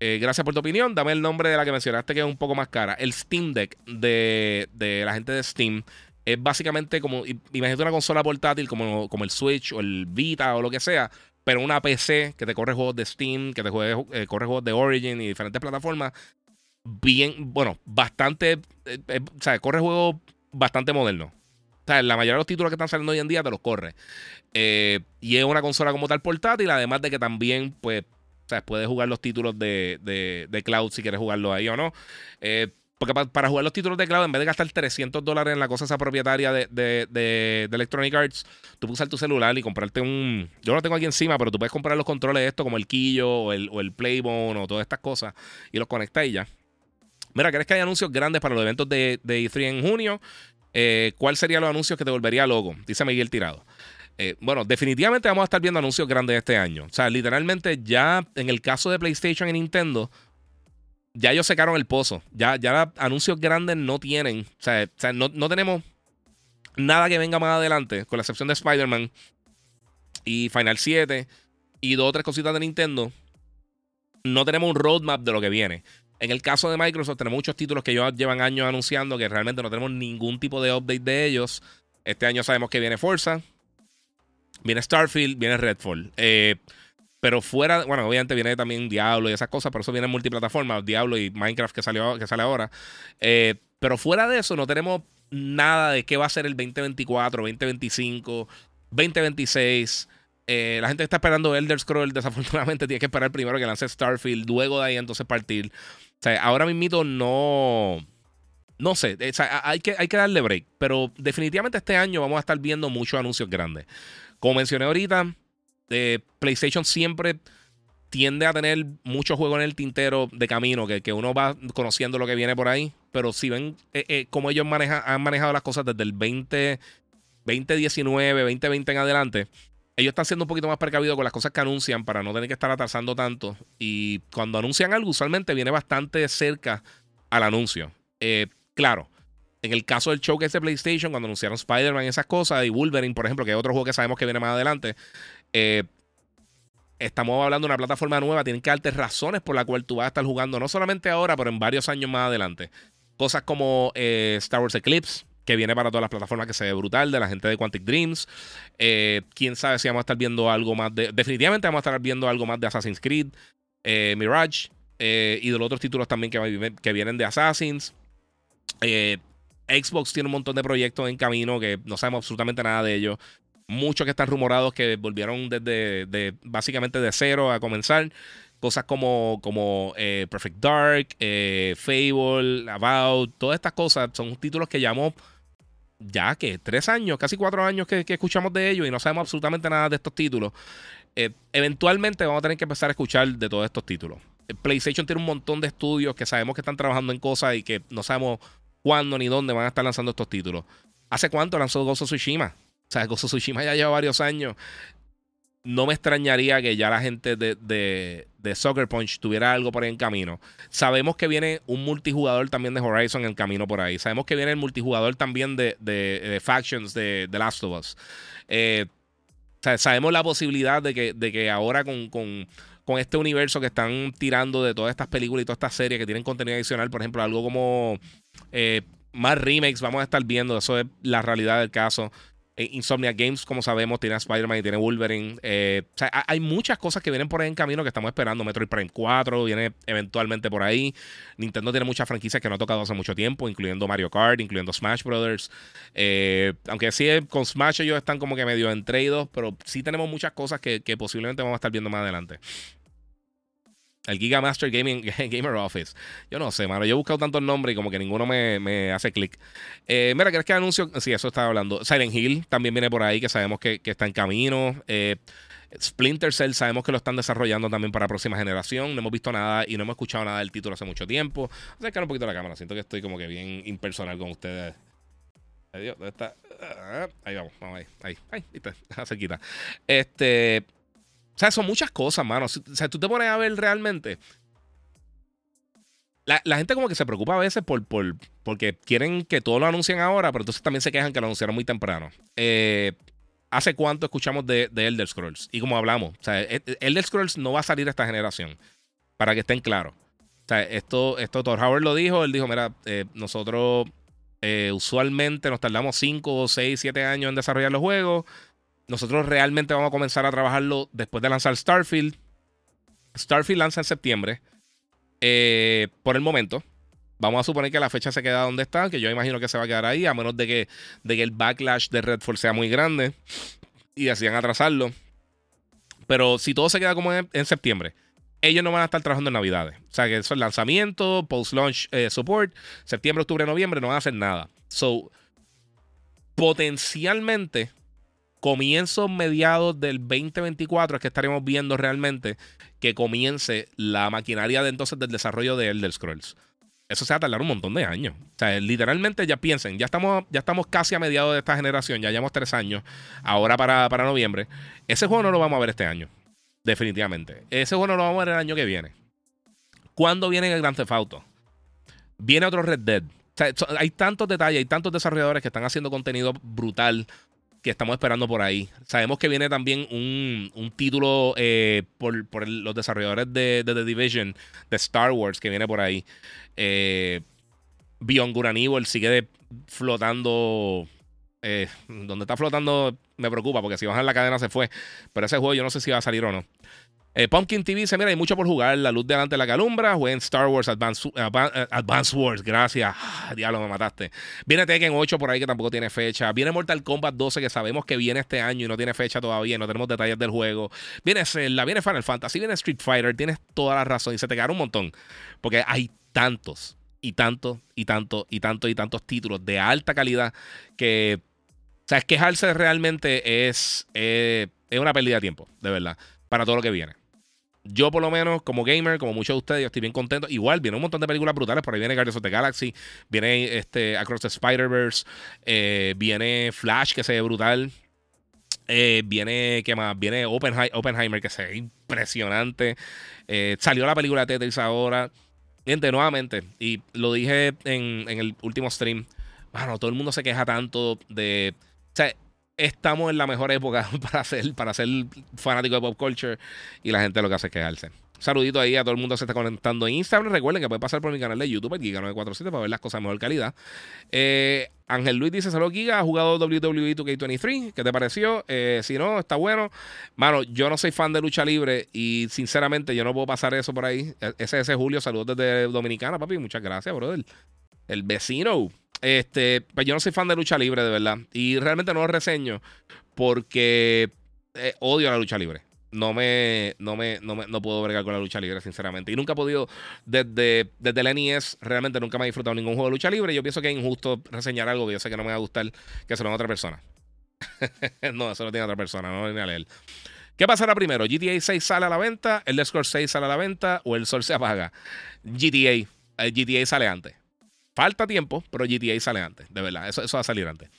[SPEAKER 1] eh, gracias por tu opinión. Dame el nombre de la que mencionaste que es un poco más cara. El Steam Deck de, la gente de Steam es básicamente como, imagínate una consola portátil como, el Switch o el Vita o lo que sea, pero una PC que te corre juegos de Steam, que te eh, corre juegos de Origin y diferentes plataformas. Bien, bueno, bastante, o sea, corre juegos bastante modernos. O sea, la mayoría de los títulos que están saliendo hoy en día te los corre. y es una consola como tal portátil, además de que también, pues, o sea, puedes jugar los títulos de, de, cloud si quieres jugarlo ahí o no. Eh, porque para jugar los títulos de cloud, en vez de gastar 300 dólares en la cosa esa propietaria de, de, Electronic Arts, tú puedes usar tu celular y comprarte un. Yo lo tengo aquí encima, pero tú puedes comprar los controles de esto, como el Quillo o el, o el Playbone o todas estas cosas, y los conectas y ya. Mira, ¿crees que hay anuncios grandes para los eventos de, de E3 en junio? Eh, ¿Cuál serían los anuncios que te volvería loco? Dice Miguel Tirado. Eh, bueno, definitivamente vamos a estar viendo anuncios grandes este año. O sea, literalmente ya en el caso de PlayStation y Nintendo, ya ellos secaron el pozo. Ya, ya anuncios grandes no tienen. O sea, no, tenemos nada que venga más adelante, con la excepción de Spider-Man y Final 7 y dos o tres cositas de Nintendo. No tenemos un roadmap de lo que viene. En el caso de Microsoft, tenemos muchos títulos que ellos llevan años anunciando que realmente no tenemos ningún tipo de update de ellos. Este año sabemos que viene Forza, Viene Starfield, viene Redfall. Eh, pero fuera, bueno, obviamente viene también Diablo y esas cosas, pero eso viene en multiplataforma, Diablo y Minecraft que, salió, que sale ahora. Eh, pero fuera de eso, no tenemos nada de qué va a ser el 2024, 2025, 2026. la gente está esperando Elder Scrolls, desafortunadamente tiene que esperar primero que lance Starfield, luego de ahí entonces partir. O sea, ahora mismo no. No sé, hay, que, hay que darle break, pero definitivamente este año vamos a estar viendo muchos anuncios grandes. Como mencioné ahorita, eh, PlayStation siempre tiende a tener muchos juegos en el tintero de camino, que, que, uno va conociendo lo que viene por ahí. Pero si ven eh, eh, cómo ellos han manejado las cosas desde el 20, 2019, 2020 en adelante, ellos están siendo un poquito más precavidos con las cosas que anuncian para no tener que estar atrasando tanto. Y cuando anuncian algo, usualmente viene bastante cerca al anuncio. claro, en el caso del show que es de PlayStation, cuando anunciaron Spider-Man y esas cosas, y Wolverine, por ejemplo, que es otro juego que sabemos que viene más adelante, eh, estamos hablando de una plataforma nueva, tienen que darte razones por la cual tú vas a estar jugando, no solamente ahora, pero en varios años más adelante. Cosas como eh, Star Wars Eclipse, que viene para todas las plataformas, que se ve brutal, de la gente de Quantic Dreams. Eh, quién sabe si vamos a estar viendo algo más de. Definitivamente vamos a estar viendo algo más de Assassin's Creed, Mirage y de los otros títulos también que, que vienen de Assassins. Xbox tiene un montón de proyectos en camino que no sabemos absolutamente nada de ellos. Muchos que están rumorados que volvieron desde de, básicamente de cero a comenzar. Cosas como, como eh, Perfect Dark, eh, Fable, About, todas estas cosas son títulos que llamó ya que tres años, casi cuatro años que, escuchamos de ellos y no sabemos absolutamente nada de estos títulos. Eh, eventualmente vamos a tener que empezar a escuchar de todos estos títulos. PlayStation tiene un montón de estudios que sabemos que están trabajando en cosas y que no sabemos cuándo ni dónde van a estar lanzando estos títulos. ¿Hace cuánto lanzó of Tsushima? O sea, of Tsushima ya lleva varios años no me extrañaría que ya la gente de, de, Soccer Punch tuviera algo por ahí en camino. Sabemos que viene un multijugador también de Horizon en camino por ahí. Sabemos que viene el multijugador también de, de Factions de The Last of Us. Eh, sabemos la posibilidad de que, de que ahora con, con, con, este universo que están tirando de todas estas películas y todas estas series que tienen contenido adicional, por ejemplo, algo como eh, más remakes, vamos a estar viendo. Eso es la realidad del caso. Eh, Insomnia Games, como sabemos, tiene a Spider-Man y tiene Wolverine. Eh, o sea, hay muchas cosas que vienen por ahí en camino que estamos esperando. Metroid Prime 4 viene eventualmente por ahí. Nintendo tiene muchas franquicias que no ha tocado hace mucho tiempo, incluyendo Mario Kart, incluyendo Smash Brothers. Eh, aunque sí, con Smash ellos están como que medio entreidos, pero sí tenemos muchas cosas que, que posiblemente vamos a estar viendo más adelante. El Giga Master Gaming, Gamer Office. Yo no sé, mano. Yo he buscado tantos nombres y como que ninguno me, hace clic. Eh, mira, ¿crees que anuncio? Sí, eso estaba hablando. Silent Hill también viene por ahí, que sabemos que, está en camino. Eh, Splinter Cell sabemos que lo están desarrollando también para próxima generación. No hemos visto nada y no hemos escuchado nada del título hace mucho tiempo. Acercar un poquito la cámara. Siento que estoy como que bien impersonal con ustedes. ¿dónde está? Ah, ahí vamos, vamos ahí. Ahí, ahí, está, cerquita. Este. O sea, son muchas cosas, mano. O sea, tú te pones a ver realmente. La, gente como que se preocupa a veces por, por, porque quieren que todo lo anuncien ahora, pero entonces también se quejan que lo anunciaron muy temprano. Eh, ¿Hace cuánto escuchamos de, Elder Scrolls? Y como hablamos, o sea, e, e, Elder Scrolls no va a salir esta generación, para que estén claros. O sea, esto, esto Thor Howard lo dijo, él dijo, mira, eh, nosotros eh, usualmente nos tardamos 5, 6, 7 años en desarrollar los juegos. Nosotros realmente vamos a comenzar a trabajarlo después de lanzar Starfield. Starfield lanza en septiembre. Eh, por el momento. Vamos a suponer que la fecha se queda donde está, que yo imagino que se va a quedar ahí, a menos de que, de que el backlash de Redfall sea muy grande y decían atrasarlo. Pero si todo se queda como en, septiembre, ellos no van a estar trabajando en Navidades. O sea, que eso es lanzamiento, post-launch eh, support, septiembre, octubre, noviembre, no van a hacer nada. So, potencialmente comienzos mediados del 2024 es que estaremos viendo realmente que comience la maquinaria de entonces del desarrollo de Elder Scrolls. Eso se va a tardar un montón de años. O sea, literalmente ya piensen, ya estamos, ya estamos casi a mediados de esta generación, ya llevamos tres años, ahora para, para noviembre. Ese juego no lo vamos a ver este año, definitivamente. Ese juego no lo vamos a ver el año que viene. ¿Cuándo viene el Grand Theft Auto? Viene otro Red Dead. O sea, hay tantos detalles, hay tantos desarrolladores que están haciendo contenido brutal que estamos esperando por ahí. Sabemos que viene también un, título eh, por, los desarrolladores de, The Division, de Star Wars, que viene por ahí. Eh, Beyond Good sigue flotando. Eh, donde está flotando me preocupa, porque si bajan la cadena se fue. Pero ese juego yo no sé si va a salir o no. Eh, Pumpkin TV dice: Mira, hay mucho por jugar. La luz delante de la calumbra. Jueguen Star Wars Advance, Advance Wars. Gracias. Ah, diablo, me mataste. Viene Tekken 8 por ahí que tampoco tiene fecha. Viene Mortal Kombat 12 que sabemos que viene este año y no tiene fecha todavía. No tenemos detalles del juego. Viene Zelda, viene Final Fantasy, viene Street Fighter. Tienes toda la razón y se te quedaron un montón. Porque hay tantos y tantos y tantos y tantos y tantos títulos de alta calidad que. O sea, quejarse realmente es, eh, es una pérdida de tiempo, de verdad, para todo lo que viene yo por lo menos como gamer, como muchos de ustedes, yo estoy bien contento. Igual, viene un montón de películas brutales. Por ahí viene Guardians of the Galaxy, viene este, Across the Spider-Verse, eh, viene Flash, que se ve brutal. Eh, viene, ¿qué más? Viene Oppenheimer, que se ve impresionante. Eh, salió la película de Tetris ahora. Gente, nuevamente, y lo dije en, en el último stream. Bueno, todo el mundo se queja tanto de. O sea, estamos en la mejor época para ser, para ser fanático de pop culture y la gente lo que hace es quejarse. Saludito ahí a todo el mundo que se está conectando en Instagram. Recuerden que pueden pasar por mi canal de YouTube, el Giga947, para ver las cosas de mejor calidad. Eh, Ángel Luis dice: Saludos, Giga. ¿Ha jugado WWE 2K23? ¿Qué te pareció? Eh, si no, está bueno. Mano, yo no soy fan de lucha libre y sinceramente yo no puedo pasar eso por ahí. E-, ese es Julio. Saludos desde Dominicana, papi. Muchas gracias, brother. El vecino. Este, pues yo no soy fan de lucha libre, de verdad. Y realmente no lo reseño porque eh, odio la lucha libre no me, no me, no puedo bregar con la lucha libre, sinceramente. Y nunca he podido, desde, desde el NES, realmente nunca me he disfrutado ningún juego de lucha libre. Yo pienso que es injusto reseñar algo que yo sé que no me va a gustar, que se lo a otra persona. no, eso lo tiene otra persona, no viene a leer. ¿Qué pasará primero? ¿GTA 6 sale a la venta? ¿El Score 6 sale a la venta? ¿O el sol se apaga? GTA. El GTA sale antes. Falta tiempo, pero GTA sale antes, de verdad. Eso, eso va a salir antes.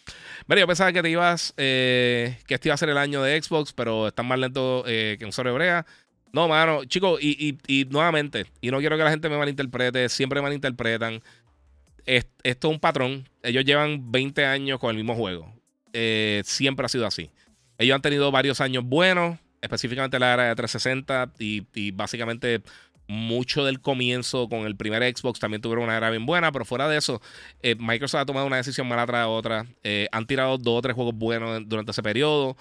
[SPEAKER 1] Mira, yo pensaba que te ibas, eh, que este iba a ser el año de Xbox, pero están más lento eh, que un solo hebrea. No, mano, chicos, y, y, nuevamente, y no quiero que la gente me malinterprete, siempre malinterpretan. esto es un patrón. Ellos llevan 20 años con el mismo juego. Eh, siempre ha sido así. Ellos han tenido varios años buenos, específicamente la era de 360 y, y básicamente mucho del comienzo con el primer Xbox también tuvieron una era bien buena, pero fuera de eso, eh, Microsoft ha tomado una decisión mala tras otra. Eh, han tirado dos o tres juegos buenos durante ese periodo.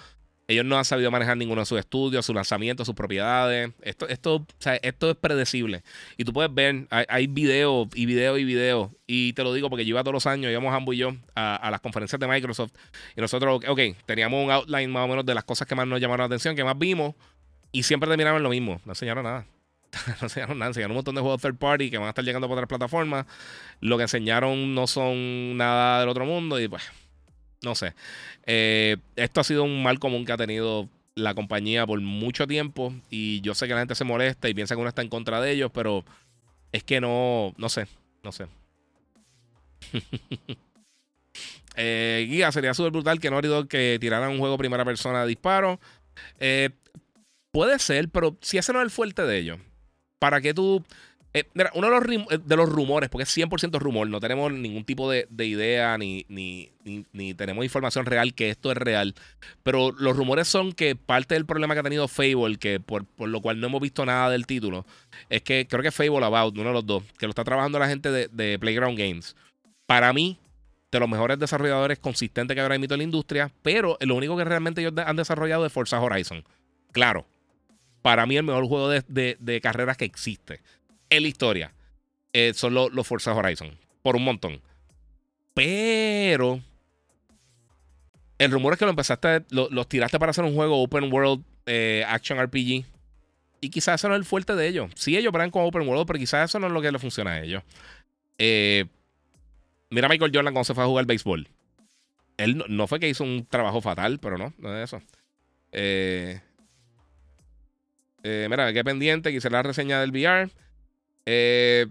[SPEAKER 1] Ellos no han sabido manejar ninguno de sus estudios, sus lanzamientos, sus propiedades. Esto, esto, esto es predecible. Y tú puedes ver, hay, hay videos y videos y videos. Y te lo digo porque yo iba todos los años, íbamos Ambo y yo a, las conferencias de Microsoft. Y nosotros, ok, teníamos un outline más o menos de las cosas que más nos llamaron la atención, que más vimos. Y siempre terminaban lo mismo. No enseñaron nada. no enseñaron nada, enseñaron un montón de juegos third party que van a estar llegando por otras plataformas. Lo que enseñaron no son nada del otro mundo y pues, no sé. Eh, esto ha sido un mal común que ha tenido la compañía por mucho tiempo y yo sé que la gente se molesta y piensa que uno está en contra de ellos, pero es que no, no sé, no sé. eh, guía, sería súper brutal que no Dog que tiraran un juego primera persona de disparo. Eh, puede ser, pero si ese no es el fuerte de ellos para que tú... Eh, uno de los, eh, de los, rumores, porque es 100% rumor, no tenemos ningún tipo de, idea ni, ni, ni, tenemos información real que esto es real, pero los rumores son que parte del problema que ha tenido Fable, que por, lo cual no hemos visto nada del título, es que creo que Fable About, uno de los dos, que lo está trabajando la gente de, Playground Games, para mí, de los mejores desarrolladores consistentes que habrá emitido en la industria, pero lo único que realmente ellos han desarrollado es Forza Horizon. Claro, para mí el mejor juego de, carreras que existe en la historia eh, son los, Forza Horizon. Por un montón. Pero el rumor es que lo empezaste, los tiraste para hacer un juego open world eh, action RPG. Y quizás eso no es el fuerte de ellos. Sí, ellos verán como open world, pero quizás eso no es lo que le funciona a ellos. Eh, mira a Michael Jordan cuando se fue a jugar béisbol. Él no, no, fue que hizo un trabajo fatal, pero no, no es eso. Eh, eh, mira, qué pendiente, quise la reseña del VR. Eh,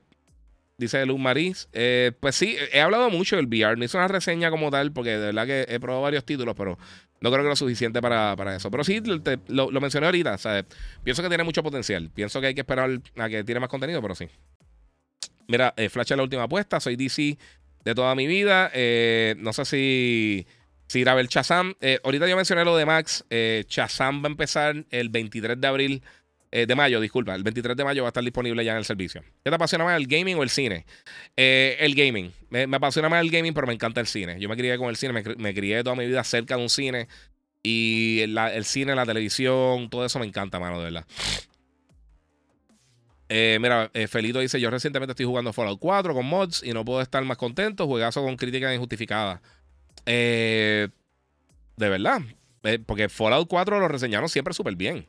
[SPEAKER 1] dice Luz Maris. Eh, pues sí, he hablado mucho del VR. No hice una reseña como tal, porque de verdad que he probado varios títulos, pero no creo que lo suficiente para, eso. Pero sí, lo, mencioné ahorita. Pienso que tiene mucho potencial. Pienso que hay que esperar a que tiene más contenido, pero sí. Mira, Flash es la última apuesta. Soy DC de toda mi vida. no sé si. Si ir a ver Chazam. ahorita yo mencioné lo de Max. Chazam va a empezar el 23 de abril eh, de mayo, disculpa, el 23 de mayo va a estar disponible ya en el servicio. ¿Qué te apasiona más, el gaming o el cine? Eh, el gaming. Me, apasiona más el gaming, pero me encanta el cine. Yo me crié con el cine, me, crié toda mi vida cerca de un cine. Y el cine, la televisión, todo eso me encanta, mano, de verdad. Eh, mira, Felito dice: Yo recientemente estoy jugando Fallout 4 con mods y no puedo estar más contento. Juegazo con críticas injustificadas. de verdad. porque Fallout 4 lo reseñaron siempre súper bien.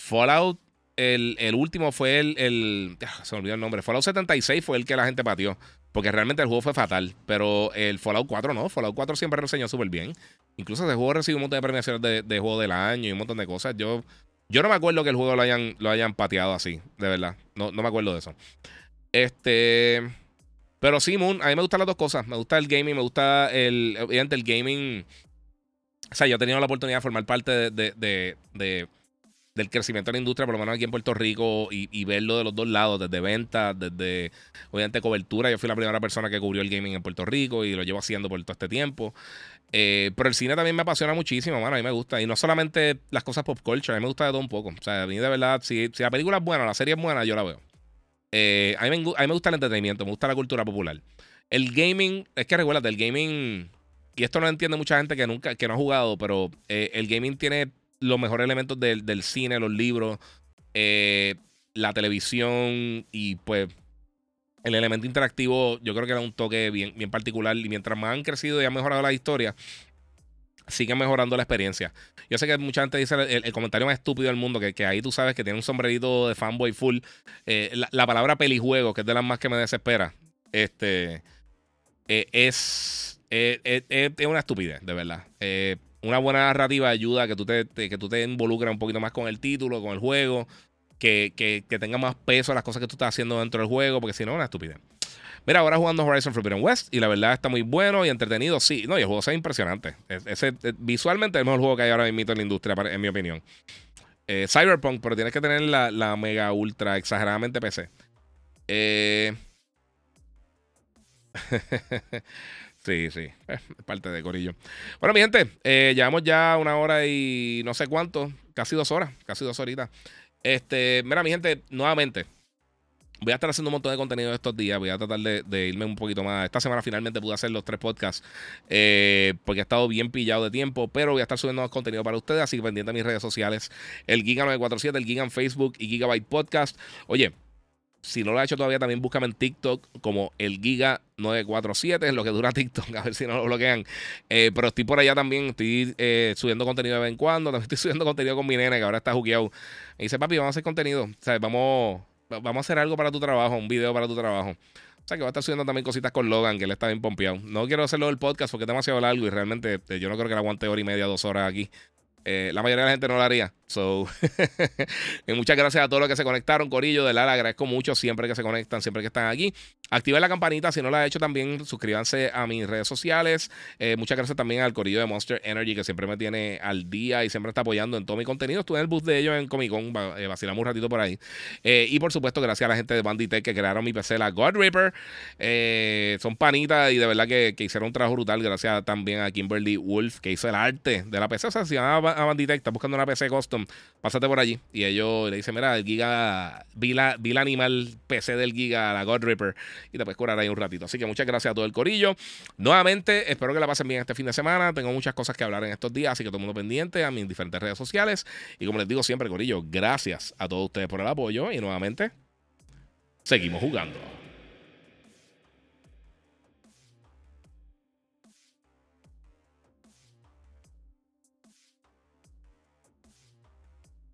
[SPEAKER 1] Fallout, el, último fue el, el, ah, Se me olvidó el nombre. Fallout 76 fue el que la gente batió. Porque realmente el juego fue fatal. Pero el Fallout 4 no. Fallout 4 siempre reseñó súper bien. Incluso ese juego recibió un montón de premiaciones de, juego del año y un montón de cosas. Yo, yo no me acuerdo que el juego lo hayan, lo hayan pateado así. De verdad. No, no me acuerdo de eso. Este. Pero sí, Moon, a mí me gustan las dos cosas. Me gusta el gaming, me gusta el. Obviamente, el gaming. O sea, yo he tenido la oportunidad de formar parte de del crecimiento de la industria, por lo menos aquí en Puerto Rico, y, verlo de los dos lados, desde ventas, desde obviamente cobertura. Yo fui la primera persona que cubrió el gaming en Puerto Rico y lo llevo haciendo por todo este tiempo. Eh, pero el cine también me apasiona muchísimo, mano. A mí me gusta. Y no solamente las cosas pop culture, a mí me gusta de todo un poco. O sea, a mí de verdad, si, si la película es buena, la serie es buena, yo la veo. Eh, a, mí me, me, gusta el entretenimiento, me gusta la cultura popular. El gaming, es que recuerda, el gaming, y esto no entiende mucha gente que nunca, que no ha jugado, pero eh, el gaming tiene los mejores elementos del, del cine, los libros, la televisión y pues el elemento interactivo yo creo que era un toque bien, bien particular y mientras más han crecido y han mejorado la historia, siguen mejorando la experiencia. Yo sé que mucha gente dice el, comentario más estúpido del mundo, que, ahí tú sabes que tiene un sombrerito de fanboy full. Eh, la, palabra pelijuego, que es de las más que me desespera, este, eh, es, eh, es, una estupidez, de verdad. Una buena narrativa ayuda a que tú te, que tú te involucres un poquito más con el título, con el juego que, tenga más peso a las cosas que tú estás haciendo dentro del juego, porque si no, es una estupidez. Mira, ahora jugando Horizon Forbidden West y la verdad está muy bueno y entretenido. Sí, no, y el juego es impresionante. Es, es, visualmente el mejor juego que hay ahora mismo en la industria, en mi opinión. Eh, Cyberpunk, pero tienes que tener la, mega ultra exageradamente PC. Eh... sí, sí, parte de Corillo. Bueno, mi gente, eh, llevamos ya una hora y no sé cuánto, casi dos horas, casi dos horitas. Este, mira, mi gente, nuevamente. Voy a estar haciendo un montón de contenido estos días. Voy a tratar de, irme un poquito más. Esta semana finalmente pude hacer los tres podcasts. Eh, porque he estado bien pillado de tiempo. Pero voy a estar subiendo más contenido para ustedes. Así que pendiente a mis redes sociales. El Giga947, el Giga en Facebook y Gigabyte Podcast. Oye, si no lo ha hecho todavía, también búscame en TikTok como el Giga 947, es lo que dura TikTok, a ver si no lo bloquean. Eh, pero estoy por allá también, estoy eh, subiendo contenido de vez en cuando, también estoy subiendo contenido con mi nene que ahora está jugueado. Me dice, papi, vamos a hacer contenido, o sea, vamos, vamos a hacer algo para tu trabajo, un video para tu trabajo. O sea, que va a estar subiendo también cositas con Logan, que él está bien pompeado. No quiero hacerlo del podcast porque es demasiado largo y realmente eh, yo no creo que le aguante hora y media, dos horas aquí. La mayoría de la gente no lo haría. So, muchas gracias a todos los que se conectaron, Corillo. De la agradezco mucho siempre que se conectan, siempre que están aquí. Activen la campanita si no lo ha hecho también. Suscríbanse a mis redes sociales. Eh, muchas gracias también al Corillo de Monster Energy que siempre me tiene al día y siempre está apoyando en todo mi contenido. Estuve en el bus de ellos en Comic Con, eh, vacilamos un ratito por ahí. Eh, y por supuesto, gracias a la gente de Banditech que crearon mi PC, la God Reaper. son panitas y de verdad que, hicieron un trabajo brutal. Gracias también a Kimberly Wolf que hizo el arte de la PC. O sea, si van a Banditech, está buscando una PC custom pásate por allí. Y ellos le dicen, mira, el Giga, vi la, vi la animal PC del Giga, la God Ripper, y te puedes curar ahí un ratito. Así que muchas gracias a todo el corillo. Nuevamente, espero que la pasen bien este fin de semana. Tengo muchas cosas que hablar en estos días, así que todo el mundo pendiente a mis diferentes redes sociales. Y como les digo siempre, corillo, gracias a todos ustedes por el apoyo. Y nuevamente, seguimos jugando.